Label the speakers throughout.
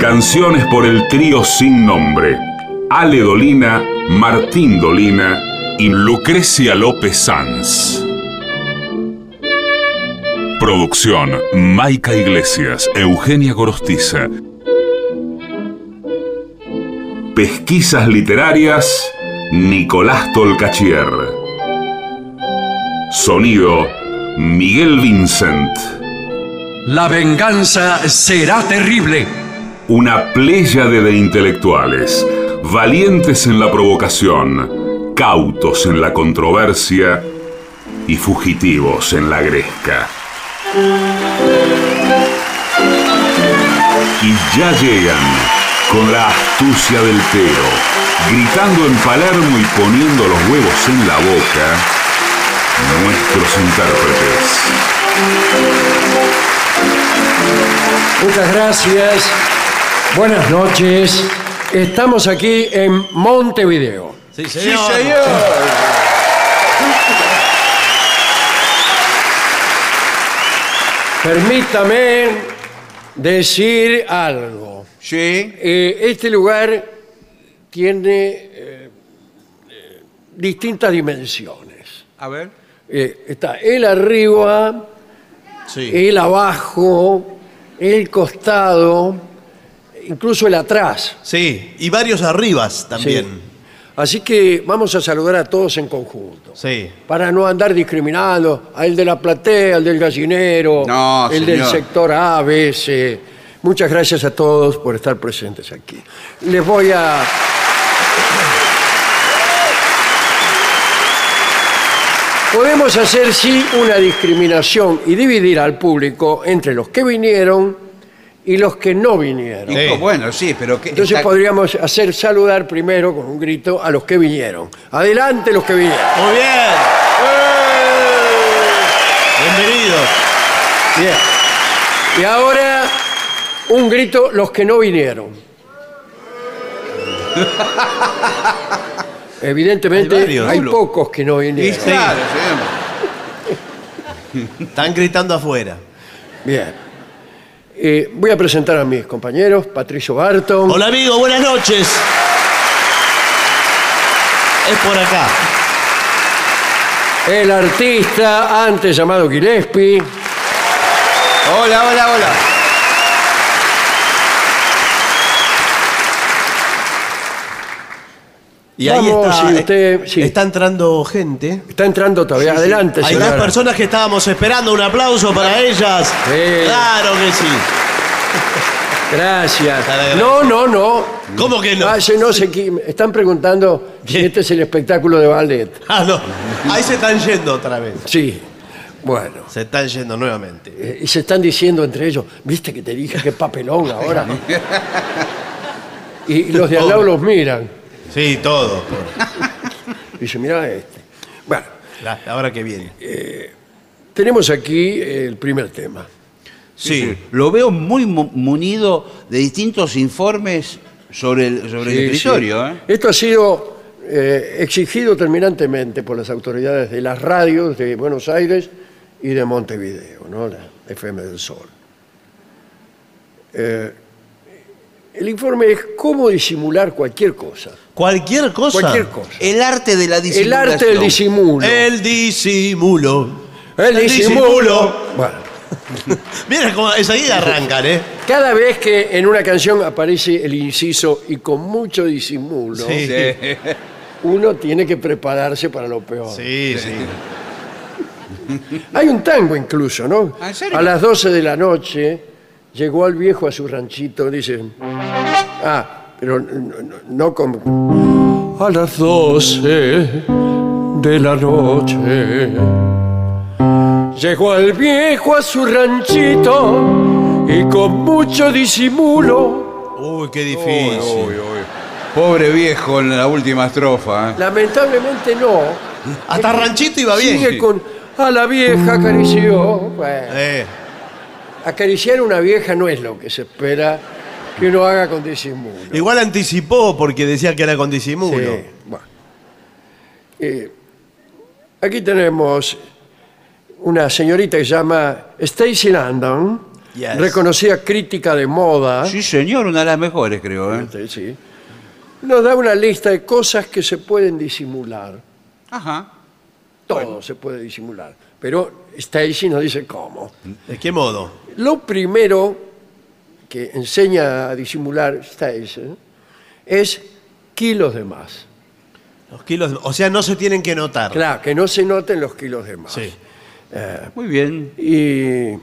Speaker 1: Canciones por el trío sin nombre. Ale Dolina, Martín Dolina y Lucrecia López Sanz. Producción, Maica Iglesias, Eugenia Gorostiza. Pesquisas literarias, Nicolás Tolcachier. Sonido, Miguel Vincent.
Speaker 2: La venganza será terrible.
Speaker 1: Una pléyade de intelectuales, valientes en la provocación, cautos en la controversia y fugitivos en la gresca. Y ya llegan con la astucia del teo, gritando en Palermo y poniendo los huevos en la boca, nuestros intérpretes.
Speaker 3: Muchas gracias. Buenas noches. Estamos aquí en Montevideo.
Speaker 4: Sí,
Speaker 5: Sí, señor.
Speaker 3: Permítame decir algo.
Speaker 5: Sí.
Speaker 3: Eh, este lugar tiene eh, eh, distintas dimensiones.
Speaker 5: A ver.
Speaker 3: Eh, está el arriba,
Speaker 5: Sí.
Speaker 3: el abajo, el costado, incluso el atrás.
Speaker 4: Sí, y varios arribas también.
Speaker 3: Así que vamos a saludar a todos en conjunto.
Speaker 4: Sí.
Speaker 3: Para no andar discriminando al de la platea, al del gallinero,
Speaker 5: No,
Speaker 3: el del sector A, B, C. Muchas gracias a todos por estar presentes aquí. Les voy a... Podemos hacer, sí, una discriminación y dividir al público entre los que vinieron y los que no vinieron.
Speaker 4: Sí.
Speaker 5: Bueno, sí, pero que
Speaker 3: Entonces
Speaker 5: está-
Speaker 3: podríamos hacer saludar primero con un grito a los que vinieron. Adelante los que vinieron.
Speaker 4: Muy bien. Bienvenidos.
Speaker 3: Bien. Y ahora un grito los que no vinieron. Evidentemente
Speaker 4: Hay
Speaker 3: hay,
Speaker 4: varios.
Speaker 3: pocos que no vinieron.
Speaker 5: claro.
Speaker 4: Están gritando afuera.
Speaker 3: Bien. Eh, voy a presentar a mis compañeros, Patricio Barton,
Speaker 4: Hola amigo, buenas noches. Es por acá.
Speaker 3: el artista antes llamado Gillespie,
Speaker 5: Hola, hola, hola.
Speaker 4: Y ahí está.
Speaker 3: si usted-
Speaker 4: eh,
Speaker 3: sí.
Speaker 4: Está entrando gente.
Speaker 3: está entrando todavía. Adelante,
Speaker 4: Hay dos
Speaker 3: señora.
Speaker 4: personas que estábamos esperando. Un aplauso para ellas.
Speaker 3: Sí.
Speaker 4: Claro que sí.
Speaker 3: Gracias.
Speaker 4: Dale,
Speaker 3: No, no, no.
Speaker 4: ¿Cómo que no?
Speaker 3: Ah, sí, no sé, qui- están preguntando si
Speaker 4: ¿Qué?
Speaker 3: este es el espectáculo de ballet.
Speaker 4: Ah, no. Ahí se están yendo otra vez.
Speaker 3: Sí. Bueno.
Speaker 4: Se están yendo nuevamente.
Speaker 3: eh, y se están diciendo entre ellos, viste que te dije qué papelón ahora. y, y los de al lado los miran.
Speaker 4: Sí, todo.
Speaker 3: Dice, mira este. Bueno,
Speaker 4: La, la hora que viene.
Speaker 3: tenemos aquí el primer tema.
Speaker 4: Sí.
Speaker 5: Lo veo muy mu- munido de distintos informes sobre el, sobre el
Speaker 3: Sí,
Speaker 5: escritorio.
Speaker 3: sí.
Speaker 5: ¿eh?
Speaker 3: Esto ha sido eh, exigido terminantemente por las autoridades de las radios de Buenos Aires y de Montevideo, ¿no? la FM del Sol. Eh, el informe es cómo disimular cualquier cosa.
Speaker 4: Cualquier cosa.
Speaker 3: Cualquier cosa.
Speaker 5: El arte de la
Speaker 3: El
Speaker 5: disimulación.
Speaker 3: arte del disimulo.
Speaker 4: El disimulo.
Speaker 3: El disimulo. Bueno,
Speaker 4: Mira cómo enseguida arrancan, ¿eh?
Speaker 3: cada vez que en una canción aparece el inciso y con mucho disimulo,
Speaker 4: Sí, sí.
Speaker 3: uno tiene que prepararse para lo peor.
Speaker 4: Sí, sí.
Speaker 3: Hay un tango incluso, ¿no?
Speaker 5: ¿Ah, en serio?
Speaker 3: A las 12 de la noche llegó el viejo a su ranchito, dice. Ah, pero no, no- con. A las 12 de la noche llegó el viejo a su ranchito y con mucho disimulo.
Speaker 4: Uy, qué difícil.
Speaker 5: Uy, uy. Pobre viejo en la última estrofa. ¿eh?
Speaker 3: Lamentablemente no.
Speaker 4: Hasta Ranchito iba bien.
Speaker 3: Sigue con. A la vieja acarició. Bueno.
Speaker 4: Eh,
Speaker 3: Acariciar a una vieja no es lo que se espera que uno haga con disimulo.
Speaker 4: igual anticipó porque decía que era con disimulo.
Speaker 3: Sí, bueno. Eh, aquí tenemos una señorita que se llama Stacy Landon,
Speaker 4: Yes.
Speaker 3: reconocida crítica de moda.
Speaker 5: Sí, señor, una de las mejores, creo. ¿eh?
Speaker 3: Este, sí. Nos da una lista de cosas que se pueden disimular.
Speaker 5: Ajá.
Speaker 3: Todo se puede disimular. Pero Stacy nos dice cómo.
Speaker 4: ¿De qué modo?
Speaker 3: Lo primero que enseña a disimular Stacy es kilos de más.
Speaker 4: Los kilos, o sea, no se tienen que notar.
Speaker 3: Claro, que no se noten los kilos de más.
Speaker 4: Sí.
Speaker 5: Muy bien.
Speaker 3: Y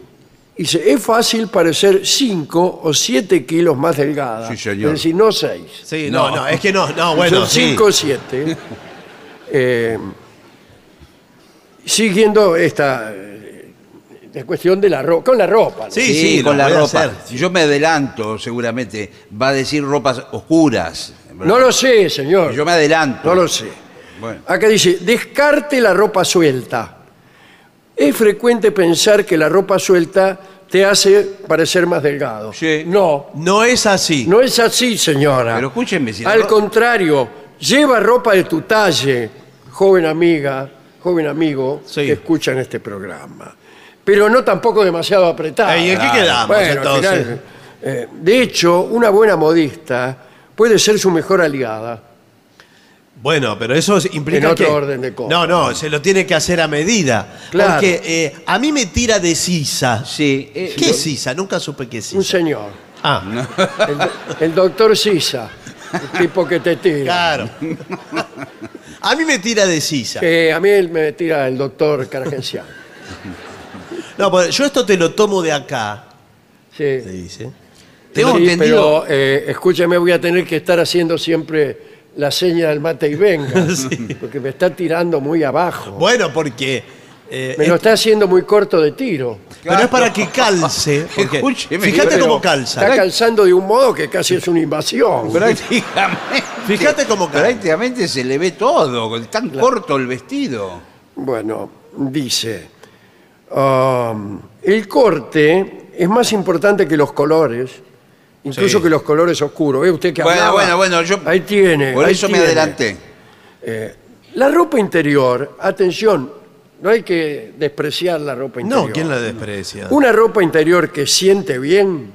Speaker 3: dice, es fácil parecer 5 o 7 kilos más delgada.
Speaker 5: Sí, señor.
Speaker 3: Es decir, no 6.
Speaker 4: Sí, no, no, es que no, no, bueno,
Speaker 3: Son
Speaker 4: sí.
Speaker 3: 5 o 7. Eh, siguiendo esta la cuestión de la ropa, con la ropa. ¿no?
Speaker 4: Sí,
Speaker 5: Sí,
Speaker 4: sí,
Speaker 5: con la ropa.
Speaker 4: hacer.
Speaker 5: Si yo me adelanto, seguramente va a decir ropas oscuras.
Speaker 3: No lo sé, señor.
Speaker 5: Yo me adelanto.
Speaker 3: No lo sé.
Speaker 5: Bueno.
Speaker 3: Acá dice, descarte la ropa suelta. Es frecuente pensar que la ropa suelta te hace parecer más delgado.
Speaker 5: Sí.
Speaker 3: No,
Speaker 4: No es así.
Speaker 3: no es así, señora.
Speaker 5: Pero escúchenme, si la
Speaker 3: Al
Speaker 5: ro-
Speaker 3: contrario, lleva ropa de tu talle, joven amiga, joven amigo
Speaker 4: Sí.
Speaker 3: que escuchan este programa. Pero no tampoco demasiado apretada.
Speaker 4: ¿Y en qué quedamos
Speaker 3: Bueno, al
Speaker 4: entonces?
Speaker 3: final, eh, de hecho, una buena modista puede ser su mejor aliada.
Speaker 4: Bueno, pero eso implica
Speaker 3: En otro
Speaker 4: que...
Speaker 3: orden de cosas.
Speaker 4: No, no, se lo tiene que hacer a medida.
Speaker 3: Claro.
Speaker 4: Porque eh, a mí me tira de sisa.
Speaker 5: Sí. eh,
Speaker 4: ¿Qué es sisa? Nunca supe qué es
Speaker 3: Un
Speaker 4: sisa.
Speaker 3: señor,
Speaker 4: Ah,
Speaker 3: el, do- el doctor Sisa, el tipo que te tira.
Speaker 4: claro. a mí me tira de sisa.
Speaker 3: Que a mí me tira el doctor Caragenciano.
Speaker 4: No, pues yo esto te lo tomo de acá.
Speaker 3: Sí.
Speaker 4: Te dice.
Speaker 5: Tengo
Speaker 3: Sí,
Speaker 5: entendido.
Speaker 3: Pero eh, escúchame, voy a tener que estar haciendo siempre la seña del mate y venga. Porque me está tirando muy abajo.
Speaker 4: Bueno, porque... eh,
Speaker 3: me
Speaker 4: es-
Speaker 3: lo está haciendo muy corto de tiro.
Speaker 4: pero es para que calce. Porque
Speaker 5: Escúcheme,
Speaker 4: fíjate
Speaker 3: Pero
Speaker 4: cómo calza.
Speaker 3: Está calzando de un modo que casi es una invasión.
Speaker 5: Prácticamente.
Speaker 4: Fíjate cómo cae.
Speaker 5: Prácticamente se le ve todo, con tan corto el vestido.
Speaker 3: Bueno, dice, um, el corte es más importante que los colores, incluso
Speaker 4: Sí.
Speaker 3: que los colores oscuros. ¿Ve usted que
Speaker 5: Bueno,
Speaker 3: hablaba?
Speaker 5: bueno, bueno, yo-
Speaker 3: Ahí tiene.
Speaker 5: Por
Speaker 3: ahí
Speaker 5: eso me
Speaker 3: tiene.
Speaker 5: adelanté.
Speaker 3: La ropa interior, atención, no hay que despreciar la ropa interior.
Speaker 4: No, ¿quién la desprecia?
Speaker 3: Una ropa interior que siente bien,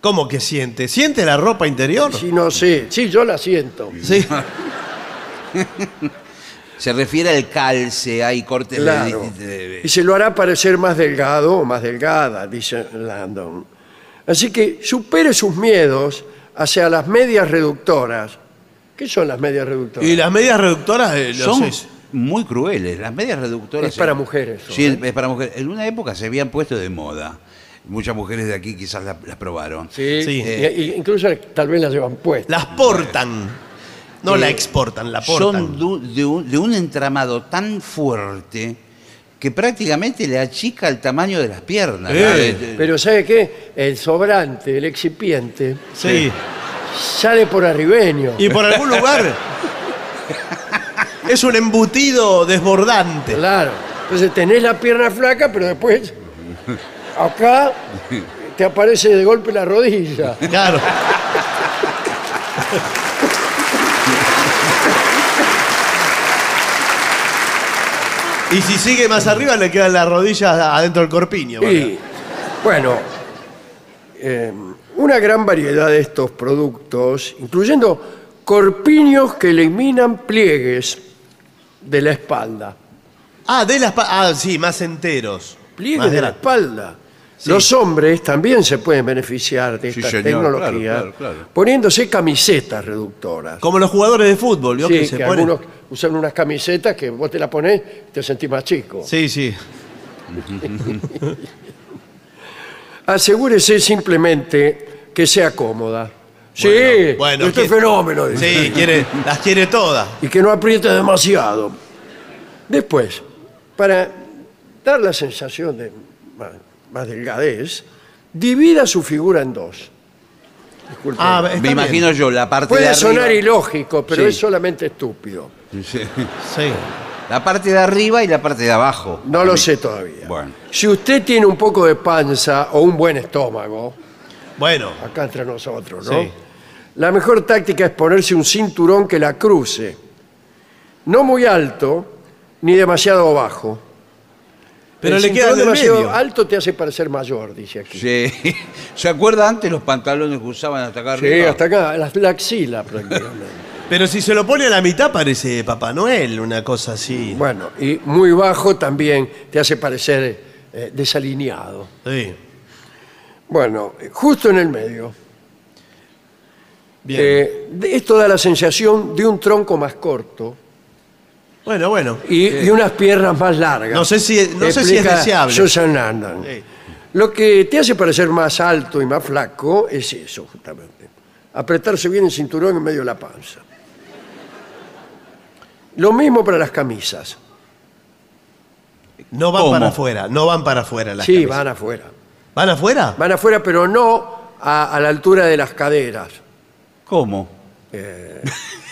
Speaker 4: ¿Cómo que siente? ¿Siente la ropa interior?
Speaker 3: sí, no sé, sí, yo la siento.
Speaker 4: Sí.
Speaker 5: Se refiere al calce, hay cortes de-
Speaker 3: Claro.
Speaker 5: de, de-
Speaker 3: Y se lo hará parecer más delgado o más delgada, dice Landon. Así que supere sus miedos hacia las medias reductoras. ¿Qué son las medias reductoras?
Speaker 4: Y las medias reductoras, eh,
Speaker 5: Son muy crueles. Las medias reductoras.
Speaker 3: Es para mujeres, son,
Speaker 5: Sí,
Speaker 3: ¿eh?
Speaker 5: es para mujeres. En una época se habían puesto de moda. Muchas mujeres de aquí quizás la- las probaron.
Speaker 3: Sí,
Speaker 4: Sí.
Speaker 3: y- y incluso tal vez las llevan puestas.
Speaker 4: Las portan. No
Speaker 5: Eh,
Speaker 4: la exportan, la portan.
Speaker 5: Son de un, de un entramado tan fuerte que prácticamente le achica el tamaño de las piernas.
Speaker 4: Eh,
Speaker 3: Pero ¿sabe qué? El sobrante, el excipiente,
Speaker 4: Sí.
Speaker 3: sale por arribeño.
Speaker 4: Y por algún lugar. es un embutido desbordante.
Speaker 3: Claro. Entonces tenés la pierna flaca, pero después acá te aparece de golpe la rodilla.
Speaker 4: Claro. Y si sigue más arriba, le quedan las rodillas adentro del corpiño.
Speaker 3: Y, bueno, eh, una gran variedad de estos productos, incluyendo corpiños que eliminan pliegues de la espalda.
Speaker 4: Ah, de la espalda. Ah, sí, más enteros.
Speaker 3: Pliegues
Speaker 4: Más
Speaker 3: de la espalda. Los hombres también se pueden beneficiar de
Speaker 5: Sí,
Speaker 3: esta
Speaker 5: señor,
Speaker 3: tecnología
Speaker 5: claro, claro, claro.
Speaker 3: poniéndose camisetas reductoras.
Speaker 4: Como los jugadores de fútbol, ¿vio?
Speaker 3: Sí,
Speaker 4: que
Speaker 3: que,
Speaker 4: se ponen.
Speaker 3: algunos usan unas camisetas que vos te las ponés y te sentís más chico.
Speaker 4: Sí, sí.
Speaker 3: Asegúrese simplemente que sea cómoda. Sí,
Speaker 4: Bueno,
Speaker 3: este
Speaker 4: ¿qué-
Speaker 3: fenómeno. dice.
Speaker 4: Sí, quiere, las quiere todas.
Speaker 3: Y que no apriete demasiado. Después, para dar la sensación de más delgadez, divida su figura en dos. Disculpe.
Speaker 4: Ah, está
Speaker 5: Me
Speaker 4: bien.
Speaker 5: imagino yo la parte de
Speaker 3: Puede
Speaker 5: arriba.
Speaker 3: sonar ilógico, pero
Speaker 5: Sí.
Speaker 3: es solamente estúpido.
Speaker 5: Sí.
Speaker 4: Sí.
Speaker 5: La parte de arriba y la parte de abajo.
Speaker 3: No lo sé todavía.
Speaker 5: Bueno.
Speaker 3: Si usted tiene un poco de panza o un buen estómago,
Speaker 4: Bueno,
Speaker 3: acá entre nosotros, ¿no?
Speaker 4: Sí.
Speaker 3: La mejor táctica es ponerse un cinturón que la cruce. No muy alto ni demasiado bajo.
Speaker 4: Pero
Speaker 3: El
Speaker 4: le queda
Speaker 3: cinturón
Speaker 4: en el
Speaker 3: demasiado
Speaker 4: medio.
Speaker 3: alto te hace parecer mayor, dice aquí. Sí,
Speaker 5: Sí. ¿Se acuerda antes los pantalones que usaban hasta acá arriba?
Speaker 3: hasta acá, la, la axila prácticamente.
Speaker 4: Pero si se lo pone a la mitad, parece Papá Noel, una cosa así.
Speaker 3: bueno, y muy bajo también te hace parecer eh, desalineado.
Speaker 4: Sí.
Speaker 3: Bueno, justo en el medio.
Speaker 4: Bien.
Speaker 3: Eh, de- esto da la sensación de un tronco más corto
Speaker 4: bueno, bueno.
Speaker 3: y, y unas piernas más largas.
Speaker 4: No sé si- no sé si es
Speaker 3: Explica
Speaker 4: deseable.
Speaker 3: Susan Landon.
Speaker 4: Sí.
Speaker 3: Lo que te hace parecer más alto y más flaco es eso, justamente. Apretarse bien el cinturón en medio de la panza. Lo mismo para las camisas.
Speaker 4: No van
Speaker 5: ¿Cómo?
Speaker 4: para afuera, no van para afuera las
Speaker 3: sí,
Speaker 4: camisas.
Speaker 3: van afuera.
Speaker 4: ¿Van afuera?
Speaker 3: Van afuera, pero no a, a la altura de las caderas.
Speaker 5: ¿Cómo?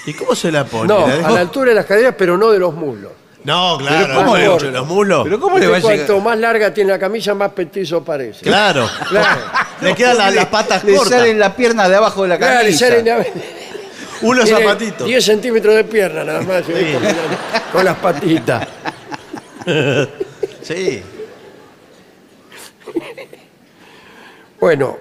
Speaker 4: ¿Y cómo se la pone?
Speaker 3: No,
Speaker 4: ¿La
Speaker 3: a la altura de las caderas, pero no de los muslos.
Speaker 4: No, claro,
Speaker 5: Pero ¿cómo le-
Speaker 4: los muslos.
Speaker 5: ¿Pero cómo le va a
Speaker 3: Viste,
Speaker 5: llegar?
Speaker 3: Cuanto más larga tiene la camisa, más petizo parece.
Speaker 4: Claro.
Speaker 3: Claro.
Speaker 4: Le quedan la- las patas
Speaker 5: Le
Speaker 4: cortas.
Speaker 5: salen la pierna de abajo de la
Speaker 3: Claro, le
Speaker 5: camisa.
Speaker 3: salen de-
Speaker 4: Unos
Speaker 3: tiene
Speaker 4: zapatitos.
Speaker 3: 10 centímetros de pierna nada más, se ve caminando con las patitas.
Speaker 4: Sí.
Speaker 3: Bueno,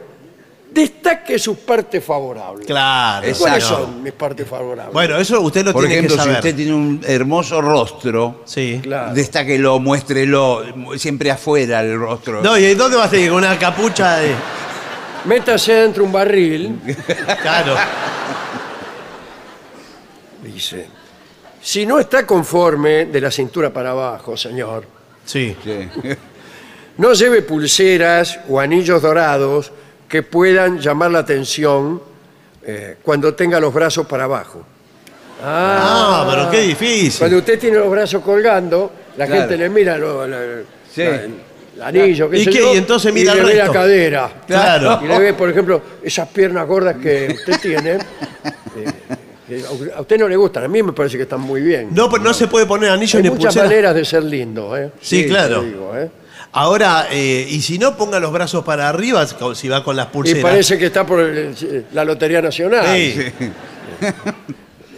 Speaker 3: destaque sus partes favorables.
Speaker 4: Claro.
Speaker 3: ¿Cuáles
Speaker 5: Exacto.
Speaker 3: son mis partes favorables?
Speaker 4: Bueno, eso usted lo
Speaker 5: Por
Speaker 4: tiene
Speaker 5: ejemplo,
Speaker 4: que
Speaker 5: si
Speaker 4: saber.
Speaker 5: usted tiene un hermoso rostro,
Speaker 4: Sí.
Speaker 3: Claro.
Speaker 5: destáquelo, muéstrelo, siempre afuera el rostro.
Speaker 4: No, ¿y dónde vas a ir? Con una capucha de.
Speaker 3: Métase dentro un barril,
Speaker 4: Claro.
Speaker 3: dice. Si no está conforme de la cintura para abajo, señor,
Speaker 4: Sí.
Speaker 5: Sí.
Speaker 3: no lleve pulseras o anillos dorados que puedan llamar la atención eh, cuando tenga los brazos para abajo.
Speaker 4: Ah, pero qué difícil.
Speaker 3: Cuando usted tiene los brazos colgando, la
Speaker 5: Claro.
Speaker 3: gente le mira lo- la-
Speaker 5: Sí.
Speaker 3: la- el anillo, qué
Speaker 4: ¿Y
Speaker 3: sé
Speaker 4: qué?
Speaker 3: yo,
Speaker 4: Y entonces mira
Speaker 3: y
Speaker 4: el
Speaker 3: le ve la
Speaker 4: resto.
Speaker 3: cadera.
Speaker 4: Claro.
Speaker 3: Y le ve, por ejemplo, esas piernas gordas que usted tiene. eh, que a usted no le gustan, a mí me parece que están muy bien.
Speaker 4: No, pero no se puede poner anillo
Speaker 3: Hay
Speaker 4: ni
Speaker 3: muchas
Speaker 4: pulsera.
Speaker 3: maneras de ser lindo, ¿eh?
Speaker 4: Sí, claro.
Speaker 3: te digo, ¿eh?
Speaker 4: Ahora, eh, y si no, ponga los brazos para arriba, si va con las
Speaker 3: Y
Speaker 4: pulseras.
Speaker 3: parece que está por el- la Lotería Nacional.
Speaker 4: Sí.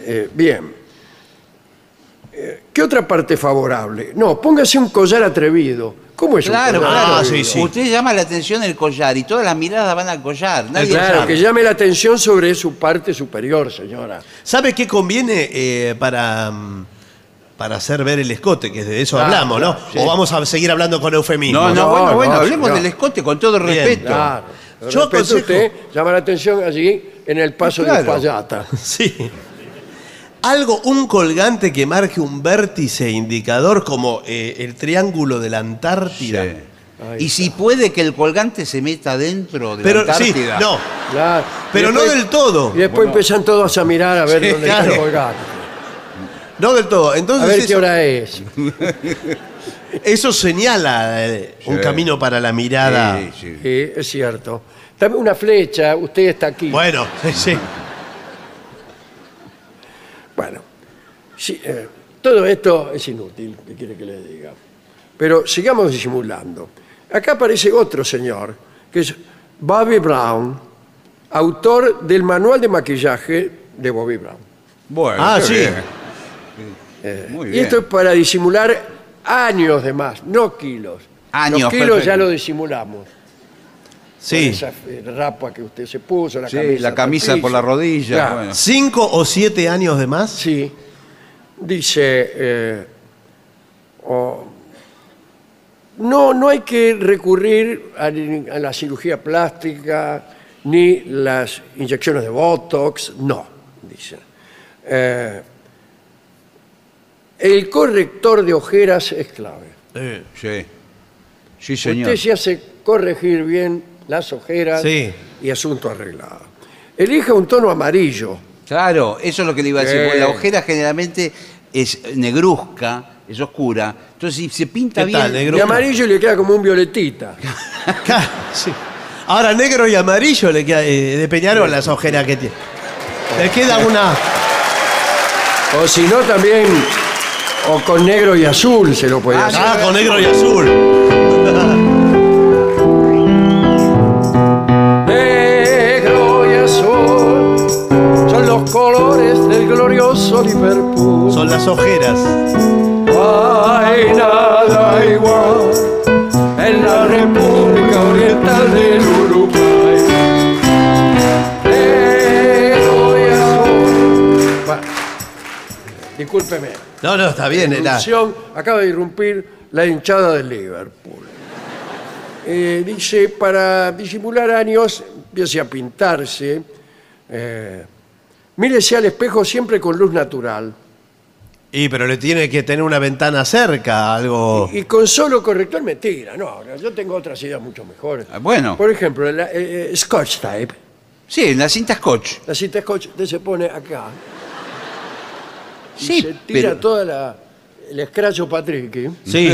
Speaker 3: Eh, bien. Eh, ¿Qué otra parte favorable? No, póngase un collar atrevido. ¿Cómo es
Speaker 5: Claro,
Speaker 3: un collar
Speaker 5: claro.
Speaker 4: Ah,
Speaker 3: atrevido?
Speaker 4: sí, sí.
Speaker 5: Usted llama la atención el collar y todas las miradas van al collar. Nadie
Speaker 3: Claro,
Speaker 5: sabe.
Speaker 3: que llame la atención sobre su parte superior, señora.
Speaker 4: ¿Sabe qué conviene eh, para, mm, para hacer ver el escote? Que de eso
Speaker 3: Claro,
Speaker 4: hablamos, ¿no?
Speaker 3: claro, sí.
Speaker 4: O vamos a seguir hablando con eufemismos.
Speaker 5: No, no,
Speaker 3: No,
Speaker 5: bueno,
Speaker 3: no,
Speaker 5: bueno, hablemos del escote con todo
Speaker 4: Bien,
Speaker 5: respeto.
Speaker 3: Claro.
Speaker 4: Yo aconsejo-
Speaker 3: usted llama la atención allí en el paso de. Payata.
Speaker 4: Sí. Algo, un colgante que marque un vértice indicador como eh, el triángulo de la Antártida.
Speaker 5: Sí. Y si puede que el colgante se meta dentro de
Speaker 4: Pero
Speaker 5: la
Speaker 4: sí,
Speaker 5: Antártida.
Speaker 4: no,
Speaker 3: Claro.
Speaker 4: pero no del todo.
Speaker 3: Y después empiezan todos a mirar a ver
Speaker 4: Sí,
Speaker 3: dónde
Speaker 4: claro.
Speaker 3: está el colgante.
Speaker 4: No del todo.
Speaker 3: A
Speaker 4: Entonces
Speaker 3: ver
Speaker 4: eso,
Speaker 3: qué hora es.
Speaker 4: eso señala eh, un
Speaker 5: Sí.
Speaker 4: camino para la mirada.
Speaker 5: Sí, sí.
Speaker 3: Sí, es cierto. También una flecha, usted está aquí.
Speaker 4: Bueno, sí, sí.
Speaker 3: Bueno, sí, eh, todo esto es inútil, ¿qué quiere que le diga? Pero sigamos disimulando. Acá aparece otro señor, que es Bobby Brown, autor del manual de maquillaje de Bobby Brown.
Speaker 5: Bueno,
Speaker 4: Ah,
Speaker 5: qué
Speaker 4: sí.
Speaker 5: bien. Muy
Speaker 3: Y esto es para disimular años de más, no kilos.
Speaker 5: Años,
Speaker 3: Los kilos
Speaker 5: perfecto.
Speaker 3: ya lo disimulamos.
Speaker 4: Sí.
Speaker 3: Con esa eh, rapa que usted se puso, la
Speaker 5: Sí,
Speaker 3: camisa.
Speaker 5: la camisa por la rodilla.
Speaker 3: Claro.
Speaker 5: bueno.
Speaker 4: ¿Cinco o siete años de más?
Speaker 3: Sí. Dice, eh, o- no, no hay que recurrir a, ni- a la cirugía plástica ni las inyecciones de Botox, no, dice. Eh, el corrector de ojeras es clave.
Speaker 4: Eh,
Speaker 5: Sí. Sí, señor.
Speaker 3: Usted se hace corregir bien las ojeras
Speaker 4: Sí.
Speaker 3: y asunto arreglado. Elija un tono amarillo.
Speaker 5: Claro, eso es lo que le iba a decir,
Speaker 3: Sí.
Speaker 5: porque la ojera generalmente es negruzca, es oscura. Entonces, si se pinta
Speaker 4: ¿Qué
Speaker 5: bien.
Speaker 4: tal, negro?
Speaker 3: De amarillo le queda como un violetita.
Speaker 4: Sí. Ahora negro y amarillo le queda eh, de Peñarol las ojeras que tiene. Le queda una.
Speaker 3: O si no, también, o con negro y azul se lo puede
Speaker 5: Ah,
Speaker 3: hacer.
Speaker 4: Ah, con negro y azul.
Speaker 3: Negro y azul son los colores del glorioso Liverpool.
Speaker 4: Son las ojeras.
Speaker 3: hay nada igual en la República Oriental del Uruguay. Negro y azul. Bueno, discúlpeme.
Speaker 4: No, no, está bien. Era.
Speaker 3: Irrupción, acaba de irrumpir la hinchada del Liverpool. Eh, dice, para disimular años, empiece a pintarse. Eh, mírese al espejo siempre con luz natural.
Speaker 4: Y pero le tiene que tener una ventana cerca, algo.
Speaker 3: Y con solo corrector mentira. No, no, yo tengo otras ideas mucho mejores.
Speaker 5: Ah, bueno.
Speaker 3: Por ejemplo, la, eh, eh, Scotch Tape.
Speaker 5: Sí, en la cinta Scotch.
Speaker 3: La cinta Scotch se pone acá. Y
Speaker 5: Sí,
Speaker 3: se tira
Speaker 5: pero-
Speaker 3: toda la, el escracho Patrick.
Speaker 4: Sí.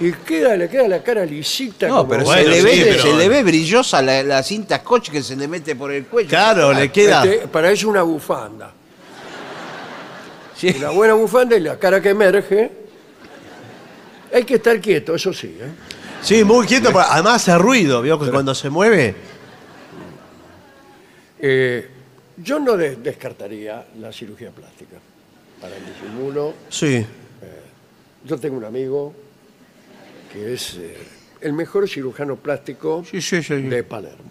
Speaker 3: Y queda, le queda la cara lisita.
Speaker 5: No,
Speaker 3: como-
Speaker 5: pero
Speaker 4: Bueno,
Speaker 5: se, le
Speaker 4: sí,
Speaker 5: ve,
Speaker 4: pero-
Speaker 5: se le ve brillosa la, la cinta Scotch que se le mete por el cuello.
Speaker 4: Claro, le queda.
Speaker 3: Este, para eso una bufanda.
Speaker 5: Sí.
Speaker 3: Una buena bufanda y la cara que emerge. Hay que estar quieto, eso sí. ¿eh?
Speaker 4: Sí, muy quieto. pero Además hace ruido, ¿vio? Que cuando se mueve.
Speaker 3: Eh, yo no de- descartaría la cirugía plástica para el disimulo.
Speaker 4: Sí.
Speaker 3: Yo tengo un amigo que es eh, el mejor cirujano plástico
Speaker 5: Sí, sí, sí.
Speaker 3: de Palermo.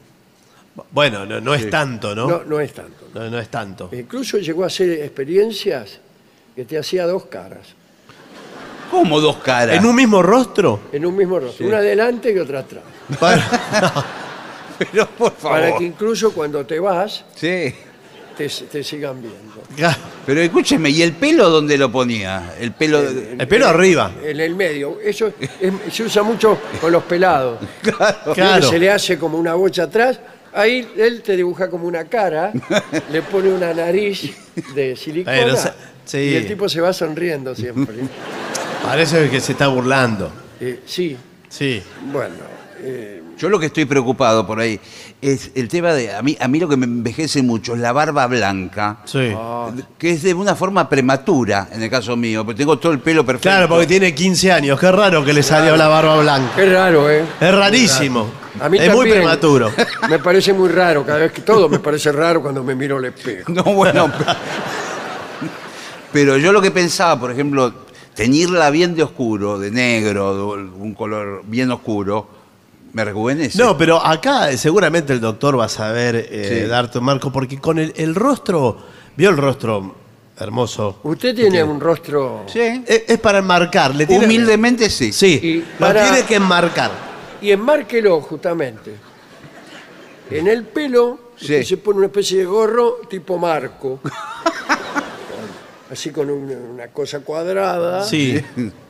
Speaker 4: Bueno, no, no es tanto, ¿no?
Speaker 3: No, no es tanto.
Speaker 4: No, no es tanto.
Speaker 3: Incluso llegó a hacer experiencias que te hacía dos caras
Speaker 5: ¿Cómo dos caras?
Speaker 4: ¿En un mismo rostro?
Speaker 3: en un mismo rostro, una adelante y otra atrás.
Speaker 4: Bueno,
Speaker 5: Pero por favor.
Speaker 3: Para que incluso cuando te vas
Speaker 5: Sí.
Speaker 3: Te, te sigan viendo.
Speaker 5: Pero escúcheme, ¿y el pelo dónde lo ponía? El pelo.
Speaker 4: El pelo arriba.
Speaker 3: En el medio. Eso es- se usa mucho con los pelados.
Speaker 4: Claro.
Speaker 3: Se le hace como una bocha atrás. Ahí él te dibuja como una cara, le pone una nariz de silicona
Speaker 4: Bueno, se- sí.
Speaker 3: y el tipo se va sonriendo siempre.
Speaker 4: Parece que se está burlando.
Speaker 3: Eh, sí,
Speaker 4: Sí.
Speaker 3: bueno. eh,
Speaker 5: Yo lo que estoy preocupado por ahí es el tema de. A mí, a mí lo que me envejece mucho es la barba blanca.
Speaker 4: Sí.
Speaker 5: Que es de una forma prematura, en el caso mío, porque tengo todo el pelo perfecto.
Speaker 4: Claro, porque tiene 15 años. Qué raro que le salió la barba blanca.
Speaker 3: qué raro, ¿eh?
Speaker 4: Es rarísimo.
Speaker 3: A mí
Speaker 4: es muy prematuro.
Speaker 3: Me parece muy raro, cada vez que todo me parece raro cuando me miro al espejo.
Speaker 5: No, bueno. pero, pero yo lo que pensaba, por ejemplo, teñirla bien de oscuro, de negro, de un color bien oscuro, me rejuvenece.
Speaker 4: No, pero acá eh, seguramente el doctor va a saber eh,
Speaker 5: Sí.
Speaker 4: darte un marco, porque con el, el rostro, vio el rostro hermoso.
Speaker 3: Usted tiene un rostro
Speaker 5: Sí.
Speaker 4: Es, es para enmarcar. Le tiene-
Speaker 5: Humildemente sí.
Speaker 4: Sí,
Speaker 3: Y
Speaker 4: lo
Speaker 3: para-
Speaker 4: tiene que enmarcar.
Speaker 3: y enmárquelo justamente. En el pelo
Speaker 5: Sí.
Speaker 3: se pone una especie de gorro tipo marco. Así con un- una cosa cuadrada.
Speaker 4: Sí.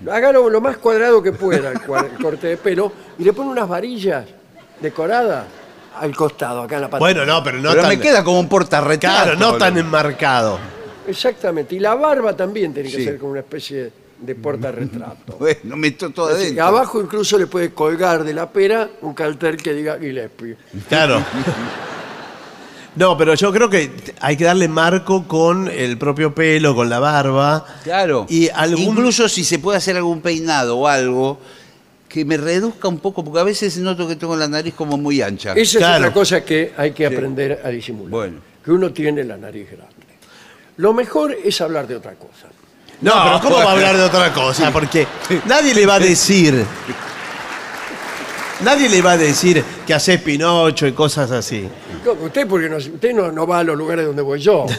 Speaker 3: Hágalo lo más cuadrado que pueda el, cua- el corte de pelo y le pone unas varillas decoradas al costado, acá en la pata.
Speaker 4: Bueno, no, pero no
Speaker 5: pero
Speaker 4: tan...
Speaker 5: me queda como un portarretrato.
Speaker 4: Claro, no tan enmarcado.
Speaker 3: Exactamente. Y la barba también tiene que
Speaker 5: Sí.
Speaker 3: ser como una especie de portarretrato.
Speaker 5: Bueno, meto todo
Speaker 3: Así,
Speaker 5: adentro.
Speaker 3: abajo incluso le puede colgar de la pera un cartel que diga Gillespie.
Speaker 4: Claro. No, pero yo creo que hay que darle marco con el propio pelo, con la barba.
Speaker 5: Claro.
Speaker 4: Y algún...
Speaker 5: Incluso si se puede hacer algún peinado o algo que me reduzca un poco, porque a veces noto que tengo la nariz como muy ancha.
Speaker 3: Esa
Speaker 4: Claro.
Speaker 3: es otra cosa que hay que aprender a disimular.
Speaker 5: Bueno.
Speaker 3: Que uno tiene la nariz grande. Lo mejor es hablar de otra cosa.
Speaker 4: No, pero ¿cómo va a hablar de otra cosa? Porque nadie le va a decir. Nadie le va a decir que haces Pinocho y cosas así.
Speaker 3: Usted porque no, usted no, no va a los lugares donde voy yo.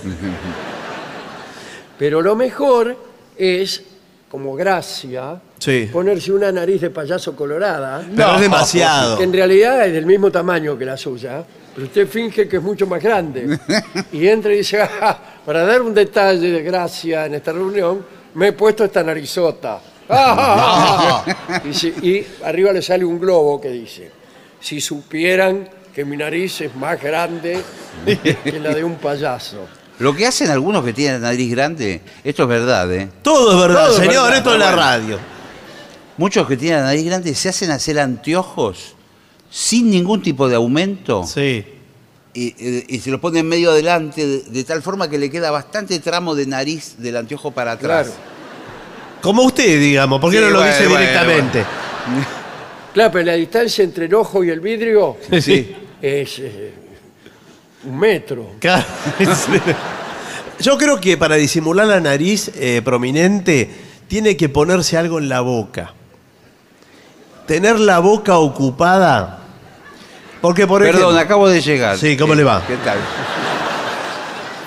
Speaker 3: Pero lo mejor es, como gracia,
Speaker 4: Sí.
Speaker 3: ponerse una nariz de payaso colorada,
Speaker 4: Pero es demasiado.
Speaker 3: que en realidad es del mismo tamaño que la suya, pero usted finge que es mucho más grande. Y entra y dice, "Ah, para dar un detalle de gracia en esta reunión, me he puesto esta narizota. Dice, y arriba le sale un globo que dice, si supieran que mi nariz es más grande que la de un payaso.
Speaker 5: Lo que hacen algunos que tienen nariz grande, esto es verdad, ¿eh?
Speaker 4: Todo es verdad,
Speaker 3: Todo es
Speaker 4: señor,
Speaker 3: verdad,
Speaker 4: esto es la
Speaker 5: bueno.
Speaker 4: radio.
Speaker 5: Muchos que tienen nariz grande se hacen hacer anteojos sin ningún tipo de aumento
Speaker 4: Sí.
Speaker 5: y, y- y se lo ponen medio adelante de, de tal forma que le queda bastante tramo de nariz del anteojo para atrás.
Speaker 3: Claro.
Speaker 4: Como usted, digamos, ¿por qué
Speaker 5: Sí,
Speaker 4: no lo
Speaker 5: bueno,
Speaker 4: dice
Speaker 5: bueno,
Speaker 4: directamente?
Speaker 3: Claro, pero la distancia entre el ojo y el vidrio
Speaker 4: Sí.
Speaker 3: es eh, un metro.
Speaker 4: Claro. Yo creo que para disimular la nariz eh, prominente tiene que ponerse algo en la boca. Tener la boca ocupada. Porque por
Speaker 5: Perdón,
Speaker 4: ejemplo.
Speaker 5: acabo de llegar.
Speaker 4: Sí, ¿cómo le va?
Speaker 5: ¿Qué tal?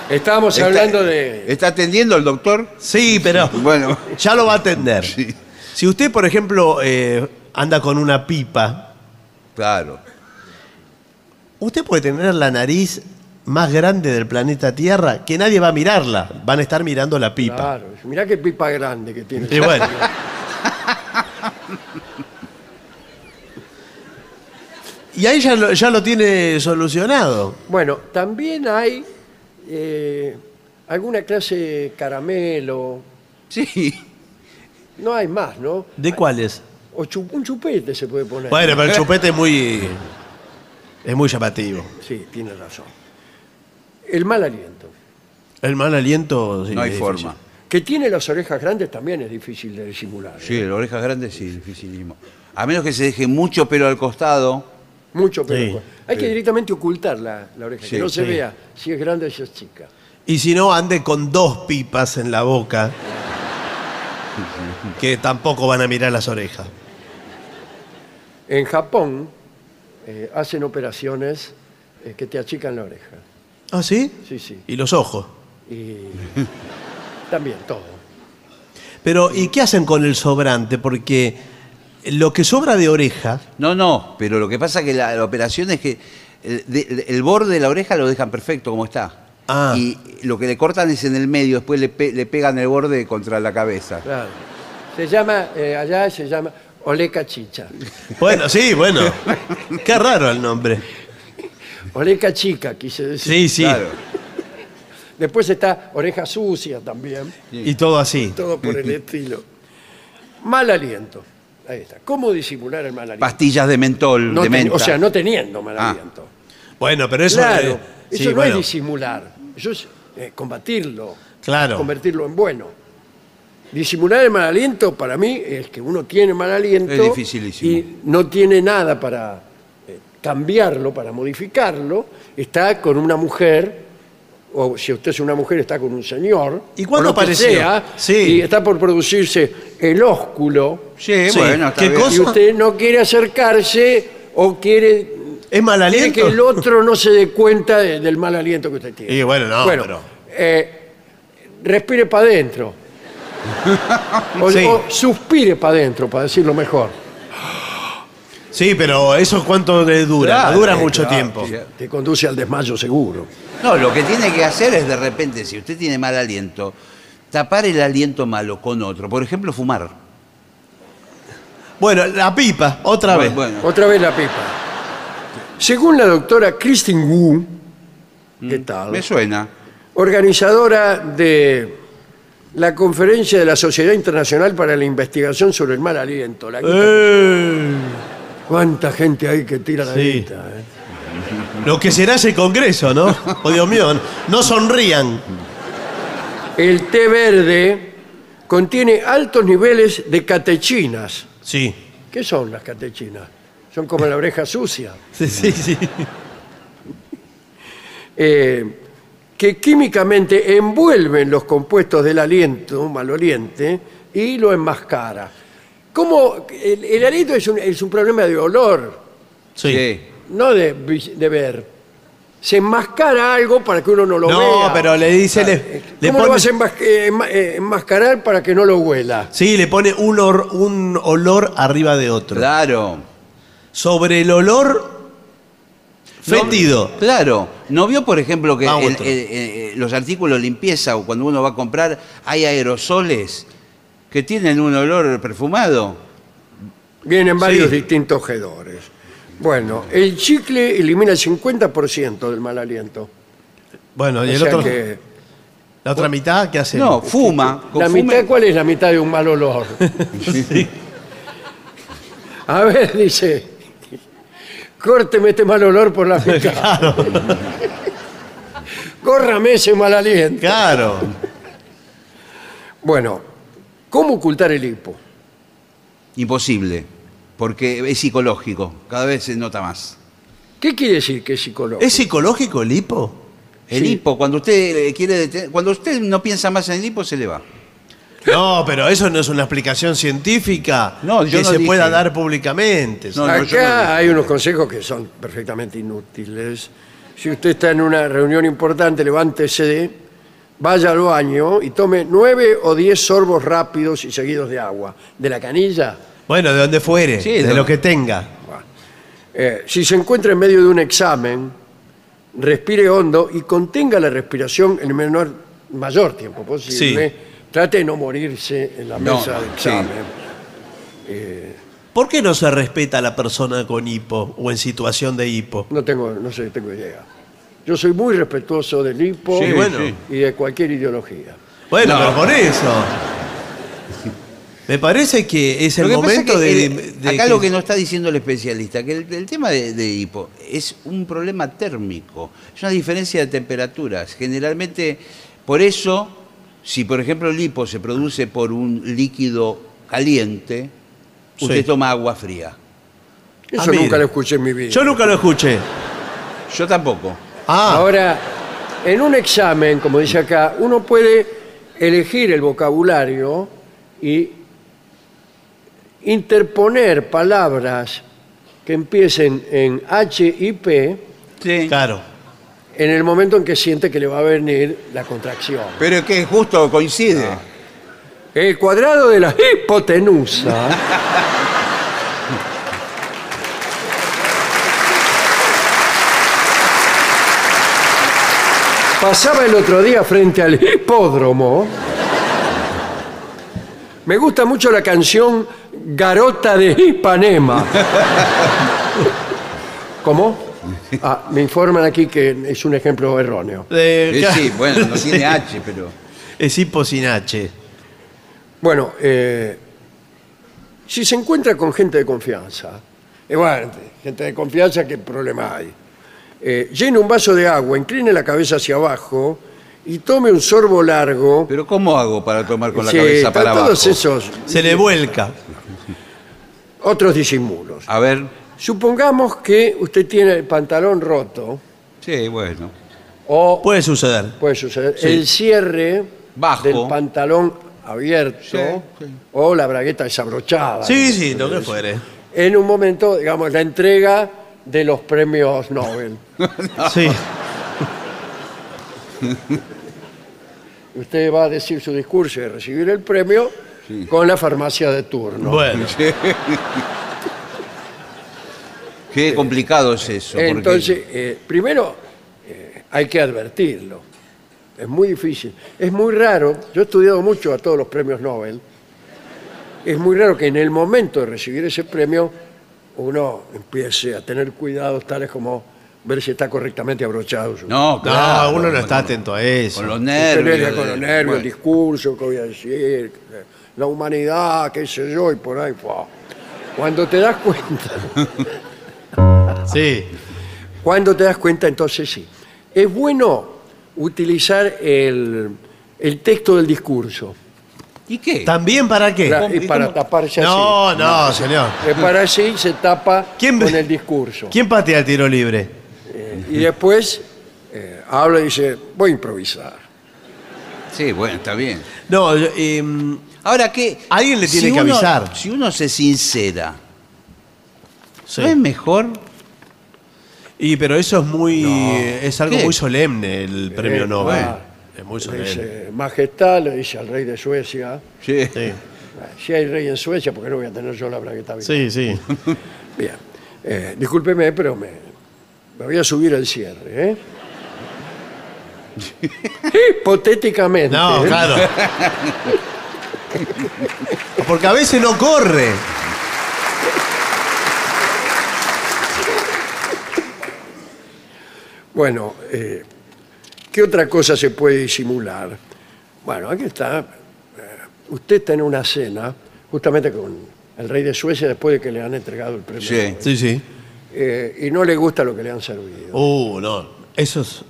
Speaker 3: Estábamos
Speaker 5: ¿Está-
Speaker 3: hablando de...
Speaker 5: ¿Está atendiendo el doctor?
Speaker 4: Sí, pero
Speaker 5: Bueno,
Speaker 4: ya lo va a atender.
Speaker 5: Sí.
Speaker 4: Si usted, por ejemplo, eh, anda con una pipa,
Speaker 5: claro.
Speaker 4: usted puede tener la nariz más grande del planeta Tierra que nadie va a mirarla. Van a estar mirando la pipa.
Speaker 3: Claro, mirá qué pipa grande que tiene.
Speaker 4: Y bueno. Y ahí ya lo, ya lo tiene solucionado.
Speaker 3: Bueno, también hay eh, alguna clase de caramelo.
Speaker 5: Sí.
Speaker 3: No hay más, ¿no?
Speaker 4: ¿De cuáles?
Speaker 3: O chu- un chupete se puede poner.
Speaker 4: Bueno, pero el chupete es muy. es muy llamativo.
Speaker 3: Sí, tiene razón. El mal aliento.
Speaker 4: El mal aliento. sí,
Speaker 5: No hay
Speaker 4: es
Speaker 5: forma.
Speaker 4: difícil.
Speaker 3: Que tiene las orejas grandes también es difícil de disimular. ¿eh?
Speaker 5: Sí, las orejas grandes sí, dificilísimo. A menos que se deje mucho pelo al costado.
Speaker 3: Mucho, pero
Speaker 4: Sí,
Speaker 3: hay que directamente ocultar la, la oreja,
Speaker 5: Sí,
Speaker 3: que no se
Speaker 4: sí.
Speaker 3: vea si es grande o si es chica.
Speaker 4: Y si no, ande con dos pipas en la boca. que tampoco van a mirar las orejas.
Speaker 3: En Japón eh, hacen operaciones eh, que te achican la oreja.
Speaker 4: ¿Ah, sí?
Speaker 3: Sí, sí.
Speaker 4: Y los ojos.
Speaker 3: Y también todo.
Speaker 4: Pero, ¿y qué hacen con el sobrante? Porque lo que sobra de oreja.
Speaker 5: No, no, pero lo que pasa es que la, la operación es que el, de- el borde de la oreja lo dejan perfecto como está.
Speaker 4: Ah.
Speaker 5: Y lo que le cortan es en el medio, después le, pe- le pegan el borde contra la cabeza.
Speaker 3: Claro. Se llama, eh, allá se llama Oleca Chicha.
Speaker 4: Bueno, sí, bueno. Qué raro el nombre.
Speaker 3: Oleca Chica, quise decir.
Speaker 4: Sí, sí.
Speaker 5: Claro.
Speaker 3: Después está Oreja Sucia también.
Speaker 4: Y todo así.
Speaker 3: Todo por el estilo. Mal aliento. Ahí está. ¿Cómo disimular el mal aliento?
Speaker 5: Pastillas de mentol,
Speaker 3: No
Speaker 5: de
Speaker 3: ten-
Speaker 5: menta.
Speaker 3: o sea, no teniendo mal
Speaker 5: Ah.
Speaker 3: aliento.
Speaker 4: Bueno, pero eso.
Speaker 3: claro,
Speaker 4: eh,
Speaker 3: eso
Speaker 4: sí,
Speaker 3: no
Speaker 4: bueno,
Speaker 3: es disimular, eso es eh, combatirlo,
Speaker 4: Claro.
Speaker 3: convertirlo en bueno. Disimular el mal aliento para mí es que uno tiene mal aliento
Speaker 5: Es dificilísimo.
Speaker 3: y no tiene nada para eh, cambiarlo, para modificarlo, está con una mujer, o si usted es una mujer está con un señor,
Speaker 4: ¿Y cuándo
Speaker 3: o lo que
Speaker 4: apareció?
Speaker 3: sea,
Speaker 4: Sí.
Speaker 3: y está por producirse el ósculo,
Speaker 5: Sí, bueno, está
Speaker 4: ¿qué
Speaker 5: bien.
Speaker 4: cosa?
Speaker 3: y usted no quiere acercarse o quiere
Speaker 4: ¿Es mal
Speaker 3: Quiere
Speaker 4: aliento?
Speaker 3: que el otro no se dé cuenta de- del mal aliento que usted tiene.
Speaker 4: Y bueno, no, pero-
Speaker 3: eh, respire para adentro. o,
Speaker 4: Sí.
Speaker 3: o suspire para adentro, para decirlo mejor.
Speaker 4: Sí, pero eso cuánto le dura.
Speaker 5: Claro,
Speaker 4: No dura
Speaker 5: eh,
Speaker 4: mucho
Speaker 5: claro,
Speaker 4: tiempo.
Speaker 5: sí.
Speaker 3: Te conduce al desmayo seguro.
Speaker 5: No, lo que tiene que hacer es de repente, si usted tiene mal aliento, tapar el aliento malo con otro. Por ejemplo, fumar.
Speaker 4: Bueno, la pipa, otra vez.
Speaker 5: Bueno,
Speaker 3: Otra vez la pipa. Según la doctora Christine Wu, ¿qué tal?
Speaker 5: Mm, me suena.
Speaker 3: organizadora de la conferencia de la Sociedad Internacional para la Investigación sobre el Mal Aliento. La
Speaker 4: Eh,
Speaker 3: ¿Cuánta gente hay que tira la
Speaker 4: Sí.
Speaker 3: guita? eh?
Speaker 4: lo que será ese congreso, ¿no? Oh, Dios mío, no sonrían.
Speaker 3: El té verde contiene altos niveles de catechinas.
Speaker 4: Sí.
Speaker 3: ¿Qué son las catechinas? Son como la oreja sucia,
Speaker 4: Sí, sí, sí.
Speaker 3: eh, que que químicamente envuelven los compuestos del aliento maloliente y lo enmascara. ¿Cómo? El, el aliento es un, es un problema de olor,
Speaker 4: Sí.
Speaker 3: no de, ver. Se enmascara algo para que uno no lo vea.
Speaker 4: No, pero le dice, le, le
Speaker 3: ¿Cómo lo
Speaker 4: pone,
Speaker 3: vas a enmas- eh, enma- eh, enmascarar para que no lo huela?
Speaker 4: sí, le pone un, or- un olor arriba de otro.
Speaker 5: Claro.
Speaker 4: Sobre el olor fétido.
Speaker 5: Claro. ¿No vio, por ejemplo, que el- el- los artículos de limpieza o cuando uno va a comprar hay aerosoles que tienen un olor perfumado?
Speaker 3: Vienen varios
Speaker 4: Sí.
Speaker 3: distintos hedores. Bueno, el chicle elimina el 50% del mal aliento.
Speaker 4: Bueno, y
Speaker 3: O
Speaker 4: el
Speaker 3: sea
Speaker 4: otro,
Speaker 3: que,
Speaker 4: la otra mitad, ¿qué hace?
Speaker 5: No, fuma.
Speaker 3: ¿La
Speaker 5: confume-
Speaker 3: mitad cuál es la mitad de un mal olor? A ver, dice, córteme este mal olor por la mitad. Córrame ese mal aliento.
Speaker 4: Claro.
Speaker 3: Bueno, ¿cómo ocultar el hipo?
Speaker 5: Imposible. Porque es psicológico. Cada vez se nota más.
Speaker 3: ¿Qué quiere decir que es psicológico?
Speaker 4: ¿Es psicológico el hipo?
Speaker 5: El
Speaker 3: Sí.
Speaker 5: hipo, cuando usted eh, quiere detener- cuando usted no piensa más en el hipo, se le va.
Speaker 4: No, pero eso no es una explicación científica
Speaker 5: No, yo
Speaker 4: que
Speaker 5: no
Speaker 4: se
Speaker 5: dije.
Speaker 4: pueda dar públicamente.
Speaker 5: No, no, yo
Speaker 3: hay unos consejos que son perfectamente inútiles. Si usted está en una reunión importante, levántese, vaya al baño y tome nueve o diez sorbos rápidos y seguidos de agua. ¿De la canilla?
Speaker 4: Bueno, de donde fuere,
Speaker 5: Sí,
Speaker 4: de
Speaker 5: de-
Speaker 4: lo que tenga.
Speaker 3: Eh, si se encuentra en medio de un examen, respire hondo y contenga la respiración el menor, mayor tiempo posible. Trate de no morirse en la
Speaker 5: No,
Speaker 3: mesa de
Speaker 5: sí.
Speaker 3: examen.
Speaker 4: ¿Por qué no se respeta a la persona con hipo o en situación de hipo?
Speaker 3: No tengo, no sé, tengo idea. Yo soy muy respetuoso del hipo
Speaker 4: Sí, bueno. sí.
Speaker 3: y de cualquier ideología.
Speaker 4: Bueno,
Speaker 5: No.
Speaker 4: pero por eso. Me parece que es el
Speaker 5: Lo que pasa
Speaker 4: momento
Speaker 5: es que
Speaker 4: de,
Speaker 5: el-
Speaker 4: de
Speaker 5: acá
Speaker 4: que-
Speaker 5: lo que nos está diciendo el especialista, que el, el tema de, de hipo es un problema térmico, es una diferencia de temperaturas. Generalmente, por eso, si por ejemplo el hipo se produce por un líquido caliente, usted
Speaker 4: Sí.
Speaker 5: toma agua fría.
Speaker 3: Eso
Speaker 4: Ah, mire.
Speaker 3: nunca lo escuché en mi vida.
Speaker 4: Yo nunca lo escuché.
Speaker 5: Yo tampoco.
Speaker 4: Ah,
Speaker 3: Ahora, en un examen, como dice acá, uno puede elegir el vocabulario y interponer palabras que empiecen en H y P
Speaker 5: Sí.
Speaker 4: claro.
Speaker 3: en el momento en que siente que le va a venir la contracción.
Speaker 5: Pero es que justo coincide.
Speaker 3: El cuadrado de la hipotenusa pasaba el otro día frente al hipódromo. Me gusta mucho la canción Garota de Ipanema. ¿Cómo? Ah, me informan aquí que es un ejemplo erróneo.
Speaker 4: De-
Speaker 5: Eh, sí, bueno, no tiene H, pero...
Speaker 4: Es hipo sin H.
Speaker 3: Bueno, eh, si se encuentra con gente de confianza, eh, bueno, gente de confianza, ¿qué problema hay? Eh, llene un vaso de agua, incline la cabeza hacia abajo y tome un sorbo largo.
Speaker 5: Pero ¿cómo hago para tomar con la cabeza para abajo?
Speaker 3: todos esos
Speaker 4: Se le vuelca.
Speaker 3: otros disimulos.
Speaker 5: A ver.
Speaker 3: Supongamos que usted tiene el pantalón roto
Speaker 5: Sí, bueno.
Speaker 3: o
Speaker 4: Puede suceder.
Speaker 3: puede suceder el cierre
Speaker 5: Bajo.
Speaker 3: del pantalón abierto
Speaker 5: Sí, sí.
Speaker 3: o la bragueta desabrochada.
Speaker 4: Sí, sí, lo que fuere.
Speaker 3: en un momento, digamos, la entrega de los premios Nobel.
Speaker 4: Sí.
Speaker 3: Usted va a decir su discurso y recibir el premio con la farmacia de turno.
Speaker 4: Bueno.
Speaker 5: Qué complicado es eso. porque-
Speaker 3: Entonces, eh, primero eh, hay que advertirlo. Es muy difícil. Es muy raro, yo he estudiado mucho a todos los premios Nobel, es muy raro que en el momento de recibir ese premio uno empiece a tener cuidados tales como ver si está correctamente abrochado. Su
Speaker 5: No,
Speaker 4: No,
Speaker 5: claro.
Speaker 4: uno no está atento a eso.
Speaker 5: Con los nervios.
Speaker 3: da con los nervios, el
Speaker 5: Bueno,
Speaker 3: discurso, que voy a decir, la humanidad, qué sé yo, y por ahí. Cuando te das cuenta,
Speaker 4: Sí.
Speaker 3: cuando te das cuenta, entonces sí. Es bueno utilizar el, el texto del discurso.
Speaker 5: ¿Y qué?
Speaker 4: ¿También para qué?
Speaker 3: Para- y para taparse así.
Speaker 4: No, no, señor.
Speaker 3: Eh, Para así se tapa
Speaker 4: ¿Quién-
Speaker 3: con el discurso.
Speaker 4: ¿Quién patea el tiro libre?
Speaker 3: Eh, y después eh, habla y dice, voy a improvisar.
Speaker 5: Sí, bueno, está bien.
Speaker 4: No, em,
Speaker 5: Ahora, ¿qué?
Speaker 4: Alguien le tiene que
Speaker 5: uno-
Speaker 4: avisar.
Speaker 5: Si uno se sincera,
Speaker 4: sí.
Speaker 5: ¿no es mejor?
Speaker 4: Y pero eso es muy es algo
Speaker 5: ¿Qué?
Speaker 4: muy solemne el premio
Speaker 3: Eh,
Speaker 4: Nobel.
Speaker 3: ah,
Speaker 4: es muy
Speaker 3: Le
Speaker 4: solemne.
Speaker 3: dice, majestad, le dice al rey de Suecia,
Speaker 5: Sí.
Speaker 4: Sí,
Speaker 3: si hay rey en Suecia, ¿por qué no voy a tener yo la bragueta bien?
Speaker 4: sí, sí.
Speaker 3: Bien. Eh, discúlpeme, pero me, me voy a subir al cierre. ¿eh? Hipotéticamente.
Speaker 4: No,
Speaker 3: ¿eh?
Speaker 4: claro. Porque a veces no corre.
Speaker 3: Bueno, eh, ¿qué otra cosa se puede disimular? Bueno, aquí está. eh, usted está en una cena, justamente con el rey de Suecia, después de que le han entregado el premio.
Speaker 5: Sí.
Speaker 3: Nobel.
Speaker 4: Sí, sí.
Speaker 3: Eh, y no le gusta lo que le han servido.
Speaker 4: Uh, no. Eso es.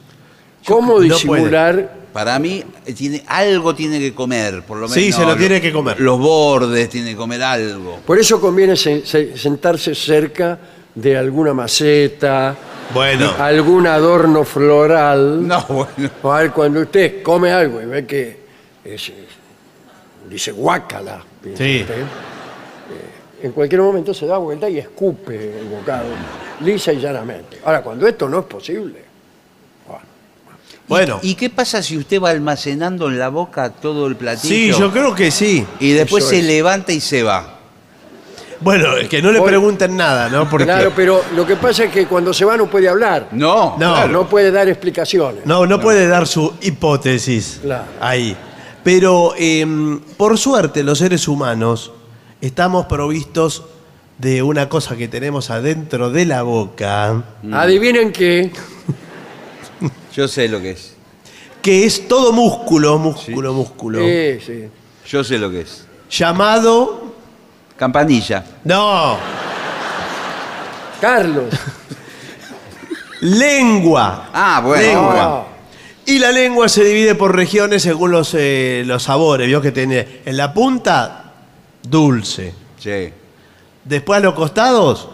Speaker 3: ¿Cómo
Speaker 4: no
Speaker 3: disimular?
Speaker 5: Para mí, eh, tiene, algo tiene que comer, por lo menos.
Speaker 4: Sí, se lo tiene que comer.
Speaker 5: Los bordes tiene que comer algo.
Speaker 3: Por eso conviene se- se- sentarse cerca de alguna maceta,
Speaker 4: Bueno.
Speaker 3: algún adorno floral.
Speaker 5: No, bueno.
Speaker 3: O al- cuando usted come algo y ve que es, dice guácala, piensa
Speaker 4: Sí.
Speaker 3: usted, eh, en cualquier momento se da vuelta y escupe el bocado, lisa y llanamente. Ahora, cuando esto no es posible, bueno,
Speaker 4: Bueno.
Speaker 5: ¿Y qué pasa si usted va almacenando en la boca todo el platillo?
Speaker 4: Sí, yo creo que sí.
Speaker 5: Y después
Speaker 3: Eso
Speaker 5: se
Speaker 3: es.
Speaker 5: levanta y se va.
Speaker 4: Bueno, es que no le pregunten nada, ¿no? Porque
Speaker 3: claro, pero lo que pasa es que cuando se va no puede hablar,
Speaker 5: No,
Speaker 4: No.
Speaker 5: claro.
Speaker 3: no puede dar explicaciones.
Speaker 4: no, no puede dar su hipótesis
Speaker 3: Claro.
Speaker 4: ahí. Pero em, por suerte los seres humanos estamos provistos de una cosa que tenemos adentro de la boca,
Speaker 3: Adivinen qué,
Speaker 5: Yo sé lo que es.
Speaker 4: que es todo músculo, músculo, músculo,
Speaker 3: sí, sí.
Speaker 5: Yo sé lo que es.
Speaker 4: llamado...
Speaker 5: Campanilla.
Speaker 4: No,
Speaker 3: Carlos.
Speaker 4: lengua.
Speaker 5: Ah, bueno.
Speaker 4: Lengua. Y la lengua se divide por regiones según los, eh, los sabores. Vio que tiene en la punta, dulce.
Speaker 5: Sí.
Speaker 4: Después a los costados,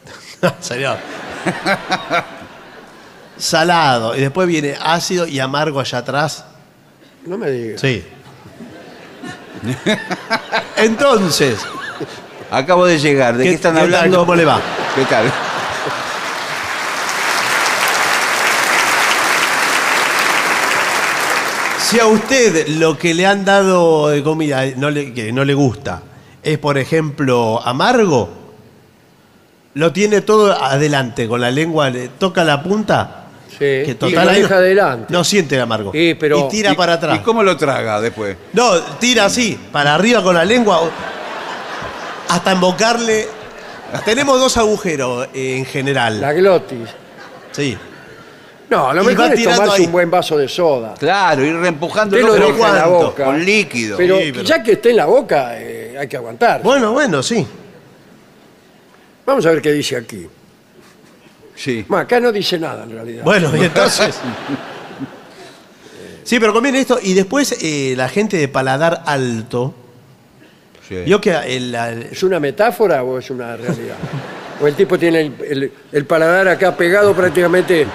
Speaker 4: señor. Salado. Y después viene ácido y amargo allá atrás.
Speaker 3: no me digas.
Speaker 4: Sí. Entonces,
Speaker 5: Acabo de llegar. ¿De qué, están
Speaker 4: qué tal?
Speaker 5: hablando?
Speaker 4: ¿Cómo le va?
Speaker 5: ¿Qué tal?
Speaker 4: Si a usted lo que le han dado de comida no le, que no le gusta es, por ejemplo, amargo, lo tiene todo adelante, con la lengua, le toca la punta,
Speaker 3: Sí,
Speaker 4: que
Speaker 3: y
Speaker 4: total
Speaker 3: lo
Speaker 4: ahí
Speaker 3: deja
Speaker 4: no-
Speaker 3: adelante.
Speaker 4: No siente el amargo.
Speaker 3: Sí, pero-
Speaker 4: y tira
Speaker 5: ¿Y-
Speaker 4: para atrás.
Speaker 5: ¿Y cómo lo traga después?
Speaker 4: No, tira así, para arriba con la lengua, o- hasta embocarle. Tenemos dos agujeros eh, en general.
Speaker 3: La glotis.
Speaker 4: Sí.
Speaker 3: No, lo
Speaker 4: Y
Speaker 3: mejor
Speaker 4: va
Speaker 3: es
Speaker 4: tirando
Speaker 3: tomarse
Speaker 4: ahí.
Speaker 3: un buen vaso de soda.
Speaker 5: Claro, ir reempujando
Speaker 3: Usted lo
Speaker 4: pero
Speaker 3: deja en la
Speaker 4: ¿cuánto?
Speaker 3: boca.
Speaker 5: con líquido.
Speaker 3: Pero,
Speaker 4: Sí, pero-
Speaker 3: ya que esté en la boca, eh, hay que aguantar.
Speaker 4: Bueno, bueno, sí.
Speaker 3: Vamos a ver qué dice aquí.
Speaker 5: Sí.
Speaker 3: Bueno, acá no dice nada en realidad.
Speaker 4: Bueno, y entonces. Sí, pero conviene esto. Y después eh, la gente de paladar alto.
Speaker 5: sí.
Speaker 4: Vio que el-
Speaker 3: ¿Es una metáfora o es una realidad? o el tipo tiene el, el- el paladar acá pegado prácticamente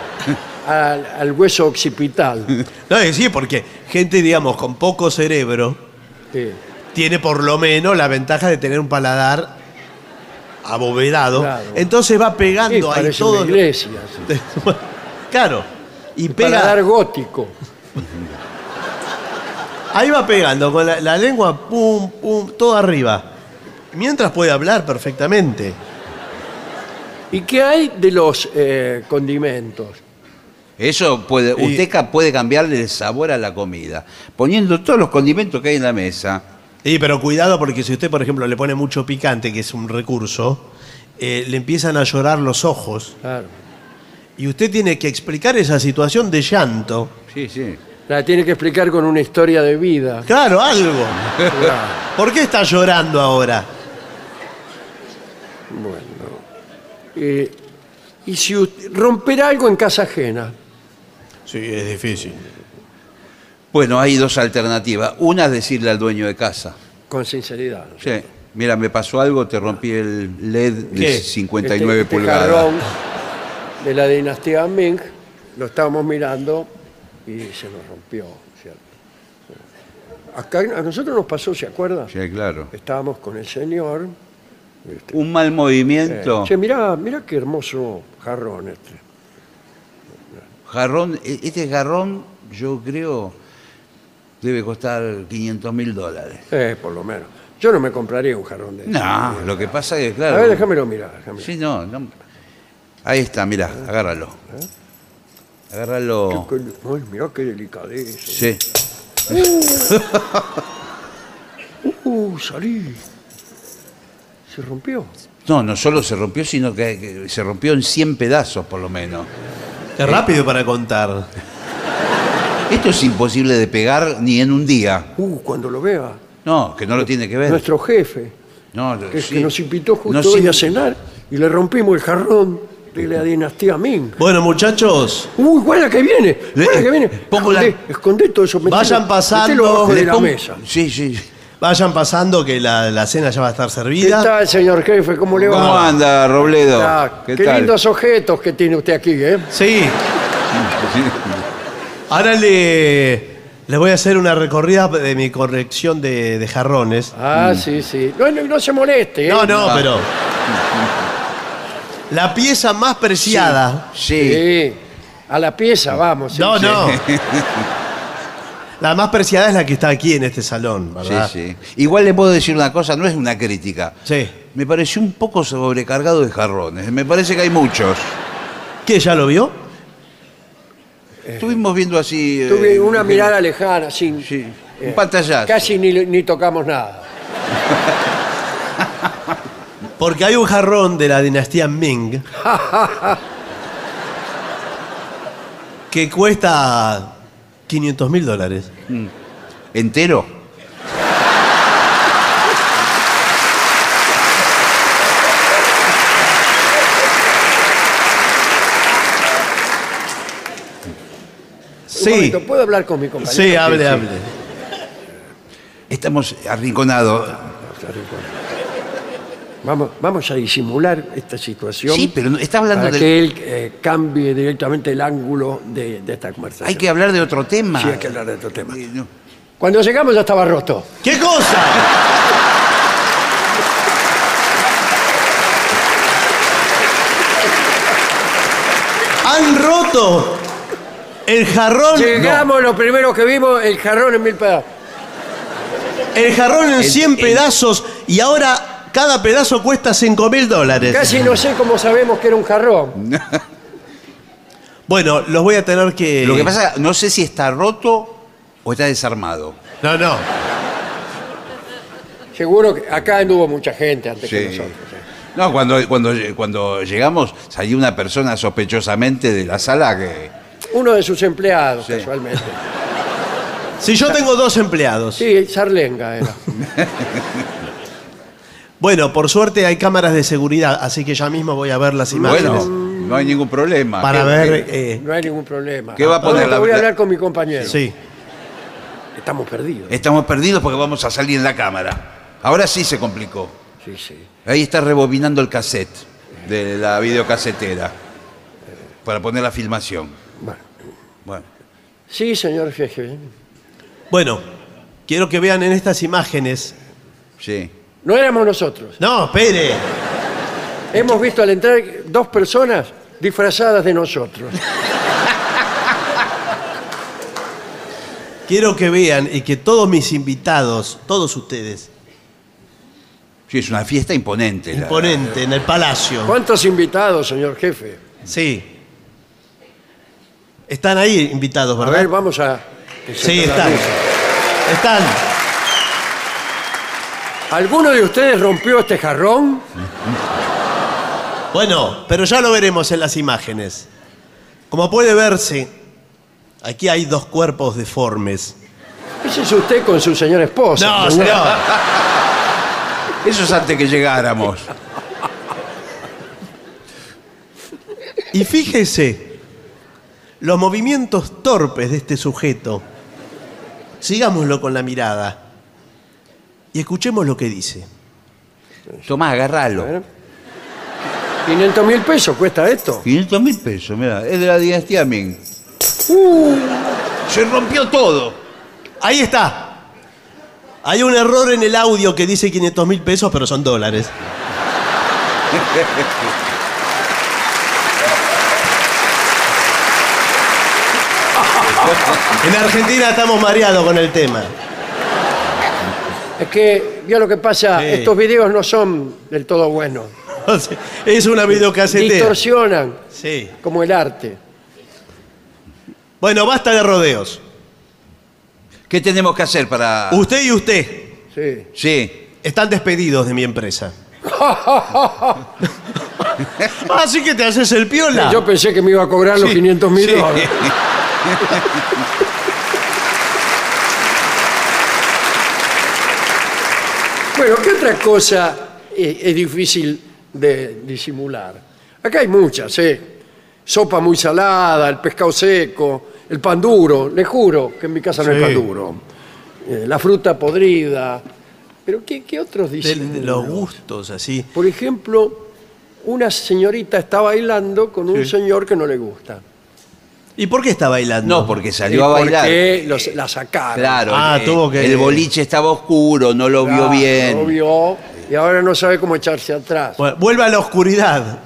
Speaker 3: al, al hueso occipital.
Speaker 4: No, eh, sí, porque gente, digamos, con poco cerebro
Speaker 3: Sí.
Speaker 4: tiene por lo menos la ventaja de tener un paladar abovedado.
Speaker 3: Claro.
Speaker 4: Entonces va
Speaker 3: Sí,
Speaker 4: pegando ahí
Speaker 3: parece
Speaker 4: todo.
Speaker 3: una iglesia. sí.
Speaker 4: claro. Y pega.
Speaker 3: gótico.
Speaker 4: Ahí va pegando con la, la lengua, pum, pum, todo arriba. Mientras puede hablar perfectamente.
Speaker 3: ¿Y qué hay de los eh, condimentos?
Speaker 5: Eso puede,
Speaker 4: Y-
Speaker 5: usted puede cambiarle el sabor a la comida, poniendo todos los condimentos que hay en la mesa.
Speaker 4: Sí, pero cuidado porque si usted, por ejemplo, le pone mucho picante, que es un recurso, eh, le empiezan a llorar los ojos.
Speaker 3: Claro.
Speaker 4: Y usted tiene que explicar esa situación de llanto.
Speaker 5: Sí, sí.
Speaker 3: La tiene que explicar con una historia de vida.
Speaker 4: Claro, algo.
Speaker 3: Claro.
Speaker 4: ¿Por qué está llorando ahora?
Speaker 3: Bueno. Eh, y si usted- romper algo en casa ajena.
Speaker 4: Sí, es difícil.
Speaker 5: Bueno, hay dos alternativas. Una es decirle al dueño de casa.
Speaker 3: Con sinceridad. ¿no?
Speaker 5: Sí, mira, me pasó algo, te rompí el LED de
Speaker 4: ¿Qué?
Speaker 5: 59
Speaker 3: Este- este
Speaker 5: pulgadas.
Speaker 3: jarrón de la dinastía Ming lo estábamos mirando y se nos rompió. ¿cierto? Acá a nosotros nos pasó, ¿se acuerda?
Speaker 5: Sí, claro.
Speaker 3: Estábamos con el señor.
Speaker 5: Un mal movimiento.
Speaker 3: Che, mirá, mirá qué hermoso jarrón este.
Speaker 5: Jarrón, e- este jarrón yo creo debe costar 500 mil dólares.
Speaker 3: Eh, por lo menos. Yo no me compraría un jarrón de
Speaker 5: No, lo que pasa es que, claro.
Speaker 3: A ver, déjamelo mirar. déjamelo.
Speaker 5: Sí, no, no. Ahí está, mirá, agárralo. Agárralo.
Speaker 3: Qué- Ay, mirá qué delicadeza.
Speaker 5: Sí.
Speaker 3: Uh, salí. Se rompió.
Speaker 5: No, no solo se rompió, sino que, que se rompió en 100 pedazos por lo menos.
Speaker 4: Es rápido para contar.
Speaker 5: Esto es imposible de pegar ni en un día.
Speaker 3: Uh, cuando lo vea.
Speaker 5: No, que no lo tiene que ver.
Speaker 3: Nuestro jefe,
Speaker 5: No,
Speaker 3: que,
Speaker 5: sí.
Speaker 3: que nos invitó justo
Speaker 5: Nos
Speaker 3: hoy
Speaker 5: in-
Speaker 3: a cenar y le rompimos el jarrón de la dinastía Ming.
Speaker 4: Bueno, muchachos,
Speaker 3: Uy, guarda que viene,
Speaker 5: Le-
Speaker 3: guarda que viene.
Speaker 5: pongo la-
Speaker 3: Escondé, escondé todo eso. metelo-
Speaker 4: Vayan pasando,
Speaker 3: metelo abajo de
Speaker 4: le
Speaker 3: la
Speaker 4: pongo-
Speaker 3: mesa.
Speaker 5: Sí, sí.
Speaker 4: vayan pasando que la, la cena ya va a estar
Speaker 3: ¿Qué
Speaker 4: servida.
Speaker 3: tal, señor jefe? ¿Cómo le va?
Speaker 5: ¿Cómo anda, Robledo?
Speaker 3: Ah,
Speaker 5: ¿Qué,
Speaker 3: qué
Speaker 5: tal?
Speaker 3: lindos objetos que tiene usted aquí, ¿eh?
Speaker 4: Sí. Ahora le, le voy a hacer una recorrida de mi corrección de, de jarrones.
Speaker 3: Ah, sí, sí. No, no, no se moleste, ¿eh?
Speaker 4: No, no,
Speaker 5: Ah.
Speaker 4: pero. La pieza más preciada.
Speaker 5: Sí.
Speaker 3: Sí. A la pieza, vamos. sí,
Speaker 4: No, no. La más preciada es la que está aquí en este salón,
Speaker 5: Sí,
Speaker 4: ¿verdad?
Speaker 5: sí. Igual le puedo decir una cosa, no es una crítica.
Speaker 4: Sí.
Speaker 5: Me pareció un poco sobrecargado de jarrones. Me parece que hay muchos.
Speaker 4: ¿Qué? ¿Ya lo vio?
Speaker 5: Estuvimos viendo así. eh,
Speaker 3: Tuve una
Speaker 5: eh,
Speaker 3: mirada lejana, sin.
Speaker 5: Sí,
Speaker 3: eh,
Speaker 5: un pantallazo.
Speaker 3: Casi ni, ni tocamos nada.
Speaker 4: Porque hay un jarrón de la dinastía Ming que cuesta 500 mil dólares.
Speaker 5: ¿Entero?
Speaker 3: Un momento, ¿puedo hablar con mi compañero?
Speaker 4: Sí, hable,
Speaker 5: sí.
Speaker 4: hable.
Speaker 5: Estamos arrinconados.
Speaker 3: Vamos, vamos a disimular esta situación.
Speaker 5: Sí, pero está hablando
Speaker 3: para
Speaker 5: del-
Speaker 3: que él eh, cambie directamente el ángulo de, de esta conversación.
Speaker 5: Hay que hablar de otro tema.
Speaker 3: Sí, hay que hablar de otro tema.
Speaker 5: Eh, no.
Speaker 3: Cuando llegamos ya estaba roto.
Speaker 4: ¿Qué cosa? Han roto el jarrón.
Speaker 3: Llegamos, lo primero que vimos, el jarrón en mil pedazos.
Speaker 4: el jarrón en 100
Speaker 5: el-
Speaker 4: pedazos y ahora cada pedazo cuesta 5 mil dólares.
Speaker 3: Casi no sé cómo sabemos que era un jarrón.
Speaker 4: Bueno, los voy a tener que.
Speaker 5: Lo que pasa, no sé si está roto o está desarmado.
Speaker 4: No, no.
Speaker 3: Seguro que acá anduvo mucha gente antes que
Speaker 5: Sí.
Speaker 3: nosotros.
Speaker 5: No, cuando, cuando, cuando llegamos salió una persona sospechosamente de la sala que...
Speaker 3: Uno de sus empleados,
Speaker 5: Sí.
Speaker 3: casualmente.
Speaker 4: Si yo tengo dos empleados.
Speaker 3: Sí, Sarlenga era.
Speaker 4: Bueno, por suerte hay cámaras de seguridad, así que ya mismo voy a ver las imágenes.
Speaker 5: Bueno, no hay ningún problema.
Speaker 4: para
Speaker 5: ¿Qué-
Speaker 4: ver.
Speaker 5: qué-
Speaker 4: eh,
Speaker 3: No hay ningún problema.
Speaker 5: ¿Qué va a poner
Speaker 3: Ahora
Speaker 5: la-
Speaker 3: voy a
Speaker 5: la-
Speaker 3: hablar con mi compañero.
Speaker 4: sí.
Speaker 3: Estamos perdidos.
Speaker 5: Estamos perdidos porque vamos a salir en la cámara. Ahora sí se complicó.
Speaker 3: Sí, sí.
Speaker 5: Ahí está rebobinando el cassette de la videocasetera para poner la filmación.
Speaker 3: Bueno.
Speaker 5: Bueno,
Speaker 3: Sí, señor jefe.
Speaker 4: Bueno, quiero que vean en estas imágenes.
Speaker 5: sí.
Speaker 3: No éramos nosotros.
Speaker 4: No, espere.
Speaker 3: Hemos visto al entrar dos personas disfrazadas de nosotros.
Speaker 4: Quiero que vean y que todos mis invitados, todos ustedes,
Speaker 5: Sí, es una fiesta imponente. la-
Speaker 4: imponente en el palacio.
Speaker 3: ¿Cuántos invitados, señor jefe?
Speaker 4: Sí. Están ahí invitados,
Speaker 3: A
Speaker 4: ¿verdad?
Speaker 3: ver, vamos a... que se
Speaker 4: Sí, están. Están.
Speaker 3: ¿Alguno de ustedes rompió este jarrón?
Speaker 4: Bueno, pero ya lo veremos en las imágenes. Como puede verse, aquí hay dos cuerpos deformes.
Speaker 3: Ese es usted con su señora esposa.
Speaker 4: No,
Speaker 3: señor.
Speaker 4: señor.
Speaker 5: Eso es antes que llegáramos.
Speaker 4: Y fíjese los movimientos torpes de este sujeto. Sigámoslo con la mirada y escuchemos lo que dice.
Speaker 5: Tomás, agarralo.
Speaker 3: A ver. 500 mil pesos cuesta esto.
Speaker 5: 500 mil pesos, mira, es de la dinastía Ming. Se rompió todo.
Speaker 4: Ahí está. Hay un error en el audio que dice 500 mil pesos, pero son dólares. En Argentina estamos mareados con el tema.
Speaker 3: Es que, vio lo que pasa,
Speaker 4: Sí.
Speaker 3: estos videos no son del todo buenos.
Speaker 4: Es una videocasetera.
Speaker 3: Distorsionan,
Speaker 4: Sí.
Speaker 3: como el arte.
Speaker 4: Bueno, basta de rodeos.
Speaker 5: ¿Qué tenemos que hacer para...?
Speaker 4: Usted y usted
Speaker 3: Sí.
Speaker 5: Sí.
Speaker 4: están despedidos de mi empresa. Así que te haces el piola.
Speaker 3: Yo pensé que me iba a cobrar los
Speaker 4: Sí,
Speaker 3: 500 mil
Speaker 4: sí.
Speaker 3: dólares. Bueno, ¿qué otra cosa eh, es difícil de disimular? Acá hay muchas, ¿eh? Sopa muy salada, el pescado seco, el pan duro. Le juro que en mi casa no hay
Speaker 4: Sí.
Speaker 3: pan duro. Eh, la fruta podrida. Pero ¿qué, qué otros
Speaker 4: de,
Speaker 3: disimulos?
Speaker 4: de los gustos, así.
Speaker 3: Por ejemplo, una señorita está bailando con un
Speaker 4: Sí.
Speaker 3: señor que no le gusta.
Speaker 4: ¿Y por qué está bailando?
Speaker 5: No, porque salió a bailar.
Speaker 3: Porque los- la sacaron.
Speaker 5: Claro.
Speaker 4: Ah,
Speaker 5: eh,
Speaker 4: tuvo que-
Speaker 5: El boliche estaba oscuro, no lo vio
Speaker 3: Claro,
Speaker 5: bien.
Speaker 3: Lo vio y ahora no sabe cómo echarse atrás.
Speaker 4: Bueno, vuelve a la oscuridad.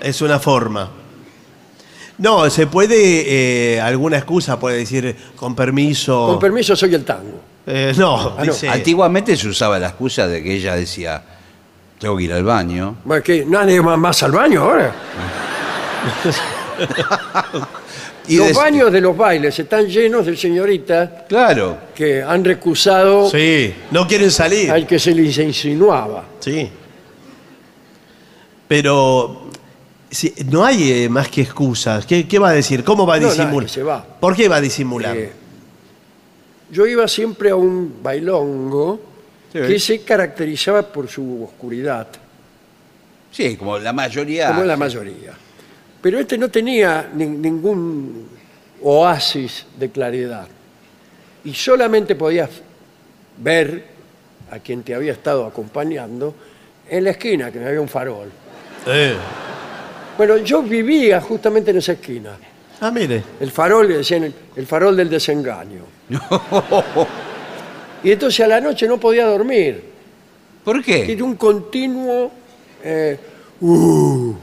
Speaker 4: Es una forma. No, se puede, eh, alguna excusa puede decir, con permiso.
Speaker 3: Con permiso, soy el tango.
Speaker 4: Eh, no,
Speaker 3: Ah, no.
Speaker 4: dice-
Speaker 5: Antiguamente se usaba la excusa de que ella decía, tengo que ir al baño.
Speaker 3: Bueno, que nadie va más al baño ahora.
Speaker 5: Y
Speaker 3: los
Speaker 5: des-
Speaker 3: baños de los bailes están llenos de señoritas
Speaker 5: Claro.
Speaker 3: que han recusado
Speaker 4: Sí, no quieren salir.
Speaker 3: al que se les insinuaba.
Speaker 4: Sí. Pero sí, no hay eh, más que excusas. ¿Qué, qué va a decir? ¿Cómo va a
Speaker 3: No,
Speaker 4: disimular?
Speaker 3: nadie se va.
Speaker 4: ¿Por qué va a disimular?
Speaker 3: Eh, yo iba siempre a un bailongo
Speaker 5: Sí.
Speaker 3: que se caracterizaba por su oscuridad,
Speaker 5: Sí, como la mayoría.
Speaker 3: como la mayoría. Pero este no tenía ni- ningún oasis de claridad. Y solamente podías ver a quien te había estado acompañando en la esquina, que había un farol.
Speaker 4: Eh.
Speaker 3: Bueno, yo vivía justamente en esa esquina.
Speaker 4: Ah, mire.
Speaker 3: El farol, le decían el, farol del desengaño. Y entonces a la noche no podía dormir.
Speaker 5: ¿Por qué?
Speaker 3: Tiene un continuo. eh, uh,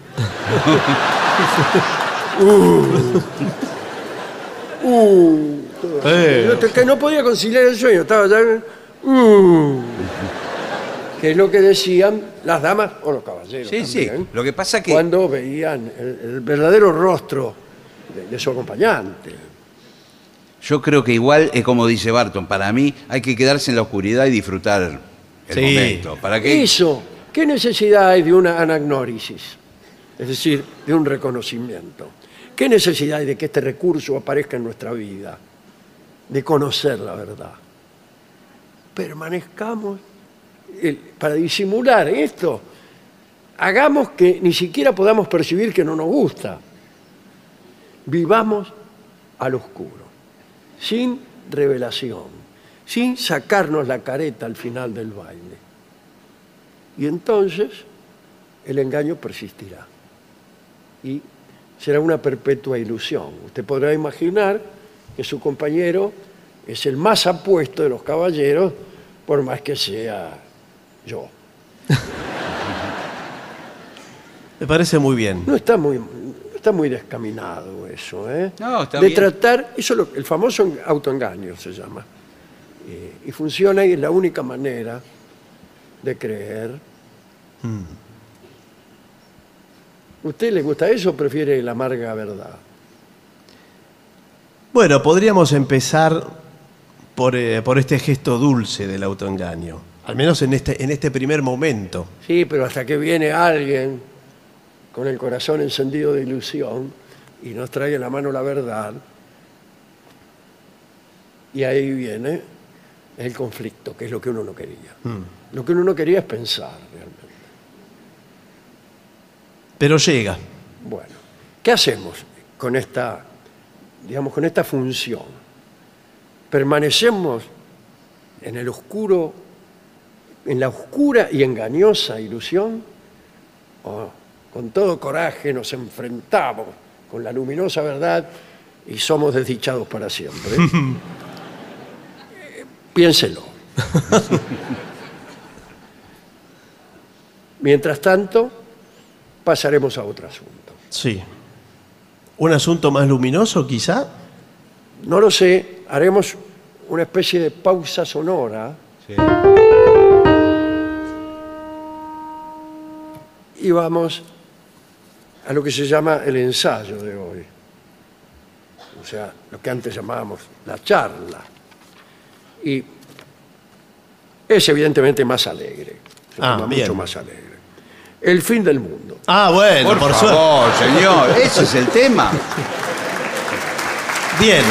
Speaker 3: uh, uh.
Speaker 4: Eh.
Speaker 3: No que no podía conciliar el sueño, estaba ya. uh, que es lo que decían las damas o los caballeros.
Speaker 5: Sí, sí. Lo que pasa que.
Speaker 3: Cuando veían el, el verdadero rostro de, de su acompañante.
Speaker 5: Yo creo que igual es como dice Barton. Para mí hay que quedarse en la oscuridad y disfrutar el
Speaker 4: Sí.
Speaker 5: momento. ¿Para qué?
Speaker 3: Eso, ¿qué necesidad hay de una anagnórisis? Es decir, de un reconocimiento. ¿Qué necesidad hay de que este recurso aparezca en nuestra vida? De conocer la verdad. Permanezcamos para disimular esto. Hagamos que ni siquiera podamos percibir que no nos gusta. Vivamos al oscuro, sin revelación, sin sacarnos la careta al final del baile. Y entonces el engaño persistirá y será una perpetua ilusión. Usted podrá imaginar que su compañero es el más apuesto de los caballeros, por más que sea yo.
Speaker 4: Me parece muy bien.
Speaker 3: No está muy, no está muy descaminado eso, ¿eh?
Speaker 5: No, está
Speaker 3: de
Speaker 5: bien.
Speaker 3: tratar, eso es lo- el famoso autoengaño se llama. Eh, y funciona y es la única manera de creer.
Speaker 5: Hmm.
Speaker 3: ¿Usted le gusta eso o prefiere la amarga verdad?
Speaker 4: Bueno, podríamos empezar por, eh, por este gesto dulce del autoengaño. Al menos en este, en este primer momento.
Speaker 3: Sí, pero hasta que viene alguien con el corazón encendido de ilusión y nos trae en la mano la verdad, y ahí viene el conflicto, que es lo que uno no quería. Lo que uno no quería es pensar realmente.
Speaker 4: Pero llega.
Speaker 3: Bueno, ¿qué hacemos con esta, digamos, con esta función? ¿Permanecemos en el oscuro, en la oscura y engañosa ilusión? ¿O con todo coraje nos enfrentamos con la luminosa verdad y somos desdichados para siempre. Eh, Piénselo. Mientras tanto, pasaremos a otro asunto.
Speaker 4: Sí. ¿Un asunto más luminoso, quizá?
Speaker 3: No lo sé, haremos una especie de pausa sonora y vamos a lo que se llama el ensayo de hoy. O sea, lo que antes llamábamos la charla. Y es evidentemente más alegre. Se
Speaker 4: Ah,
Speaker 3: toma
Speaker 4: bien.
Speaker 3: mucho más alegre. El fin del mundo.
Speaker 4: Ah, bueno,
Speaker 5: Por,
Speaker 4: por, suerte.
Speaker 5: favor, señor, ese es el tema.
Speaker 4: Bien.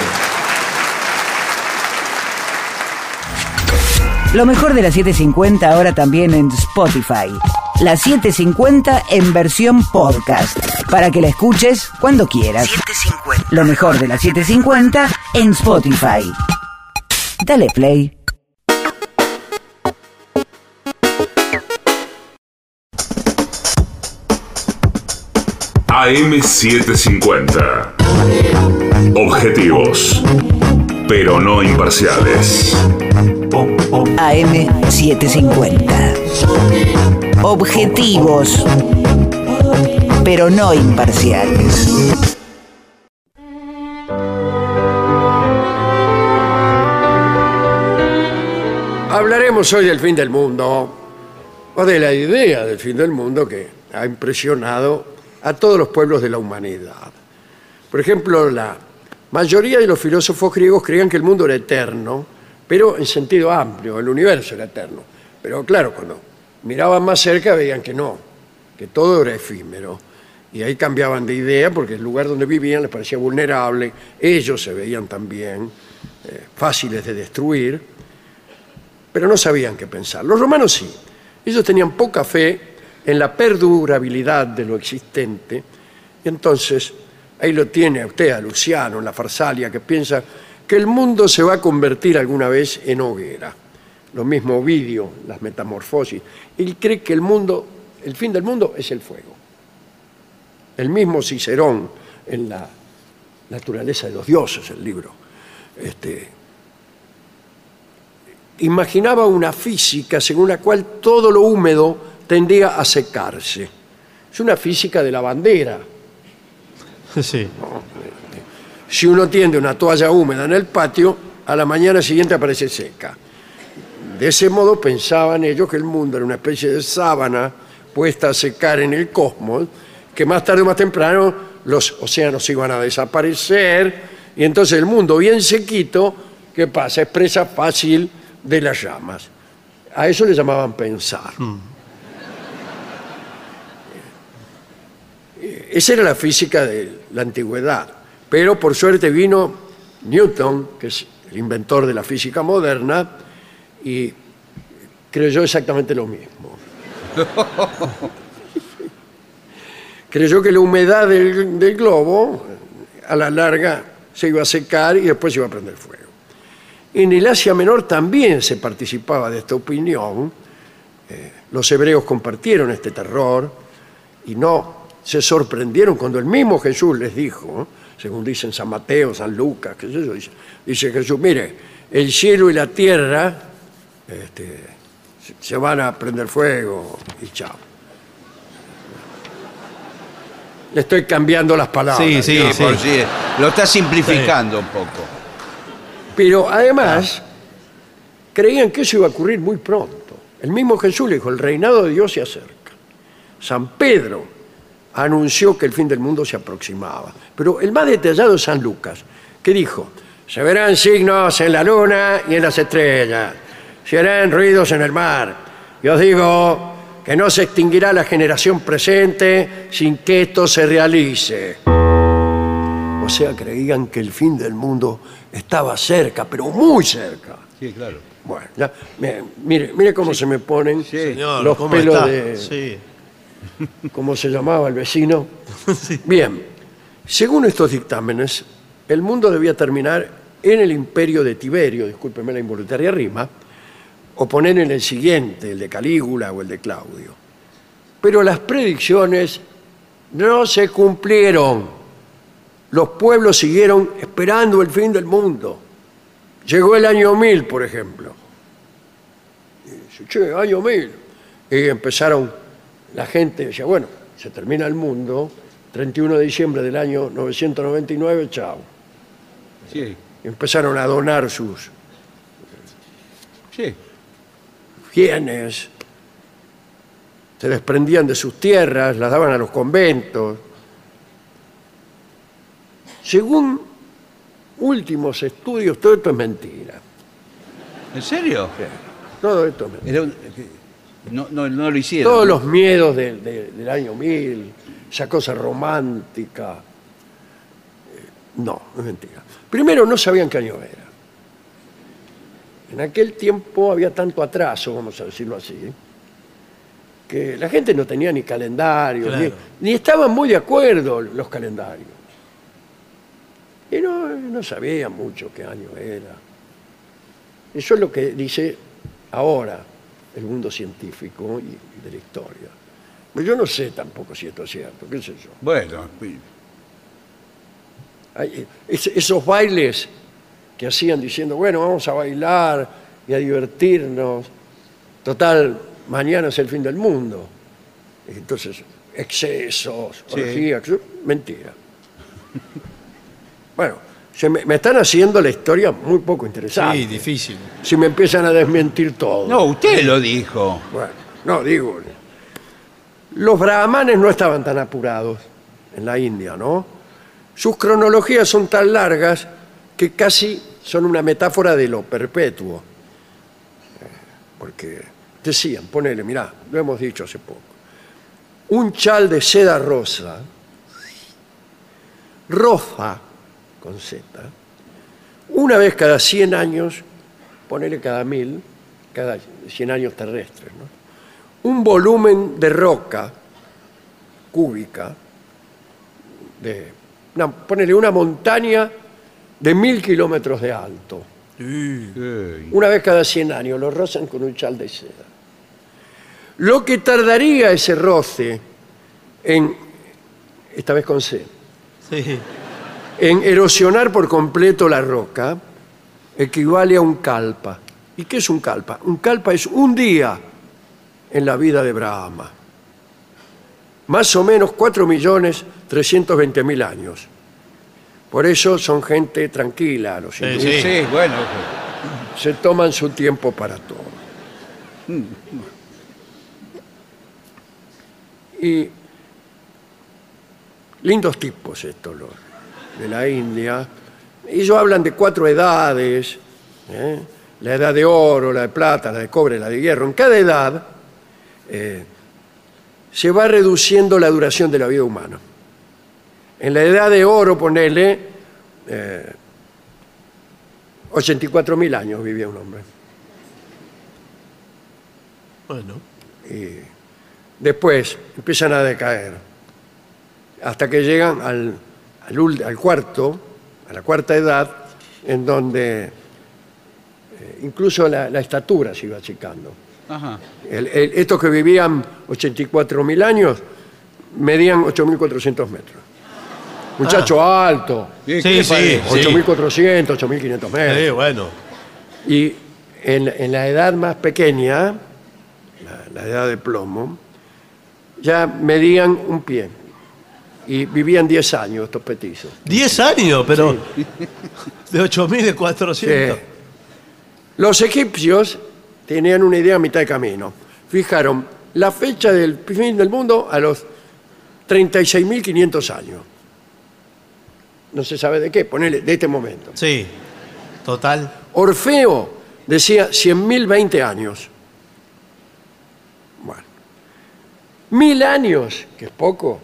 Speaker 6: Lo mejor de la 750 ahora también en Spotify. La 750 en versión podcast. Para que la escuches cuando quieras. Lo mejor de la 750 en Spotify. Dale play.
Speaker 1: AM750. Objetivos, pero no imparciales.
Speaker 6: AM750. Objetivos, pero no imparciales.
Speaker 3: Hablaremos hoy del fin del mundo, o de la idea del fin del mundo que ha impresionado a todos los pueblos de la humanidad. Por ejemplo, la mayoría de los filósofos griegos creían que el mundo era eterno, pero en sentido amplio, el universo era eterno. Pero claro, cuando miraban más cerca veían que no, que todo era efímero. Y ahí cambiaban de idea porque el lugar donde vivían les parecía vulnerable, ellos se veían también eh, fáciles de destruir pero no sabían qué pensar. Los romanos sí. Ellos tenían poca fe en la perdurabilidad de lo existente. Y entonces, ahí lo tiene usted a Luciano la Farsalia, que piensa que el mundo se va a convertir alguna vez en hoguera. Lo mismo Ovidio, las metamorfosis. Él cree que el mundo, el fin del mundo es el fuego. El mismo Cicerón en la naturaleza de los dioses, el libro, este, imaginaba una física según la cual todo lo húmedo tendía a secarse. Es una física de la bandera.
Speaker 4: Sí.
Speaker 3: Si uno tiende una toalla húmeda en el patio, a la mañana siguiente aparece seca. De ese modo pensaban ellos que el mundo era una especie de sábana puesta a secar en el cosmos, que más tarde o más temprano los océanos iban a desaparecer, y entonces el mundo bien sequito, ¿qué pasa? Es presa fácil de las llamas. A eso le llamaban pensar. Eh, Esa era la física de la antigüedad. Pero por suerte vino Newton, que es el inventor de la física moderna, y creyó exactamente lo mismo. creyó que la humedad del, del globo, a la larga, se iba a secar y después se iba a prender fuego. En el Asia Menor también se participaba de esta opinión. Eh, los hebreos compartieron este terror y no se sorprendieron cuando el mismo Jesús les dijo, según dicen San Mateo, San Lucas, qué sé yo, dice, dice Jesús, mire, el cielo y la tierra este, se- van a prender fuego y chao. Le estoy cambiando las palabras.
Speaker 4: Sí, sí,
Speaker 5: Sí, por sí, Lo está simplificando un poco.
Speaker 3: Pero además, creían que eso iba a ocurrir muy pronto. El mismo Jesús le dijo, el reinado de Dios se acerca. San Pedro anunció que el fin del mundo se aproximaba. Pero el más detallado es San Lucas, que dijo, se verán signos en la luna y en las estrellas, se harán ruidos en el mar. Y os digo que no se extinguirá la generación presente sin que esto se realice. O sea, creían que el fin del mundo estaba cerca, pero muy cerca.
Speaker 5: Sí, claro.
Speaker 3: Bueno, ya, mire, mire cómo se me ponen
Speaker 4: Señor,
Speaker 3: los
Speaker 4: ¿cómo
Speaker 3: pelos
Speaker 4: está?
Speaker 3: de...
Speaker 4: Sí.
Speaker 3: ¿Cómo se llamaba el vecino? Bien, según estos dictámenes, el mundo debía terminar en el imperio de Tiberio, discúlpeme la involuntaria rima, o poner en el siguiente, el de Calígula o el de Claudio. Pero las predicciones no se cumplieron. los pueblos siguieron esperando el fin del mundo. Llegó el año 1000, por ejemplo. Y dice, che, año 1000. Y empezaron, la gente decía, bueno, se termina el mundo, 31 de diciembre del año 999, chao.
Speaker 5: Sí,
Speaker 3: empezaron a donar sus
Speaker 5: sí.
Speaker 3: bienes, se desprendían de sus tierras, las daban a los conventos. Según últimos estudios, todo esto es mentira.
Speaker 5: ¿En serio?
Speaker 3: Todo esto es mentira.
Speaker 5: Era un- no, no, no lo hicieron.
Speaker 3: Todos los miedos del- de- del año 1000, esa cosa romántica. eh, No, es mentira. Primero, no sabían qué año era. En aquel tiempo había tanto atraso, vamos a decirlo así, que la gente no tenía ni calendario,
Speaker 4: Claro.
Speaker 3: ni, ni estaban muy de acuerdo los calendarios. Y no, no sabían mucho qué año era. Eso es lo que dice ahora el mundo científico y, de la historia. Pero yo no sé tampoco si esto es cierto, qué sé yo.
Speaker 5: Bueno,
Speaker 3: Hay- es- esos bailes que hacían diciendo, bueno, vamos a bailar y a divertirnos. Total, mañana es el fin del mundo. Entonces, excesos,
Speaker 5: Sí.
Speaker 3: orgías, mentira. Bueno, se me, me están haciendo la historia muy poco interesante.
Speaker 4: Sí, difícil.
Speaker 3: Si me empiezan a desmentir todo.
Speaker 5: no, usted lo dijo.
Speaker 3: Bueno, no, digo. Los brahmanes no estaban tan apurados en la India, ¿no? Sus cronologías son tan largas que casi son una metáfora de lo perpetuo. Eh, Porque decían, ponele, mirá, lo hemos dicho hace poco, un chal de seda rosa, roja, con Z, una vez cada 100 años, ponele cada mil, cada 100 años terrestres, ¿no? un volumen de roca cúbica, de, una, ponele una montaña de mil kilómetros de alto. Una vez cada 100 años lo rozan con un chal de seda. Lo que tardaría ese roce en, esta vez con C,
Speaker 4: Sí.
Speaker 3: En erosionar por completo la roca equivale a un kalpa. ¿Y qué es un kalpa? Un kalpa es un día en la vida de Brahma. Más o menos 4.320.000 años. Por eso son gente tranquila, los hindúes.
Speaker 5: Sí,
Speaker 4: Sí.
Speaker 5: bueno.
Speaker 3: Se toman su tiempo para todo. Y lindos tipos estos los de la India. Ellos hablan de cuatro edades, ¿eh? la edad de oro, la de plata, la de cobre, la de hierro. En cada edad eh, se va reduciendo la duración de la vida humana. En la edad de oro, ponele, eh, 84.000 años vivía un hombre.
Speaker 4: Bueno.
Speaker 3: Y después empiezan a decaer hasta que llegan al, al cuarto, a la cuarta edad, en donde eh, incluso la, la estatura se iba achicando.
Speaker 5: Ajá.
Speaker 3: El- el- estos que vivían 84.000 años medían 8.400 metros. Muchacho alto,
Speaker 5: Bien,
Speaker 4: Sí,
Speaker 5: ¿qué le
Speaker 4: sí.
Speaker 5: parece?
Speaker 3: 8.400, 8.500
Speaker 4: Sí,
Speaker 3: metros.
Speaker 4: bueno.
Speaker 3: Y en, en la edad más pequeña, la, la edad de plomo, ya medían un pie. Y vivían 10 años estos petizos.
Speaker 4: 10 años, pero de 8.400.
Speaker 3: Eh, los egipcios tenían una idea a mitad de camino. Fijaron la fecha del fin del mundo a los 36.500 años. No se sabe de qué, ponele, de este momento.
Speaker 4: Sí, total.
Speaker 3: Orfeo decía 100.020 años. Bueno, mil años, que es poco,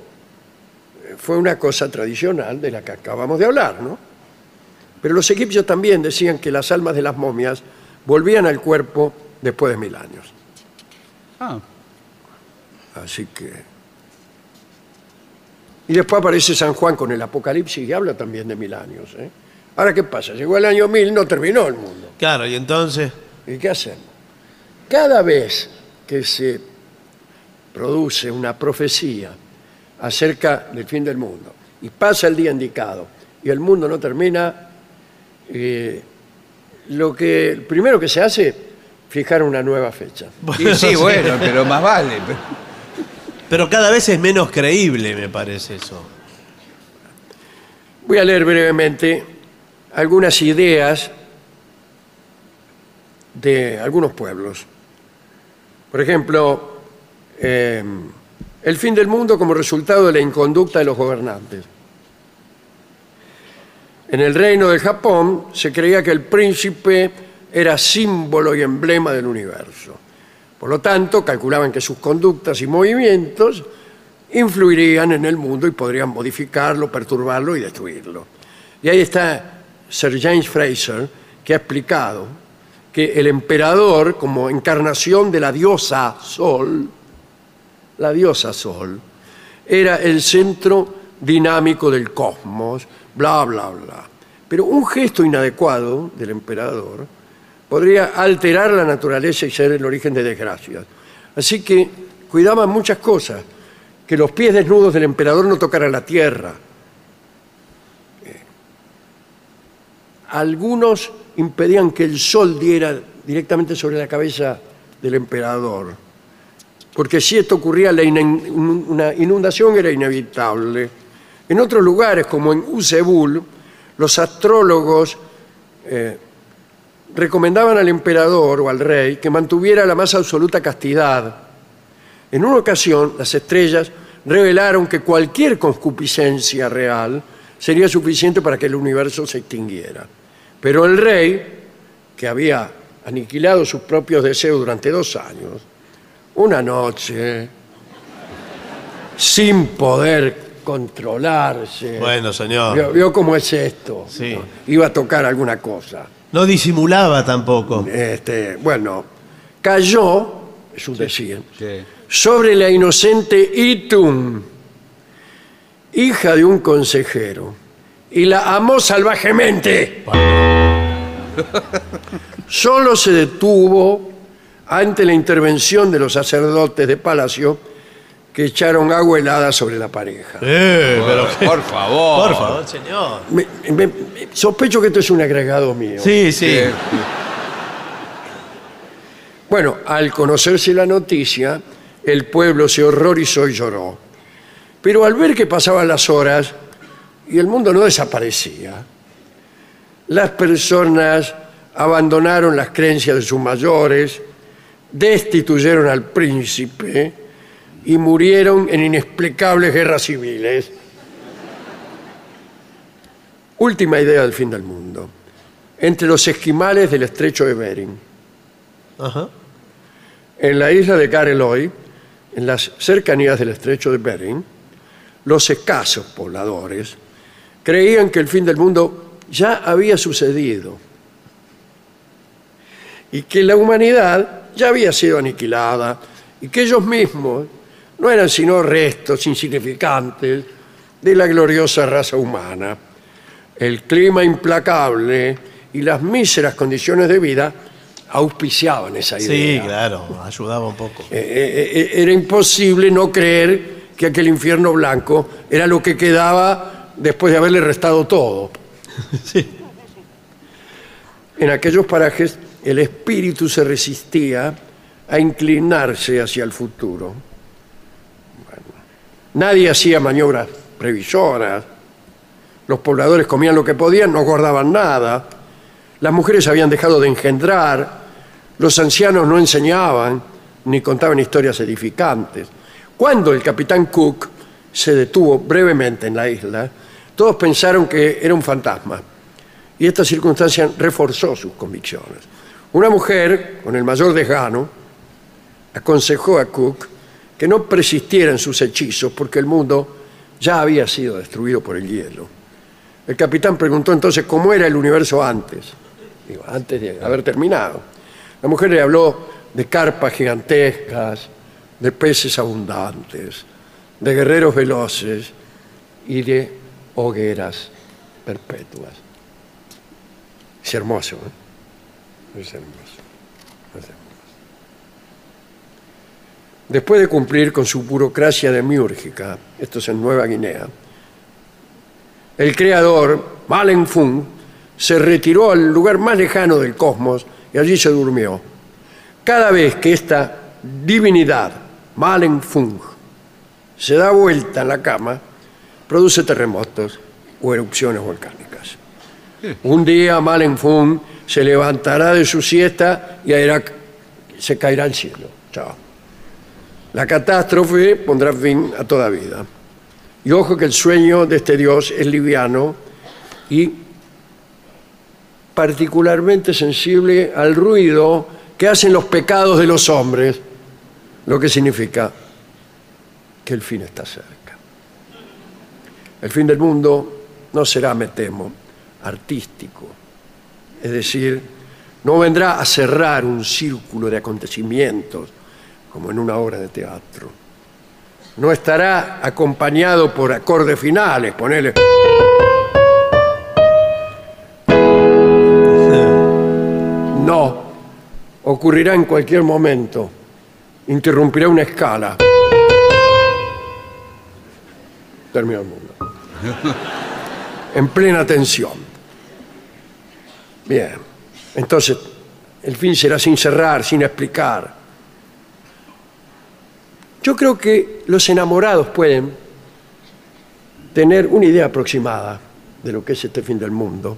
Speaker 3: fue una cosa tradicional de la que acabamos de hablar, ¿no? Pero los egipcios también decían que las almas de las momias volvían al cuerpo después de mil años.
Speaker 5: Ah,
Speaker 3: Así que... Y después aparece San Juan con el Apocalipsis y habla también de mil años. ¿eh? Ahora, ¿qué pasa? Llegó el año mil, no terminó el mundo.
Speaker 4: Claro, y entonces.
Speaker 3: ¿Y qué hacemos? Cada vez que se produce una profecía acerca del fin del mundo y pasa el día indicado y el mundo no termina, eh, lo que primero que se hace, fijar una nueva fecha.
Speaker 5: Y sí, bueno, pero más vale. pero-
Speaker 4: Pero cada vez es menos creíble, me parece eso.
Speaker 3: Voy a leer brevemente algunas ideas de algunos pueblos. Por ejemplo, eh, el fin del mundo como resultado de la inconducta de los gobernantes. En el reino de Japón se creía que el príncipe era símbolo y emblema del universo. Por lo tanto, calculaban que sus conductas y movimientos influirían en el mundo y podrían modificarlo, perturbarlo y destruirlo. Y ahí está Sir James Fraser, que ha explicado que el emperador, como encarnación de la diosa Sol, la diosa Sol, era el centro dinámico del cosmos, bla, bla, bla. Pero un gesto inadecuado del emperador podría alterar la naturaleza y ser el origen de desgracias. Así que cuidaban muchas cosas, que los pies desnudos del emperador no tocaran la tierra. Eh, Algunos impedían que el sol diera directamente sobre la cabeza del emperador, porque si esto ocurría, la una inundación era inevitable. En otros lugares, como en Usebul, los astrólogos eh, recomendaban al emperador o al rey que mantuviera la más absoluta castidad. En una ocasión, las estrellas revelaron que cualquier concupiscencia real sería suficiente para que el universo se extinguiera. Pero el rey, que había aniquilado sus propios deseos durante dos años, una noche, sin poder controlarse,
Speaker 4: Bueno, señor.
Speaker 3: vio, vio cómo es esto.
Speaker 4: Sí.
Speaker 3: ¿no? Iba a tocar alguna cosa.
Speaker 4: No disimulaba tampoco.
Speaker 3: Este, bueno, cayó, es un decir,
Speaker 5: Sí.
Speaker 3: sobre la inocente Itun, hija de un consejero, y la amó salvajemente. Solo se detuvo ante la intervención de los sacerdotes de palacio que echaron agua helada sobre la pareja.
Speaker 4: Eh, pero
Speaker 5: Por favor.
Speaker 4: por favor, señor.
Speaker 3: Me- me- me- sospecho que esto es un agregado mío.
Speaker 4: Sí, sí.
Speaker 5: Sí.
Speaker 3: Bueno, al conocerse la noticia, el pueblo se horrorizó y lloró. Pero al ver que pasaban las horas y el mundo no desaparecía, las personas abandonaron las creencias de sus mayores, destituyeron al príncipe y murieron en inexplicables guerras civiles. Última idea del fin del mundo. Entre los esquimales del estrecho de Bering.
Speaker 4: Ajá.
Speaker 3: En la isla de Careloy, en las cercanías del estrecho de Bering, los escasos pobladores creían que el fin del mundo ya había sucedido y que la humanidad ya había sido aniquilada y que ellos mismos no eran sino restos insignificantes de la gloriosa raza humana. El clima implacable y las míseras condiciones de vida auspiciaban esa idea.
Speaker 4: Sí, claro, ayudaba un poco.
Speaker 3: Eh, eh, eh, era imposible no creer que aquel infierno blanco era lo que quedaba después de haberle restado todo. En aquellos parajes el espíritu se resistía a inclinarse hacia el futuro. Bueno, nadie hacía maniobras previsoras. Los pobladores comían lo que podían, no guardaban nada. Las mujeres habían dejado de engendrar. Los ancianos no enseñaban ni contaban historias edificantes. Cuando el capitán Cook se detuvo brevemente en la isla, todos pensaron que era un fantasma. Y esta circunstancia reforzó sus convicciones. Una mujer, con el mayor desgano, aconsejó a Cook que no persistiera en sus hechizos porque el mundo ya había sido destruido por el hielo. El capitán preguntó entonces cómo era el universo antes, digo, antes de haber terminado. La mujer le habló de carpas gigantescas, de peces abundantes, de guerreros veloces y de hogueras perpetuas. Es hermoso, ¿eh? Es hermoso. es hermoso. Después de cumplir con su burocracia demiúrgica, esto es en Nueva Guinea, el creador, Malen Fung, se retiró al lugar más lejano del cosmos y allí se durmió. Cada vez que esta divinidad, Malen Fung, se da vuelta en la cama, produce terremotos o erupciones volcánicas. Un día Malen Fung se levantará de su siesta y se caerá al cielo. Chao. La catástrofe pondrá fin a toda vida. Y ojo que el sueño de este Dios es liviano y particularmente sensible al ruido que hacen los pecados de los hombres, lo que significa que el fin está cerca. El fin del mundo no será, me temo, artístico, es decir, no vendrá a cerrar un círculo de acontecimientos como en una obra de teatro. No estará acompañado por acordes finales, ponele. No, ocurrirá en cualquier momento. Interrumpirá una escala. Terminó el mundo. En plena tensión. Bien. Entonces, el fin será sin cerrar, sin explicar. Yo creo que los enamorados pueden tener una idea aproximada de lo que es este fin del mundo,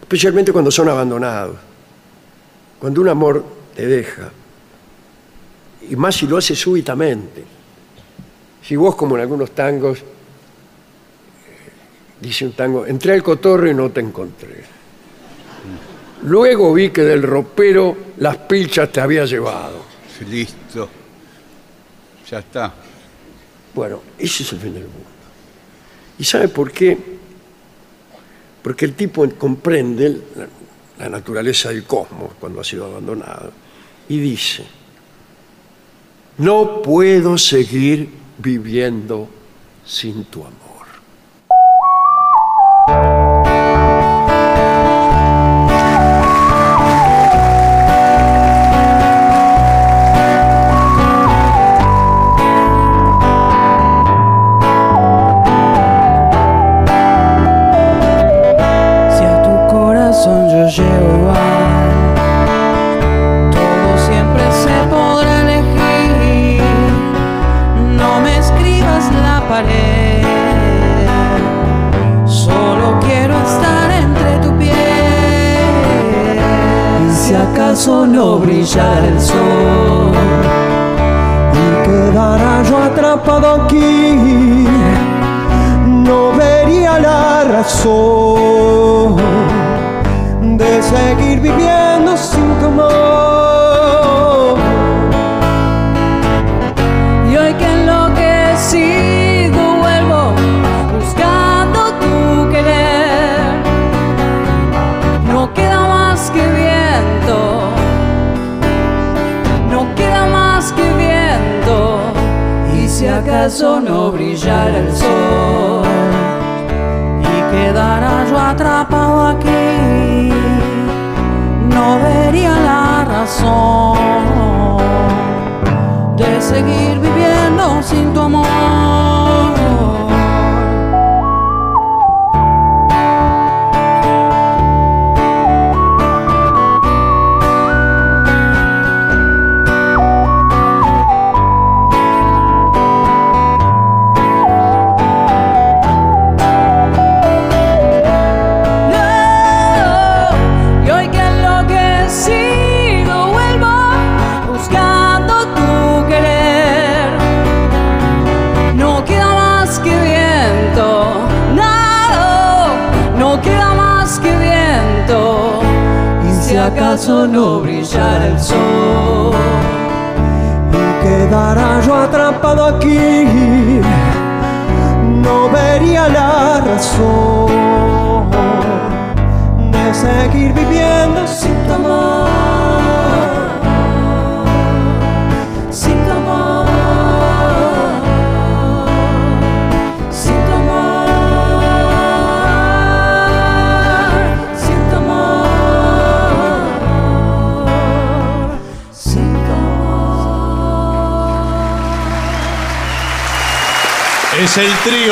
Speaker 3: especialmente cuando son abandonados, cuando un amor te deja, y más si lo hace súbitamente. Si vos, como en algunos tangos, dice un tango, entré al cotorro y no te encontré. Luego vi que del ropero las pilchas te había llevado.
Speaker 5: Listo. Ya está.
Speaker 3: Bueno, ese es el fin del mundo. ¿Y sabe por qué? Porque el tipo comprende la, la naturaleza del cosmos cuando ha sido abandonado y dice, no puedo seguir viviendo sin tu amor.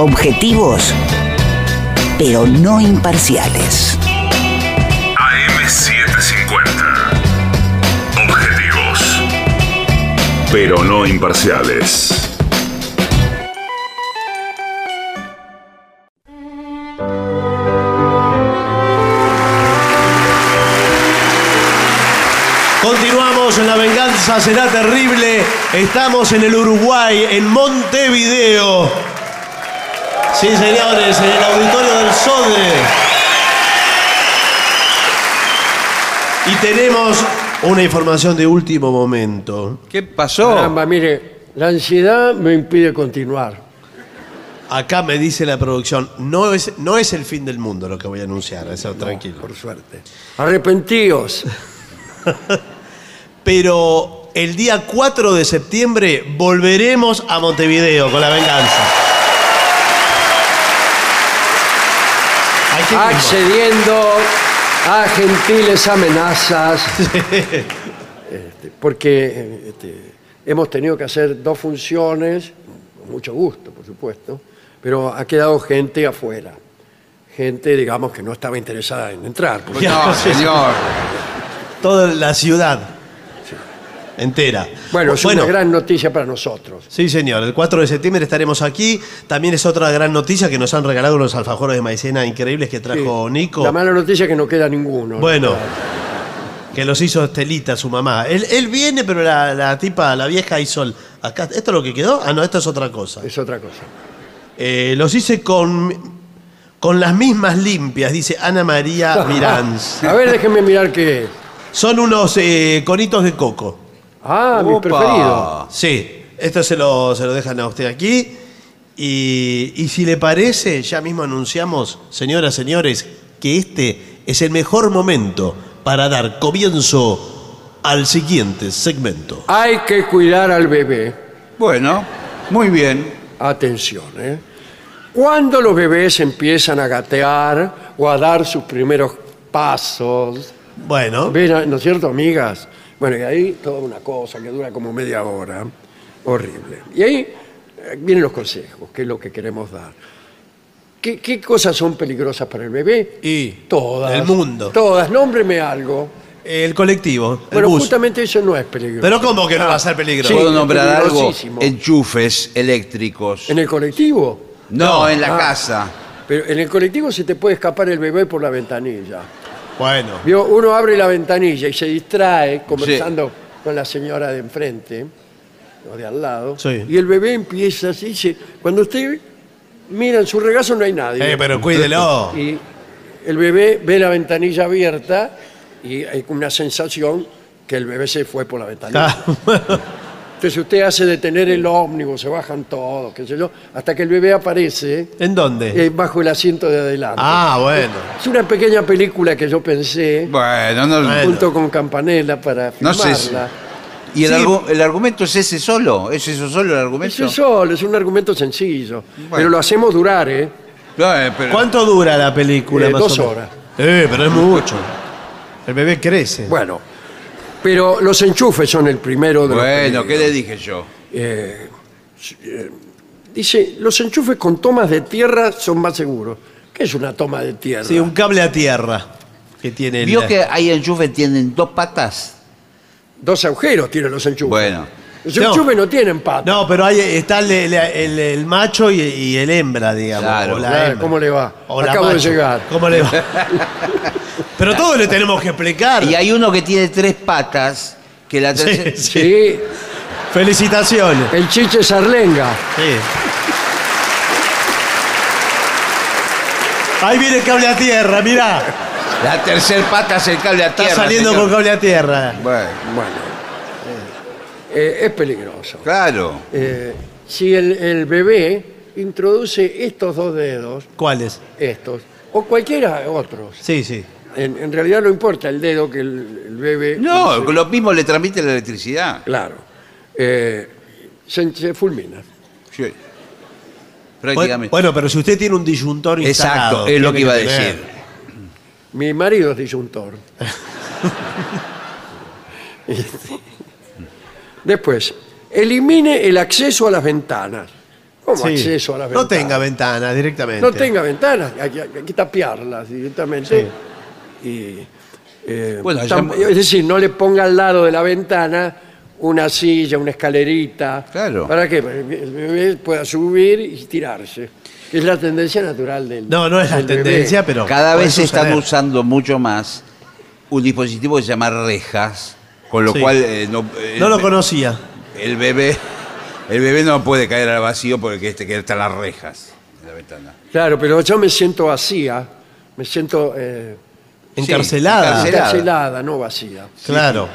Speaker 6: Objetivos, pero no imparciales.
Speaker 1: AM750. Objetivos. Pero no imparciales.
Speaker 4: Continuamos en La Venganza Será Terrible. Estamos en el Uruguay, en Montevideo. Sí, señores, en el auditorio del Sodre. Y tenemos una información de último momento.
Speaker 5: ¿Qué pasó?
Speaker 3: Caramba, mire, la ansiedad me impide continuar.
Speaker 4: Acá me dice la producción, no es, no es el fin del mundo lo que voy a anunciar, eso tranquilo.
Speaker 3: Por suerte. Arrepentíos.
Speaker 4: Pero el día 4 de septiembre volveremos a Montevideo con la venganza. Aquí mismo.
Speaker 3: Accediendo a gentiles amenazas. Este, porque este, hemos tenido que hacer dos funciones, con mucho gusto, por supuesto, pero ha quedado gente afuera. Gente, digamos, que no estaba interesada en entrar.
Speaker 5: No, señor.
Speaker 4: Toda la ciudad entera.
Speaker 3: Bueno, es una gran noticia para nosotros.
Speaker 4: Sí, señor. El 4 de septiembre estaremos aquí. También es otra gran noticia que nos han regalado unos alfajores de maicena increíbles que trajo
Speaker 3: Sí.
Speaker 4: Nico.
Speaker 3: La mala noticia es que no queda ninguno.
Speaker 4: Bueno, que los hizo Estelita, su mamá. Él, él viene, pero la, la tipa, la vieja hizo el- acá. ¿Esto es lo que quedó? Ah, no, esto es otra cosa.
Speaker 3: Es otra cosa.
Speaker 4: Eh, los hice con, con las mismas limpias, dice Ana María Miranz.
Speaker 3: A ver, déjenme mirar qué es.
Speaker 4: Son unos eh, conitos de coco.
Speaker 3: Ah, mi
Speaker 5: Opa.
Speaker 3: preferido.
Speaker 4: Sí, esto se lo, se lo dejan a usted aquí. Y, y si le parece, ya mismo anunciamos, señoras, señores, que este es el mejor momento para dar comienzo al siguiente segmento.
Speaker 3: Hay que cuidar al bebé.
Speaker 5: Bueno, muy bien.
Speaker 3: Atención, ¿eh? Cuando los bebés empiezan a gatear o a dar sus primeros pasos,
Speaker 4: Bueno,
Speaker 3: ven, ¿no es cierto, amigas? Bueno, y ahí toda una cosa que dura como media hora, horrible. Y ahí eh, vienen los consejos, que es lo que queremos dar. ¿Qué, qué cosas son peligrosas para el bebé?
Speaker 4: Y
Speaker 3: todas.
Speaker 4: el mundo.
Speaker 3: Todas. Nómbreme algo.
Speaker 4: el colectivo, el bus.
Speaker 3: justamente eso no es peligroso.
Speaker 4: Pero ¿cómo que no va a ser peligroso?
Speaker 3: Sí,
Speaker 5: ¿Puedo nombrar algo? Enchufes eléctricos.
Speaker 3: ¿En el colectivo?
Speaker 5: No, en la
Speaker 3: Ah.
Speaker 5: casa.
Speaker 3: Pero en el colectivo se te puede escapar el bebé por la ventanilla.
Speaker 4: Bueno,
Speaker 3: Vio, Uno abre la ventanilla y se distrae conversando con la señora de enfrente o de al lado.
Speaker 4: Sí.
Speaker 3: Y el bebé empieza así. cuando usted mira en su regazo no hay nadie.
Speaker 4: eh, pero cuídelo.
Speaker 3: Y el bebé ve la ventanilla abierta y hay una sensación que el bebé se fue por la ventanilla. Entonces usted hace detener el ómnibus, se bajan todos, qué sé yo, hasta que el bebé aparece
Speaker 4: ¿En dónde?
Speaker 3: eh, bajo el asiento de adelante.
Speaker 4: Ah, bueno.
Speaker 3: Es una pequeña película que yo pensé
Speaker 5: Bueno, no.
Speaker 4: Bueno.
Speaker 3: junto con Campanella para
Speaker 5: No
Speaker 3: filmarla.
Speaker 5: sé si- ¿Y el,
Speaker 4: Sí.
Speaker 5: argu- el argumento es ese solo? ¿Es eso solo el argumento?
Speaker 3: Es solo, es un argumento sencillo,
Speaker 5: Bueno.
Speaker 3: pero lo hacemos durar, ¿eh?
Speaker 5: No, eh, pero-
Speaker 4: ¿Cuánto dura la película?
Speaker 3: Eh,
Speaker 4: más
Speaker 3: dos
Speaker 4: o menos?
Speaker 3: horas.
Speaker 4: Eh, pero es mucho. El bebé crece.
Speaker 3: Bueno, pero los enchufes son el primero de los
Speaker 5: Bueno, ¿qué
Speaker 3: peligros.
Speaker 5: le dije yo?
Speaker 3: Eh, eh, dice, los enchufes con tomas de tierra son más seguros. ¿Qué es una toma de tierra?
Speaker 4: Sí, un cable a tierra que tiene el...
Speaker 5: ¿Vio que hay enchufes que tienen dos patas?
Speaker 3: Dos agujeros tienen los enchufes.
Speaker 5: Bueno.
Speaker 3: Los
Speaker 4: No.
Speaker 3: enchufes no tienen patas.
Speaker 4: No, pero ahí está el, el- el- el macho y, y el hembra, digamos.
Speaker 5: Claro.
Speaker 4: o la
Speaker 3: Claro,
Speaker 4: hembra.
Speaker 3: ¿cómo le va?
Speaker 4: O la
Speaker 3: Acabo de
Speaker 4: macho.
Speaker 3: llegar.
Speaker 4: ¿Cómo le va? pero todo le tenemos que explicar.
Speaker 5: Y hay uno que tiene tres patas, que la
Speaker 4: Sí,
Speaker 5: tercera...
Speaker 4: sí.
Speaker 3: Sí,
Speaker 4: Felicitaciones.
Speaker 3: el chiche sarlenga.
Speaker 4: Sí. Ahí viene el cable a tierra, mirá.
Speaker 5: La tercer pata es el cable a
Speaker 4: Está
Speaker 5: tierra.
Speaker 4: saliendo
Speaker 5: señor.
Speaker 4: con cable a tierra.
Speaker 5: Bueno,
Speaker 3: Bueno, eh, es peligroso.
Speaker 5: claro.
Speaker 3: Eh, si el, el bebé introduce estos dos dedos,
Speaker 4: ¿Cuáles?
Speaker 3: estos, o cualquiera otros,
Speaker 4: Sí, sí.
Speaker 3: En, en realidad no importa el dedo que el, el bebé...
Speaker 5: No, lo mismo le transmite la electricidad.
Speaker 3: Claro. Eh, se, se fulmina.
Speaker 5: Sí.
Speaker 4: Bueno,
Speaker 5: Prácticamente.
Speaker 4: bueno, pero si usted tiene un disyuntor instalado...
Speaker 5: Exacto, es lo que iba a
Speaker 4: tener-
Speaker 5: decir.
Speaker 3: Mi marido es disyuntor. Después, elimine el acceso a las ventanas. ¿Cómo
Speaker 4: Sí.
Speaker 3: acceso a las
Speaker 4: No
Speaker 3: ventanas?
Speaker 4: tenga ventana directamente.
Speaker 3: No tenga ventanas, hay que, hay que tapiarlas directamente. Y, eh,
Speaker 5: Bueno,
Speaker 3: tam-
Speaker 5: ya-
Speaker 3: es decir, no le ponga al lado de la ventana una silla, una escalerita.
Speaker 5: Claro.
Speaker 3: ¿Para qué? Para que el bebé pueda subir y tirarse. Es la tendencia natural del
Speaker 4: No, no es la
Speaker 3: bebé.
Speaker 4: tendencia, pero...
Speaker 5: Cada vez se están usando mucho más un dispositivo que se llama rejas, con lo
Speaker 4: Sí.
Speaker 5: cual eh, no, el,
Speaker 4: No lo conocía.
Speaker 5: el bebé el bebé no puede caer al vacío porque este, que están las rejas en la ventana.
Speaker 3: Claro, pero yo me siento vacía, me siento eh,
Speaker 4: Encarcelada.
Speaker 5: encarcelada.
Speaker 3: encarcelada, no vacía.
Speaker 4: Claro.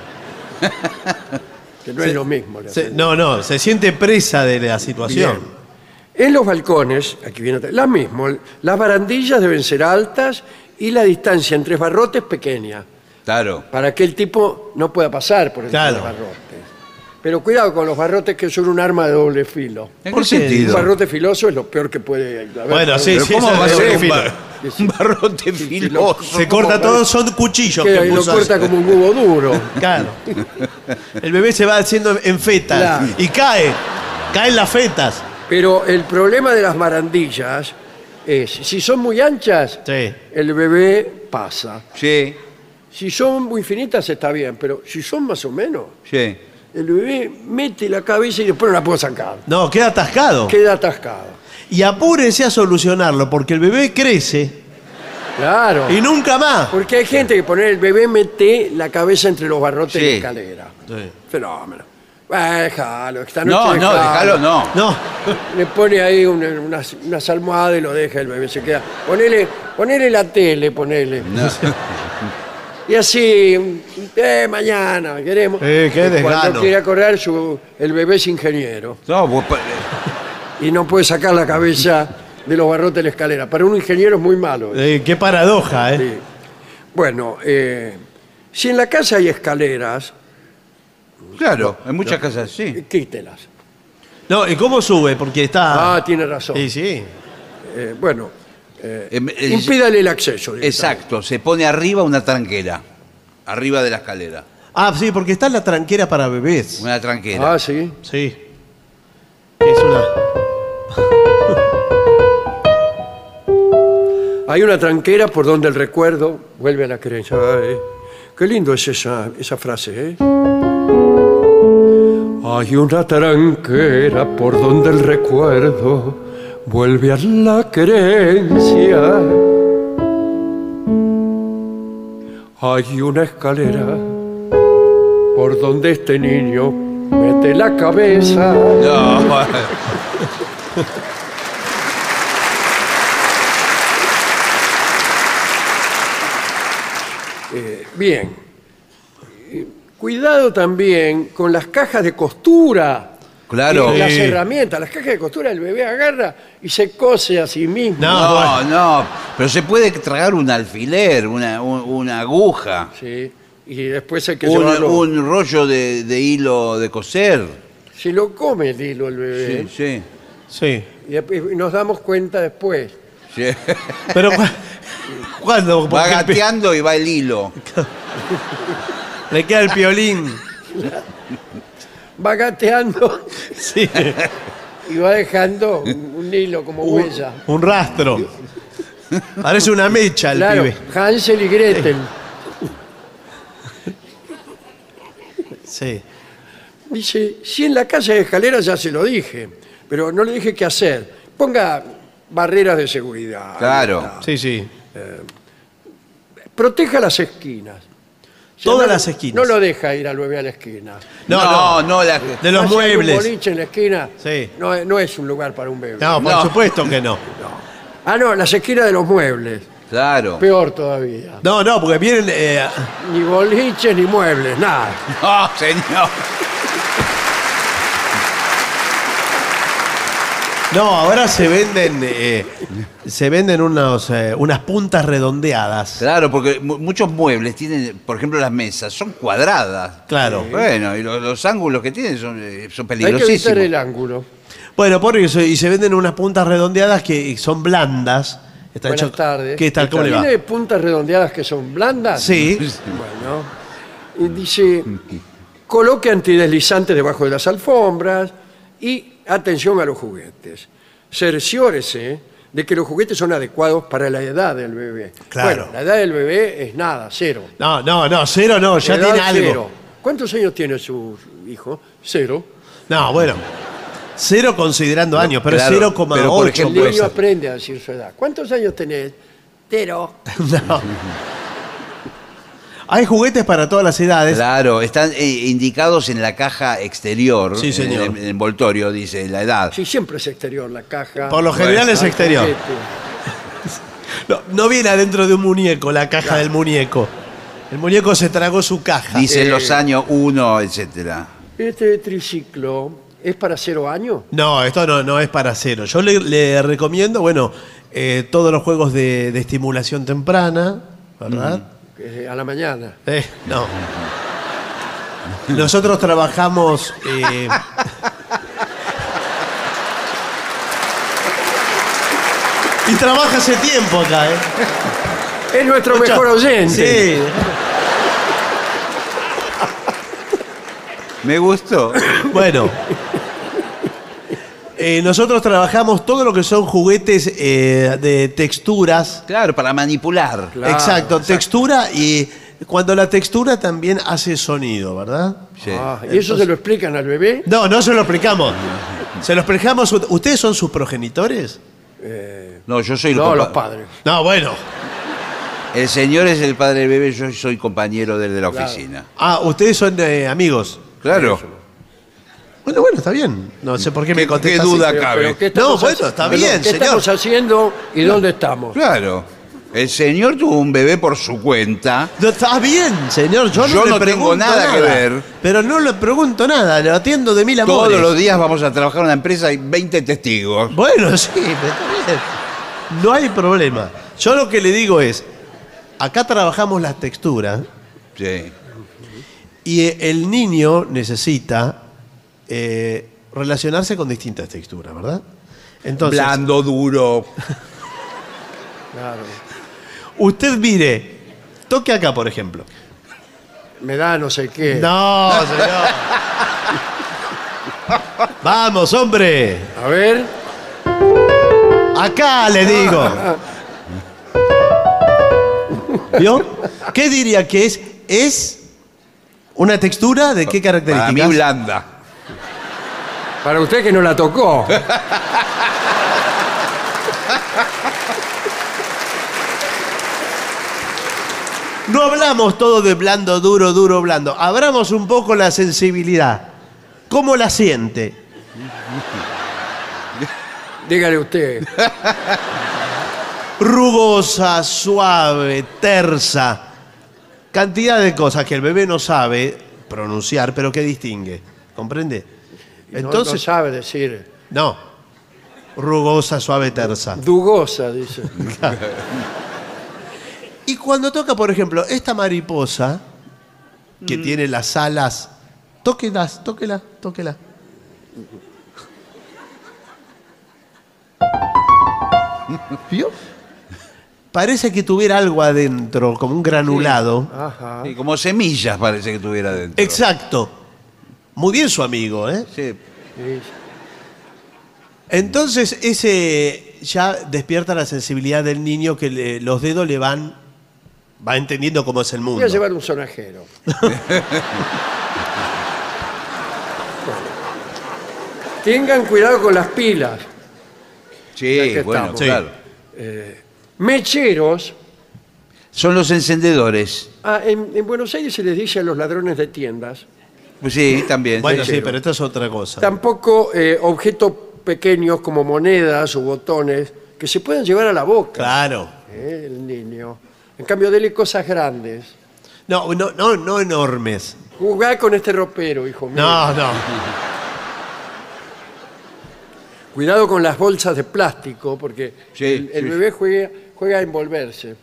Speaker 3: Que no es lo mismo. le
Speaker 4: Se-
Speaker 3: hacen.
Speaker 4: no, no, se siente presa de la situación.
Speaker 3: Bien. En los balcones, aquí viene otra, la mismo, las barandillas deben ser altas y la distancia entre barrotes pequeña,
Speaker 5: Claro.
Speaker 3: para que el tipo no pueda pasar por entre
Speaker 4: Claro.
Speaker 3: los barrotes. Pero cuidado con los barrotes que son un arma de doble filo.
Speaker 5: ¿En
Speaker 4: ¿Por
Speaker 5: qué?
Speaker 3: Un
Speaker 5: sentido?
Speaker 3: barrote filoso es lo peor que puede haber.
Speaker 4: Bueno, sí,
Speaker 5: Pero
Speaker 4: sí.
Speaker 5: ¿cómo va a ser un,
Speaker 4: filo.
Speaker 5: bar- un barrote filoso?
Speaker 4: Se corta todo, son cuchillos
Speaker 3: Que lo
Speaker 4: puso
Speaker 3: corta como un huevo duro.
Speaker 4: Claro. El bebé se va haciendo en fetas
Speaker 3: Claro.
Speaker 4: y cae. Caen las fetas.
Speaker 3: Pero el problema de las barandillas es, si son muy anchas,
Speaker 4: Sí.
Speaker 3: el bebé pasa.
Speaker 5: Sí,
Speaker 3: Si son muy finitas está bien, pero si son más o menos,
Speaker 5: sí.
Speaker 3: El bebé mete la cabeza y después no la puede sacar.
Speaker 4: No, queda atascado.
Speaker 3: Queda atascado.
Speaker 4: Y apúrese a solucionarlo porque el bebé crece
Speaker 3: Claro.
Speaker 4: y nunca más.
Speaker 3: Porque hay gente que pone el bebé mete la cabeza entre los barrotes de
Speaker 5: Sí.
Speaker 3: la escalera. Fenómeno. Eh, déjalo, esta noche
Speaker 5: No, no, déjalo, no.
Speaker 4: No,
Speaker 3: Le pone ahí una- unas, unas almohadas y lo deja, el bebé se queda. Ponele, ponele la tele, ponele. Y así, eh, mañana, queremos.
Speaker 4: Eh, qué
Speaker 3: Y
Speaker 4: desgano.
Speaker 3: Cuando quiere acordar, su, el bebé es ingeniero.
Speaker 5: No, vos pa-
Speaker 3: Y no puede sacar la cabeza de los barrotes de la escalera. Para un ingeniero es muy malo.
Speaker 4: Eh, qué paradoja, ¿eh?
Speaker 3: Sí. Bueno, eh, si en la casa hay escaleras,
Speaker 5: claro, en muchas casas sí.
Speaker 3: quítelas.
Speaker 4: No, ¿y cómo sube? Porque está.
Speaker 3: Ah, tiene razón.
Speaker 4: Sí, sí.
Speaker 3: Eh, bueno, eh,
Speaker 5: Em, eh,
Speaker 3: impídale el acceso. directamente.
Speaker 5: Exacto, se pone arriba una tranquera. Arriba de la escalera.
Speaker 4: Ah, sí, porque está la tranquera para bebés.
Speaker 5: Una tranquera.
Speaker 3: Ah, sí.
Speaker 4: Sí. Es una.
Speaker 3: Hay una tranquera por donde el recuerdo vuelve a la creencia. Ay, qué lindo es esa, esa frase, ¿eh? Hay una tranquera por donde el recuerdo vuelve a la creencia. Hay una escalera por donde este niño mete la cabeza.
Speaker 5: No,
Speaker 3: Eh, bien. Cuidado también con las cajas de costura.
Speaker 5: Claro.
Speaker 3: Y las
Speaker 4: Sí.
Speaker 3: herramientas, las cajas de costura, el bebé agarra y se cose a sí mismo.
Speaker 4: No.
Speaker 5: No, no, pero se puede tragar un alfiler, una, un- una aguja,
Speaker 3: Sí, y después hay que
Speaker 5: un,
Speaker 3: llevarlo.
Speaker 5: un rollo de, de hilo de coser.
Speaker 3: Si lo come el hilo el
Speaker 5: Sí,
Speaker 3: bebé.
Speaker 5: sí.
Speaker 4: Sí.
Speaker 3: Y después- y nos damos cuenta después.
Speaker 5: sí.
Speaker 4: Pero cu- ¿cuándo?
Speaker 5: Va
Speaker 4: Porque el pi-
Speaker 5: gateando y va el hilo.
Speaker 4: le queda el piolín.
Speaker 3: Va gateando
Speaker 4: Sí.
Speaker 3: y va dejando un, un hilo como huella.
Speaker 4: un rastro. Parece una mecha el
Speaker 3: Claro,
Speaker 4: pibe.
Speaker 3: Hansel y Gretel.
Speaker 4: Sí.
Speaker 3: Dice, si en la casa de escaleras ya se lo dije, pero no le dije qué hacer. Ponga barreras de seguridad.
Speaker 5: Claro.
Speaker 4: Sí, sí.
Speaker 3: Proteja las esquinas.
Speaker 4: Todas
Speaker 3: no-
Speaker 4: las esquinas.
Speaker 3: No lo deja ir al bebé a la esquina.
Speaker 4: No,
Speaker 5: No,
Speaker 4: no.
Speaker 5: no, la-
Speaker 4: De los
Speaker 3: a un
Speaker 4: muebles.
Speaker 3: boliche en la esquina.
Speaker 4: Sí.
Speaker 3: No, es- no es un lugar para un bebé.
Speaker 4: No, por
Speaker 5: No.
Speaker 4: supuesto que no.
Speaker 3: Ah, no, las esquinas de los muebles.
Speaker 5: claro.
Speaker 3: Peor todavía.
Speaker 4: No, no, porque vienen. eh,
Speaker 3: Ni boliches ni muebles, nada.
Speaker 5: No, señor.
Speaker 4: No, ahora se venden eh, se venden unos, eh, unas puntas redondeadas.
Speaker 5: Claro, porque mu- muchos muebles tienen, por ejemplo, las mesas son cuadradas.
Speaker 4: Claro.
Speaker 5: Bueno, y lo- los, ángulos que tienen son, eh, son
Speaker 3: Hay que evitar
Speaker 5: peligrosísimos.
Speaker 3: el ángulo.
Speaker 4: Bueno, por eso, y se venden unas puntas redondeadas que son blandas. Está
Speaker 3: Buenas
Speaker 4: hecho-
Speaker 3: tardes.
Speaker 4: ¿Qué tal? ¿Cómo le va?
Speaker 3: ¿Tiene puntas redondeadas que son blandas?
Speaker 4: Sí.
Speaker 3: Bueno. Y dice, coloque antideslizante debajo de las alfombras y atención a los juguetes. Cerciórese de que los juguetes son adecuados para la edad del bebé.
Speaker 4: Claro.
Speaker 3: Bueno, la edad del bebé es nada, cero.
Speaker 4: No, no, no, cero no, ya
Speaker 3: Edad
Speaker 4: tiene algo.
Speaker 3: cero. ¿Cuántos años tiene su hijo? Cero.
Speaker 4: No, bueno. Cero considerando años, pero
Speaker 5: claro,
Speaker 4: es
Speaker 5: pero por
Speaker 4: 0,8
Speaker 3: El
Speaker 5: ejemplo,
Speaker 4: puede
Speaker 3: niño
Speaker 4: ser.
Speaker 3: aprende a decir su edad. ¿Cuántos años tenés? Cero.
Speaker 4: No. Hay juguetes para todas las edades.
Speaker 5: Claro, están eh, indicados en la caja exterior,
Speaker 4: Sí, señor.
Speaker 5: En, el, envoltorio, dice la edad.
Speaker 3: Sí, siempre es exterior la caja.
Speaker 4: Por lo general es exterior. No, no viene adentro de un muñeco, la caja del muñeco. El muñeco se tragó su caja.
Speaker 5: Dice
Speaker 3: Eh,
Speaker 5: los años 1, etcétera.
Speaker 3: Este triciclo es para cero años.
Speaker 4: No, esto no, no es para cero. Yo le, le recomiendo, bueno, eh, todos los juegos de, de estimulación temprana, ¿verdad?
Speaker 3: Eh, a la mañana.
Speaker 4: Eh, no. Nosotros trabajamos. eh, y trabaja hace tiempo acá, ¿eh?
Speaker 3: Es nuestro mejor oyente.
Speaker 4: Sí.
Speaker 5: Me gustó.
Speaker 4: Bueno. Eh, nosotros trabajamos todo lo que son juguetes eh, de texturas.
Speaker 5: Claro, para manipular.
Speaker 3: Claro,
Speaker 4: exacto, textura y cuando la textura también hace sonido, ¿verdad?
Speaker 5: Sí.
Speaker 3: Ah, ¿Y eso se lo explican al bebé?
Speaker 4: No, no se lo explicamos. Se lo explicamos. ¿Ustedes son sus progenitores?
Speaker 5: No, yo soy el
Speaker 3: No, los padres.
Speaker 4: No, bueno.
Speaker 5: El señor es el padre del bebé, yo soy compañero del de la
Speaker 3: Claro.
Speaker 5: oficina.
Speaker 4: Ah, ustedes son eh, amigos.
Speaker 5: Claro.
Speaker 4: Bueno, bueno, está bien. No sé por qué me
Speaker 5: ¿Qué- duda
Speaker 4: así.
Speaker 5: Cabe.
Speaker 3: pero ¿qué
Speaker 4: No, bueno,
Speaker 3: haci-
Speaker 4: está
Speaker 3: perdón,
Speaker 4: bien,
Speaker 3: ¿Qué
Speaker 4: señor.
Speaker 3: estamos haciendo y dónde estamos?
Speaker 5: Claro. El señor tuvo un bebé por su cuenta.
Speaker 4: No, está bien, señor. Yo,
Speaker 5: Yo
Speaker 4: no,
Speaker 5: no
Speaker 4: le
Speaker 5: tengo
Speaker 4: pregunto
Speaker 5: nada que ver.
Speaker 4: Pero no le pregunto nada. Le atiendo de mil amores.
Speaker 5: Todos los días vamos a trabajar en una empresa y 20 testigos.
Speaker 4: Bueno, sí, pero está bien. No hay problema. Yo lo que le digo es, acá trabajamos las texturas
Speaker 5: Sí.
Speaker 4: y el niño necesita eh, relacionarse con distintas texturas, ¿verdad? Entonces,
Speaker 5: Blando, duro.
Speaker 3: Claro.
Speaker 4: usted mire, toque acá, por ejemplo.
Speaker 3: Me da no sé qué.
Speaker 4: No, señor. Vamos, hombre.
Speaker 3: A ver.
Speaker 4: Acá le digo. ¿Vio? ¿Qué diría que es? ¿Es una textura de qué
Speaker 5: Para
Speaker 4: características?
Speaker 5: mí blanda.
Speaker 3: Para usted que no la tocó.
Speaker 4: No hablamos todo de blando, duro, duro, blando. Abramos un poco la sensibilidad. ¿Cómo la siente?
Speaker 3: Dígale usted.
Speaker 4: Rugosa, suave, tersa. Cantidad de cosas que el bebé no sabe pronunciar, pero que distingue. ¿Comprende?
Speaker 3: No-
Speaker 4: Entonces,
Speaker 3: no sabe decir.
Speaker 4: no. Rugosa, suave, tersa.
Speaker 3: Dugosa, dice.
Speaker 4: Y cuando toca, por ejemplo, esta mariposa que tiene las alas, tóquelas, tóquela, tóquela. ¿Vio? Parece que tuviera algo adentro, como un granulado.
Speaker 3: Ajá.
Speaker 5: Sí, como semillas parece que tuviera dentro.
Speaker 4: Exacto. Muy bien su amigo, ¿eh?
Speaker 5: Sí.
Speaker 4: Entonces ese ya despierta la sensibilidad del niño que le- los dedos le van, va entendiendo cómo es el mundo.
Speaker 3: Voy a llevar un sonajero. Tengan cuidado con las pilas.
Speaker 5: Sí,
Speaker 3: que
Speaker 5: bueno,
Speaker 3: estamos.
Speaker 5: Claro.
Speaker 3: Mecheros.
Speaker 5: Son los encendedores.
Speaker 3: Ah, en, en Buenos Aires se les dice a los ladrones de tiendas.
Speaker 5: Sí, también.
Speaker 4: Bueno, sí, pero esto es otra cosa.
Speaker 3: Tampoco eh, objetos pequeños como monedas o botones que se pueden llevar a la boca.
Speaker 4: Claro.
Speaker 3: eh, el niño. En cambio, dele cosas grandes.
Speaker 4: No, no, no, no enormes.
Speaker 3: Jugá con este ropero, hijo mío.
Speaker 4: No, no.
Speaker 3: Cuidado con las bolsas de plástico, porque
Speaker 5: Sí,
Speaker 3: el, el
Speaker 5: sí,
Speaker 3: bebé juega, juega a envolverse.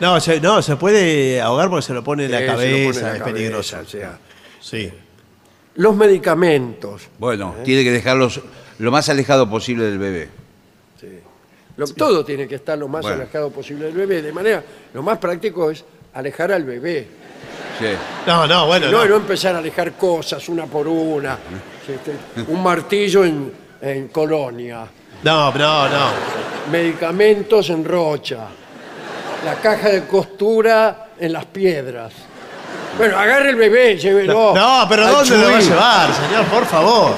Speaker 4: No se, no, se puede ahogar porque se lo pone en la
Speaker 3: pone
Speaker 4: cabeza,
Speaker 3: en la
Speaker 4: es
Speaker 3: cabeza,
Speaker 4: peligroso.
Speaker 3: o sea.
Speaker 4: Sí.
Speaker 3: Los medicamentos.
Speaker 5: Bueno, tiene que dejarlos lo más alejado posible del bebé.
Speaker 3: Lo- Todo tiene que estar lo más
Speaker 5: Bueno.
Speaker 3: alejado posible del bebé. De manera, lo más práctico es alejar al bebé.
Speaker 5: Sí.
Speaker 4: No, no, bueno,
Speaker 3: No,
Speaker 4: no.
Speaker 3: no empezar a alejar cosas una por una. Este, Un martillo en, en colonia.
Speaker 4: No, no, no.
Speaker 3: Medicamentos en rocha. La caja de costura en las piedras. Bueno, agarre el bebé, llévelo.
Speaker 4: No, pero
Speaker 3: al
Speaker 4: ¿dónde lo va a
Speaker 3: Chuy.
Speaker 4: llevar, señor? Por favor.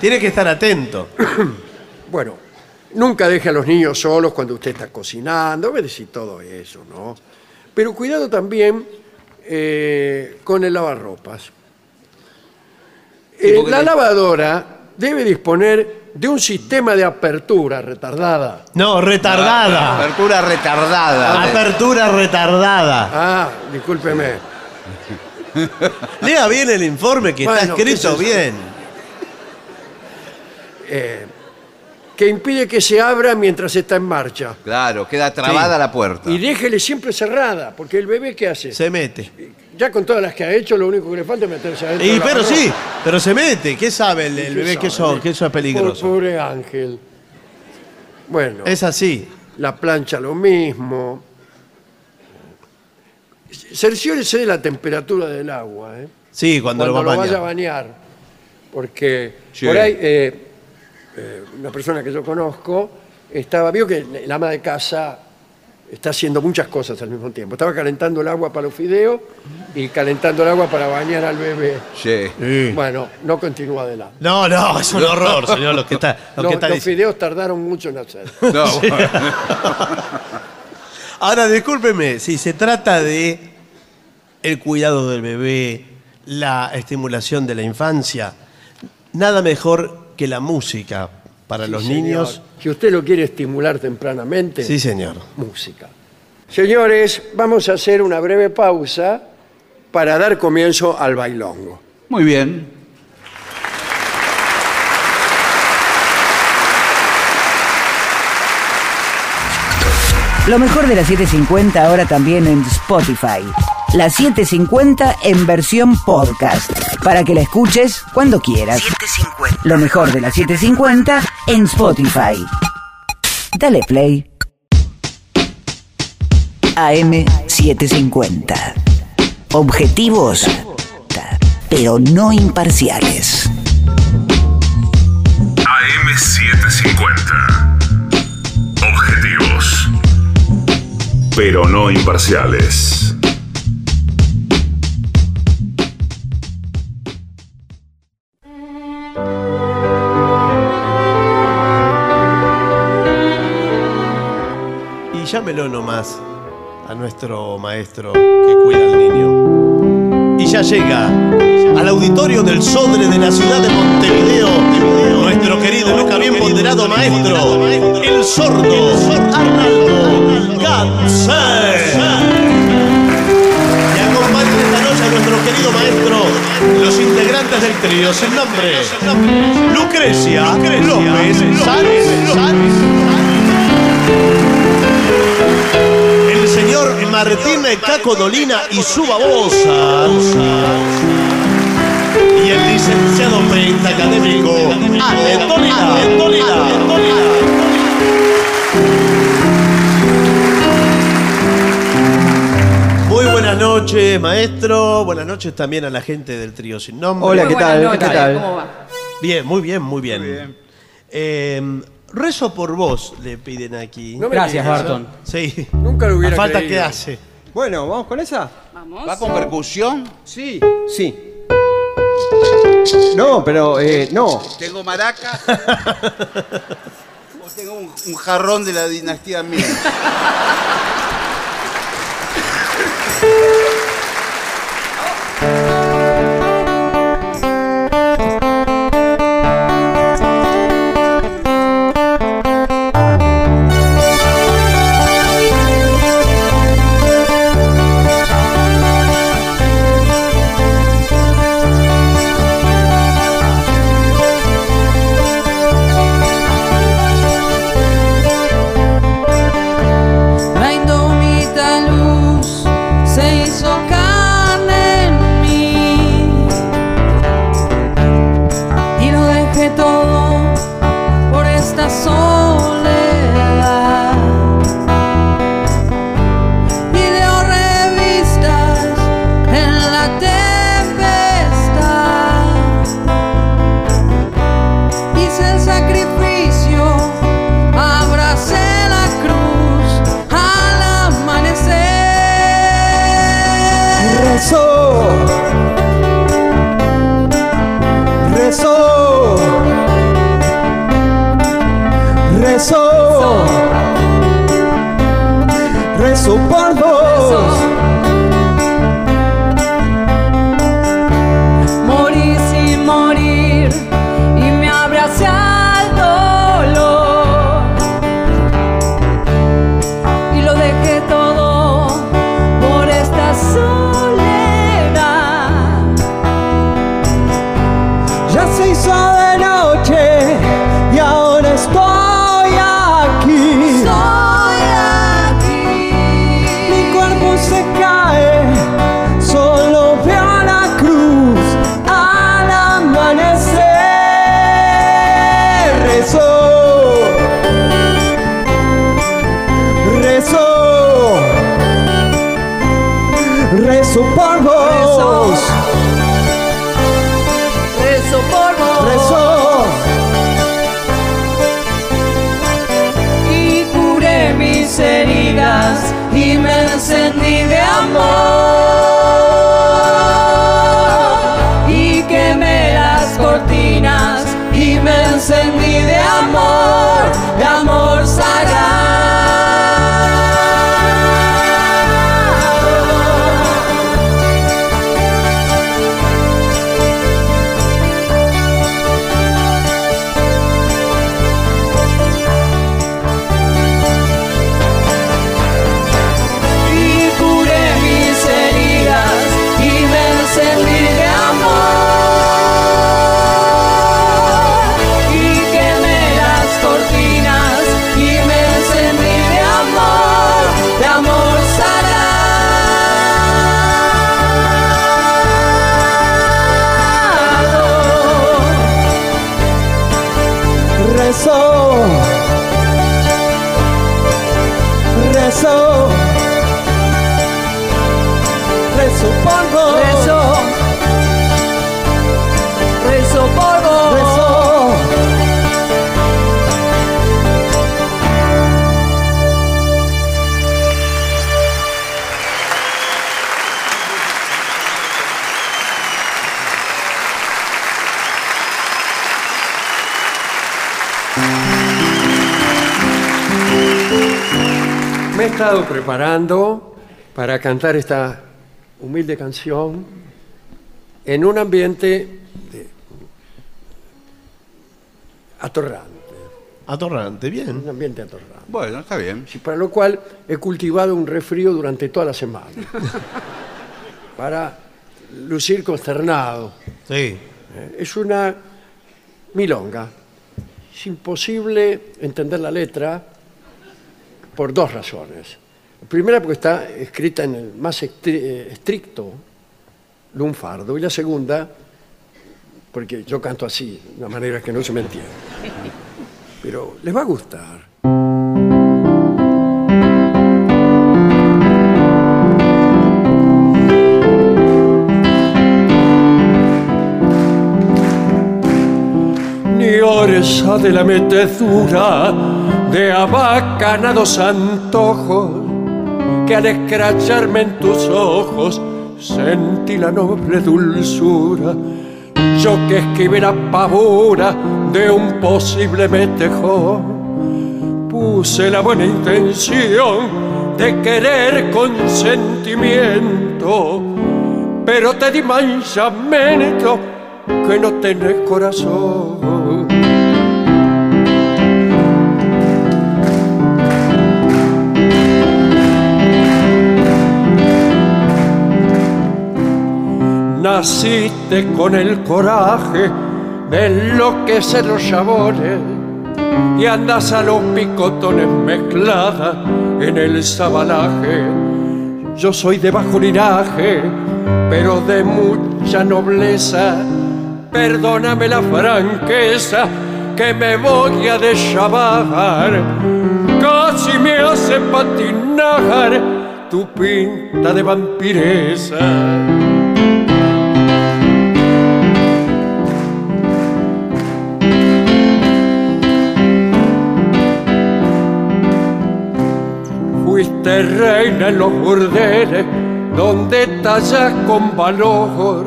Speaker 4: Tiene que estar atento.
Speaker 3: Bueno, nunca deje a los niños solos cuando usted está cocinando, y todo eso, ¿no? Pero cuidado también eh, con el lavarropas. Eh,
Speaker 5: porque
Speaker 3: la lavadora debe disponer de un sistema de apertura retardada.
Speaker 4: No, retardada.
Speaker 5: Apertura retardada.
Speaker 4: Apertura retardada.
Speaker 3: Ah, discúlpeme.
Speaker 4: Lea bien el informe que está
Speaker 3: Bueno, ¿qué es
Speaker 4: escrito
Speaker 3: eso?
Speaker 4: bien.
Speaker 3: Eh, que impide que se abra mientras está en marcha.
Speaker 5: Claro, queda trabada
Speaker 4: Sí.
Speaker 5: la puerta.
Speaker 3: Y déjele siempre cerrada, porque el bebé, ¿qué hace?
Speaker 4: Se mete.
Speaker 3: Ya con todas las que ha hecho, lo único que le falta es meterse adentro.
Speaker 4: Y
Speaker 3: de la
Speaker 4: pero sí, pero se mete. ¿Qué sabe el, el
Speaker 3: ¿Qué
Speaker 4: bebé que
Speaker 3: sabe?
Speaker 4: eso, que eso es peligroso?
Speaker 3: Po- Pobre Ángel. Bueno,
Speaker 4: Es así.
Speaker 3: la plancha lo mismo. Cerciórese de la temperatura del agua, ¿eh?
Speaker 4: Sí, cuando,
Speaker 3: cuando
Speaker 4: lo va a
Speaker 3: vaya a
Speaker 4: bañar.
Speaker 3: Porque
Speaker 5: Sí.
Speaker 3: por ahí, eh, eh, una persona que yo conozco, estaba, vio que el ama de casa está haciendo muchas cosas al mismo tiempo. Estaba calentando el agua para los fideos y calentando el agua para bañar al bebé.
Speaker 5: Sí.
Speaker 3: Bueno, no continúa adelante.
Speaker 4: No, no, es un horror, señor, lo que está, lo
Speaker 3: Los,
Speaker 4: que está
Speaker 3: los
Speaker 4: diciendo.
Speaker 3: fideos tardaron mucho en hacer.
Speaker 5: No,
Speaker 4: Ahora, discúlpeme, si se trata de el cuidado del bebé, la estimulación de la infancia, nada mejor que la música para los
Speaker 3: Señor,
Speaker 4: niños.
Speaker 3: Si usted lo quiere estimular tempranamente,
Speaker 4: Sí, señor.
Speaker 3: música. Señores, vamos a hacer una breve pausa para dar comienzo al bailongo.
Speaker 5: Muy bien.
Speaker 6: Lo mejor de la 750 ahora también en Spotify. La 750 en versión podcast. Para que la escuches cuando quieras. Lo mejor de la 750 en Spotify. Dale play. AM750. Objetivos, pero no imparciales.
Speaker 1: AM750. Objetivos. Pero no imparciales.
Speaker 4: Y llámelo nomás a nuestro maestro que cuida al niño. Y ya llega al auditorio del Sodre de la ciudad de Montevideo, nuestro querido y nunca bien ponderado maestro, el sordo Arnaldo. Y acompañan esta noche a nuestro querido maestro, los integrantes del trío sin nombre, Lucrecia, López Martín Caco Dolina y su babosa. Y el licenciado pentacadémico Ale Dolina. Dolina. Muy buenas noches, maestro. Buenas noches también a la gente del trío sin nombre.
Speaker 7: Hola,
Speaker 8: Muy
Speaker 7: ¿qué tal? ¿Qué tal?
Speaker 8: ¿Cómo va?
Speaker 4: Bien, muy bien, muy bien. Eh, rezo por vos, le piden aquí.
Speaker 3: No me
Speaker 7: Gracias,
Speaker 3: digas,
Speaker 7: Barton.
Speaker 4: Sí.
Speaker 3: Nunca lo hubiera
Speaker 4: ¿A falta
Speaker 3: creído.
Speaker 4: que hace?
Speaker 7: Bueno, ¿vamos con esa?
Speaker 8: Vamos.
Speaker 5: ¿Va con percusión?
Speaker 7: Sí. Sí. No, pero eh, no.
Speaker 5: ¿Tengo maracas? ¿O tengo un, un jarrón de la dinastía Ming?
Speaker 3: estado preparando para cantar esta humilde canción en un ambiente de- atorrante,
Speaker 4: Atorrante, bien.
Speaker 3: un ambiente atorrante.
Speaker 5: Bueno, está bien.
Speaker 3: Y para lo cual he cultivado un resfrío durante toda la semana para lucir consternado.
Speaker 4: Sí.
Speaker 3: Eh, Es una milonga. Es imposible entender la letra por dos razones. La primera porque está escrita en el más eh, estricto lunfardo y la segunda porque yo canto así, de una manera que no se me entiende. Pero les va a gustar. ni oresa de la metedura de abacanados antojos que al escracharme en tus ojos sentí la noble dulzura. Yo que esquivé la pavura de un posible metejón, puse la buena intención de querer con sentimiento, pero te di manchamento que no tenés corazón. Naciste con el coraje de enloquecer los chabones y andas a los picotones mezclada en el sabalaje. Yo soy de bajo linaje, pero de mucha nobleza. Perdóname la franqueza que me voy a deschavar. Casi me hace patinar tu pinta de vampiresa. Fuiste reina en los burdeles donde tallas con valor.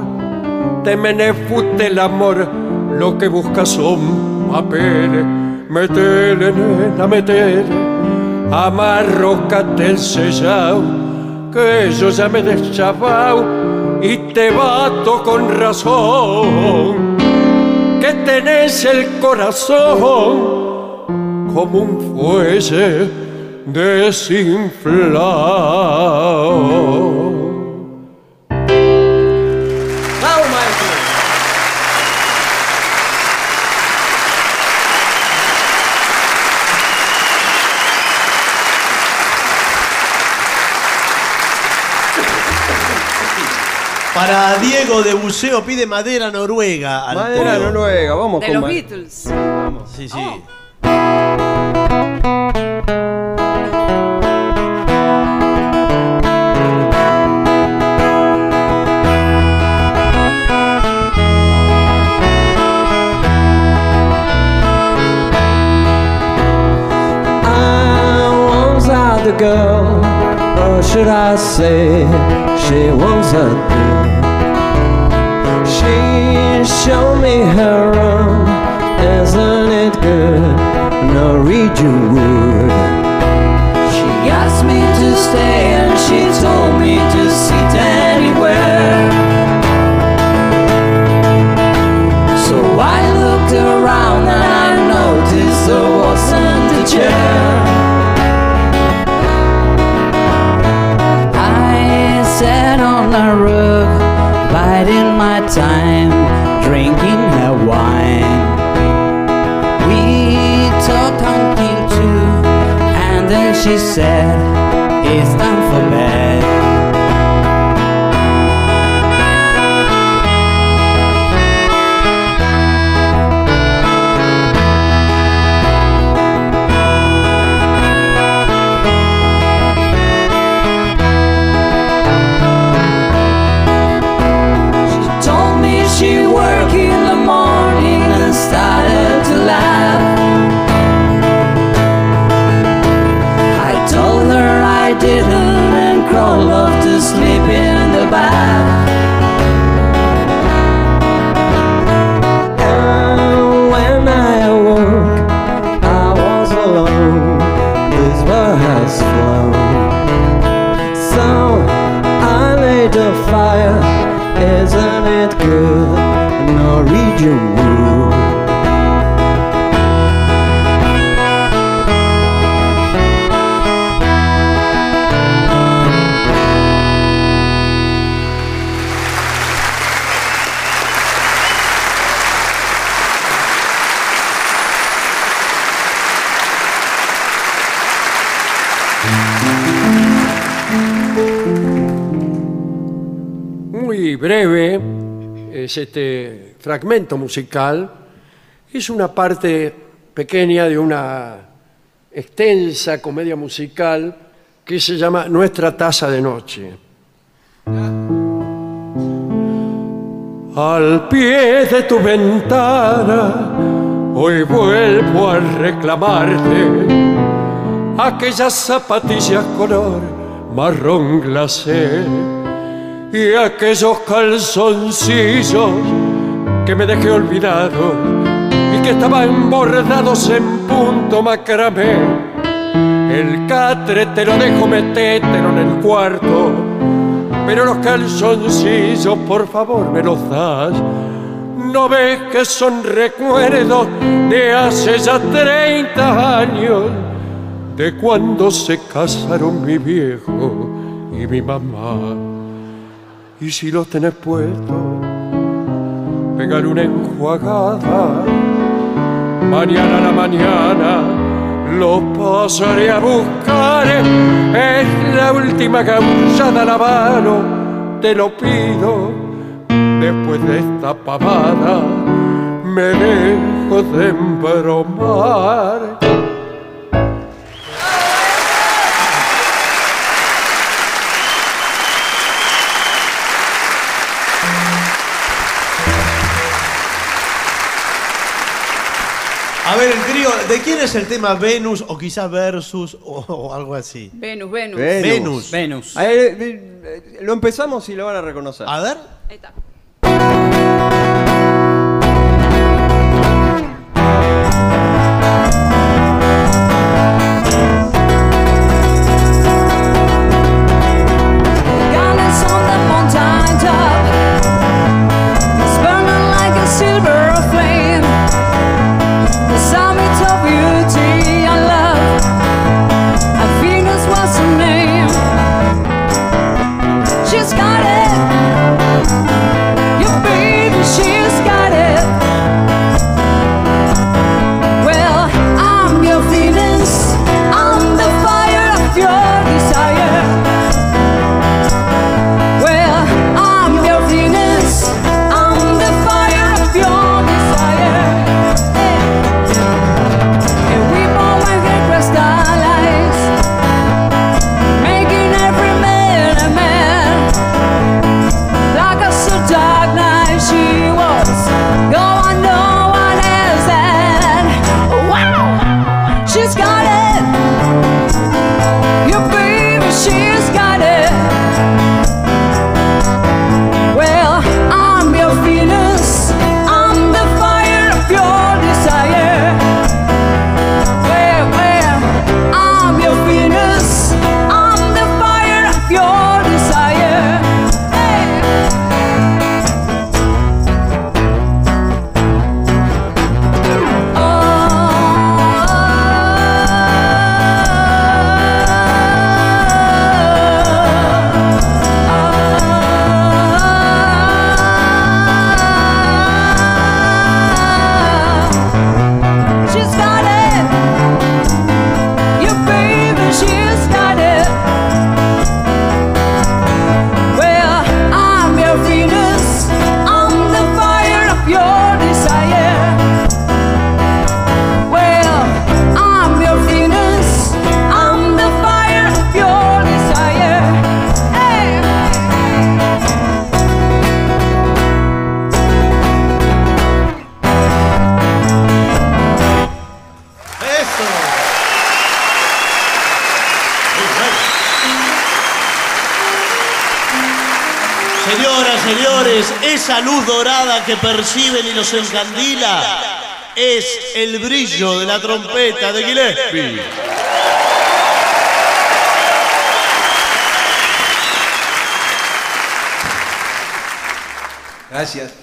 Speaker 3: Te menefute el amor, lo que buscas son papeles. Metele, nena, metele, amarrócate el sellao, que yo ya me deschavao y te bato con razón. Que tenés el corazón como un fuelle desinflado.
Speaker 4: Para Diego de Buceo pide madera noruega.
Speaker 3: Madera noruega, vamos.
Speaker 9: De
Speaker 3: con
Speaker 9: los Beatles.
Speaker 4: Vamos. Sí,
Speaker 7: sí. Oh. A girl, or should I say, she was a girl. She showed me her room, isn't it good? Norwegian wood.
Speaker 9: She asked me to stay and she told me to sit anywhere. So I looked around and I noticed there wasn't a chair. On a rug, biding my time, drinking her wine. We talked until two, and then she said, It's time for bed.
Speaker 3: Breve es este fragmento musical. Es una parte pequeña de una extensa comedia musical que se llama Nuestra taza de noche. Al pie de tu ventana, hoy vuelvo a reclamarte aquellas zapatillas color marrón glacé y aquellos calzoncillos que me dejé olvidado y que estaban bordados en punto macramé. El catre te lo dejo metételo en el cuarto, pero los calzoncillos por favor me los das. No ves que son recuerdos de hace ya 30 años, de cuando se casaron mi viejo y mi mamá. Y si los tenés puestos, pegar una enjuagada. Mañana a la mañana los pasaré a buscar. Es la última gauchada la mano, te lo pido. Después de esta pavada, me dejo de embromar.
Speaker 4: A ver, el trío, ¿de quién es el tema Venus o quizás Versus o, o algo así?
Speaker 9: Venus, Venus.
Speaker 4: Venus.
Speaker 9: Venus.
Speaker 3: Ahí, eh, eh, lo empezamos y lo van a reconocer.
Speaker 4: A ver.
Speaker 9: Ahí está.
Speaker 4: Esa luz dorada que perciben y los encandila es el brillo de la trompeta de Gillespie.
Speaker 5: Gracias.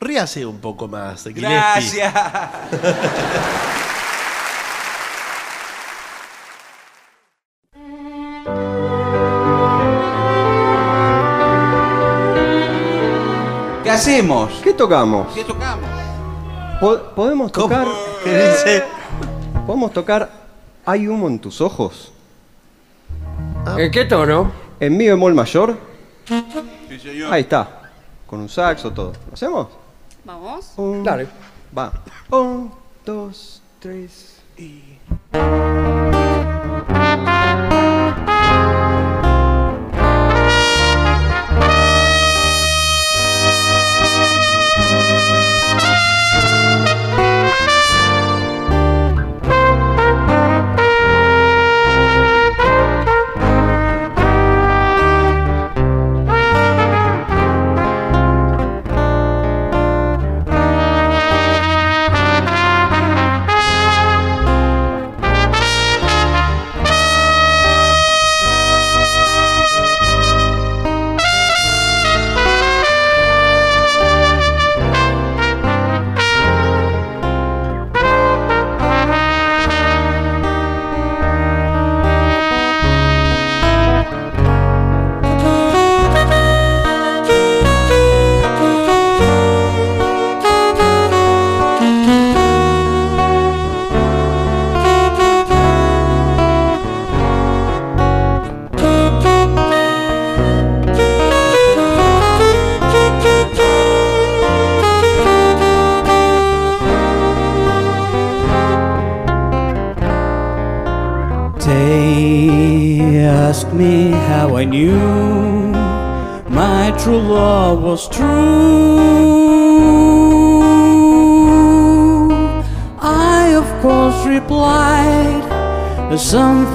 Speaker 4: Ríase un poco más Gillespie.
Speaker 5: Gracias. hacemos?
Speaker 7: ¿Qué tocamos?
Speaker 5: ¿Qué tocamos?
Speaker 7: Po- ¿Podemos tocar?
Speaker 4: ¿Qué dice?
Speaker 7: ¿Podemos tocar Hay humo en tus ojos?
Speaker 3: ¿En qué tono?
Speaker 7: En mi bemol mayor.
Speaker 5: Sí, señor.
Speaker 7: Ahí está. Con un saxo, todo. ¿Lo hacemos?
Speaker 10: Vamos.
Speaker 7: Un,
Speaker 3: Dale.
Speaker 7: Va. Un, dos, tres y.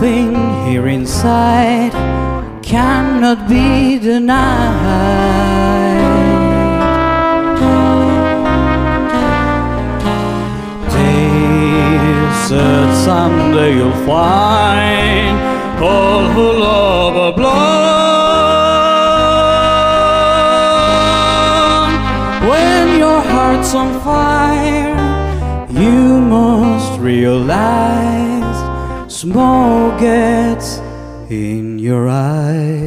Speaker 9: something here inside cannot be denied. Said someday you'll find all who love are blind. When your heart's on fire, you must realize smoke gets in your eyes.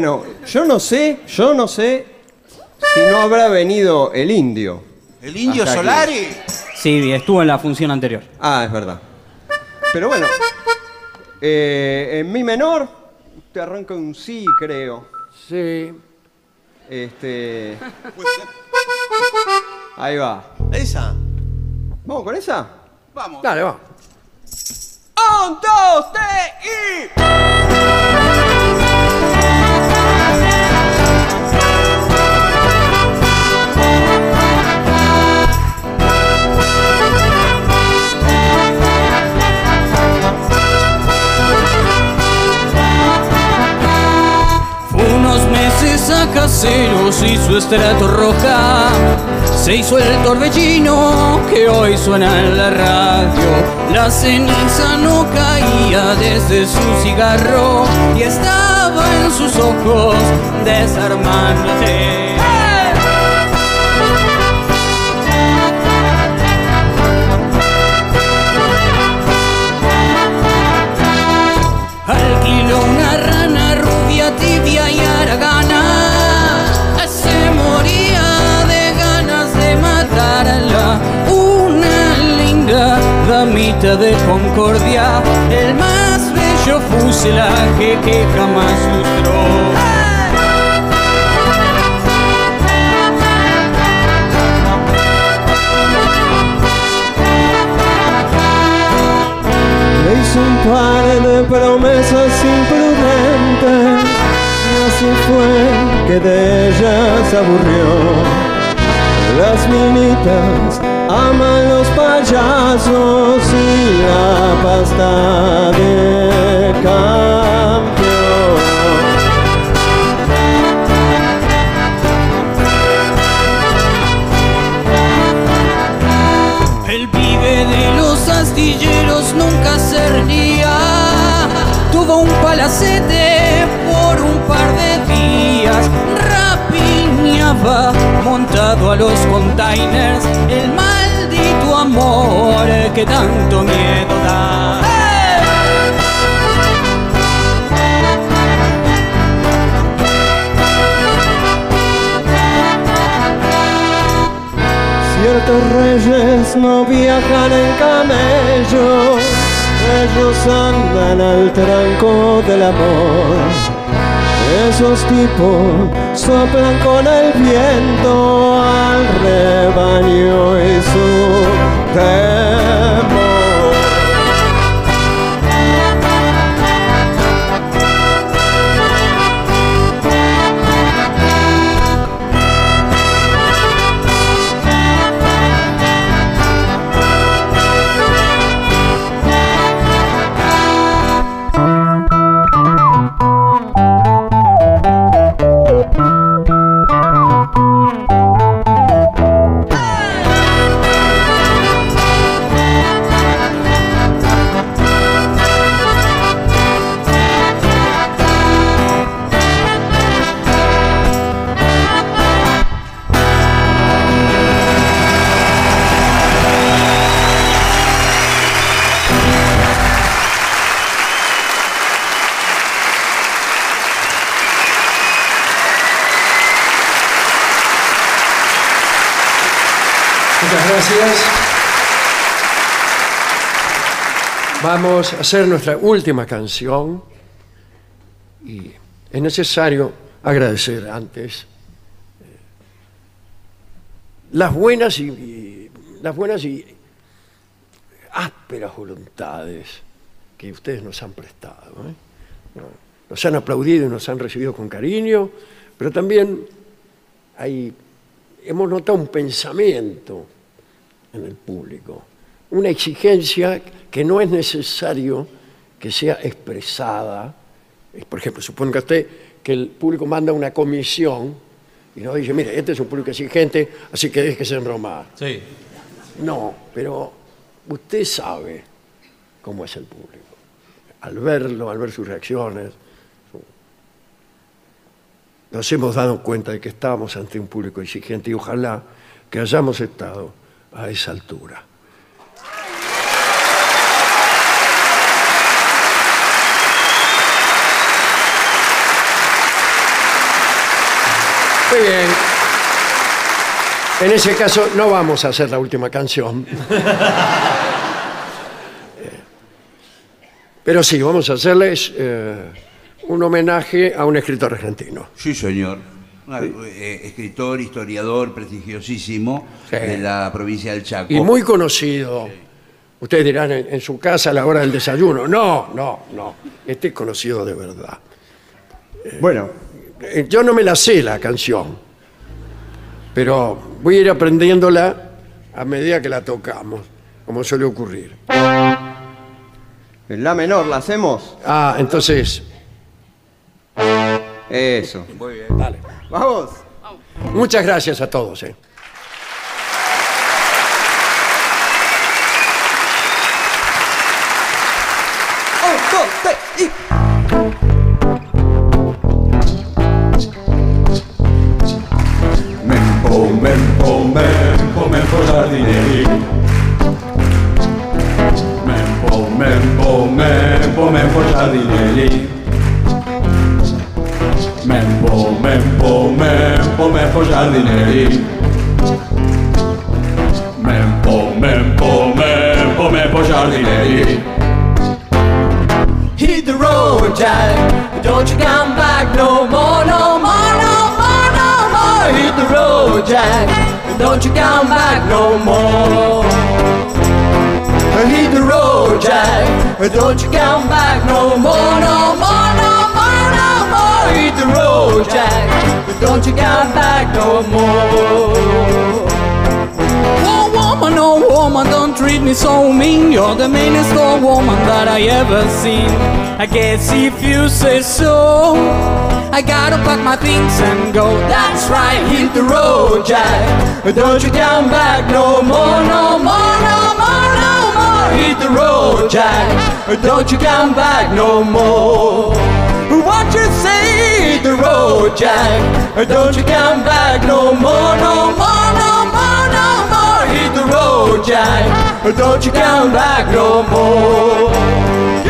Speaker 7: Bueno, yo no sé, yo no sé si no habrá venido el indio.
Speaker 5: ¿El indio
Speaker 7: Hasta aquí.
Speaker 5: Solari?
Speaker 9: Sí, estuvo en la función anterior.
Speaker 7: Ah, es verdad. Pero bueno, eh, en mi menor te arranca un sí, creo.
Speaker 3: Sí.
Speaker 7: Este. Ahí va.
Speaker 4: ¿Esa?
Speaker 7: ¿Vamos con esa?
Speaker 5: Vamos.
Speaker 3: Dale, va.
Speaker 7: Un, dos, tres y.
Speaker 9: caseros y su estrato roja. Se hizo el torbellino que hoy suena en la radio. La ceniza no caía desde su cigarro y estaba en sus ojos desarmándote. ramita de concordia, el más bello fuselaje que jamás lustró.
Speaker 7: un par de promesas imprudentes y así fue que de ellas aburrió las minitas aman los payasos y la pasta de campeón.
Speaker 9: El pibe de los astilleros nunca se ría. Tuvo un palacete por un par de días. Rapiñaba montado a los containers. El amor que tanto miedo da.
Speaker 7: Ciertos reyes no viajan en camello, ellos andan al tranco del amor. Esos tipos soplan con el viento al rebaño y su
Speaker 3: them. Vamos a hacer nuestra última canción y es necesario agradecer antes eh, las buenas y, las buenas y ásperas voluntades que ustedes nos han prestado. ¿eh? Nos han aplaudido y nos han recibido con cariño, pero también hay hemos notado un pensamiento en el público, una exigencia que no es necesario que sea expresada. Eh, Por ejemplo, suponga usted que el público manda una comisión y nos dice, mire, este es un público exigente, así que déjese enromar.
Speaker 4: Sí.
Speaker 3: No, pero usted sabe cómo es el público. Al verlo, al ver sus reacciones, nos hemos dado cuenta de que estábamos ante un público exigente y ojalá que hayamos estado a esa altura. Muy bien. En ese caso no vamos a hacer la última canción. Eh, Pero sí, vamos a hacerles eh, un homenaje a un escritor argentino.
Speaker 5: Sí, señor. Eh, escritor, historiador prestigiosísimo
Speaker 3: Sí.
Speaker 5: de la provincia del Chaco.
Speaker 3: Y muy conocido. Ustedes dirán en, en su casa a la hora del desayuno. No, no, no. Este es conocido de verdad.
Speaker 7: Bueno,
Speaker 3: Eh, Yo no me la sé la canción, pero voy a ir aprendiéndola a medida que la tocamos, como suele ocurrir.
Speaker 7: en la menor la hacemos.
Speaker 3: Ah, entonces,
Speaker 7: Eso.
Speaker 5: Muy bien.
Speaker 3: dale.
Speaker 7: Vamos.
Speaker 3: Muchas gracias a todos. eh.
Speaker 7: Un, dos, tres y. more.
Speaker 11: Oh woman, oh woman, don't treat me so mean. You're the meanest old woman that I ever seen. I guess if you say so, I gotta pack my things and go.
Speaker 9: That's right, hit the road, Jack. Don't you come back no more, no more, no more, no more. Hit the road, Jack. Don't you come back no more. What you say, the road, Jack. Don't you come back no more, no more, no more, no more. Hit the road, Jack. Don't you come back no more.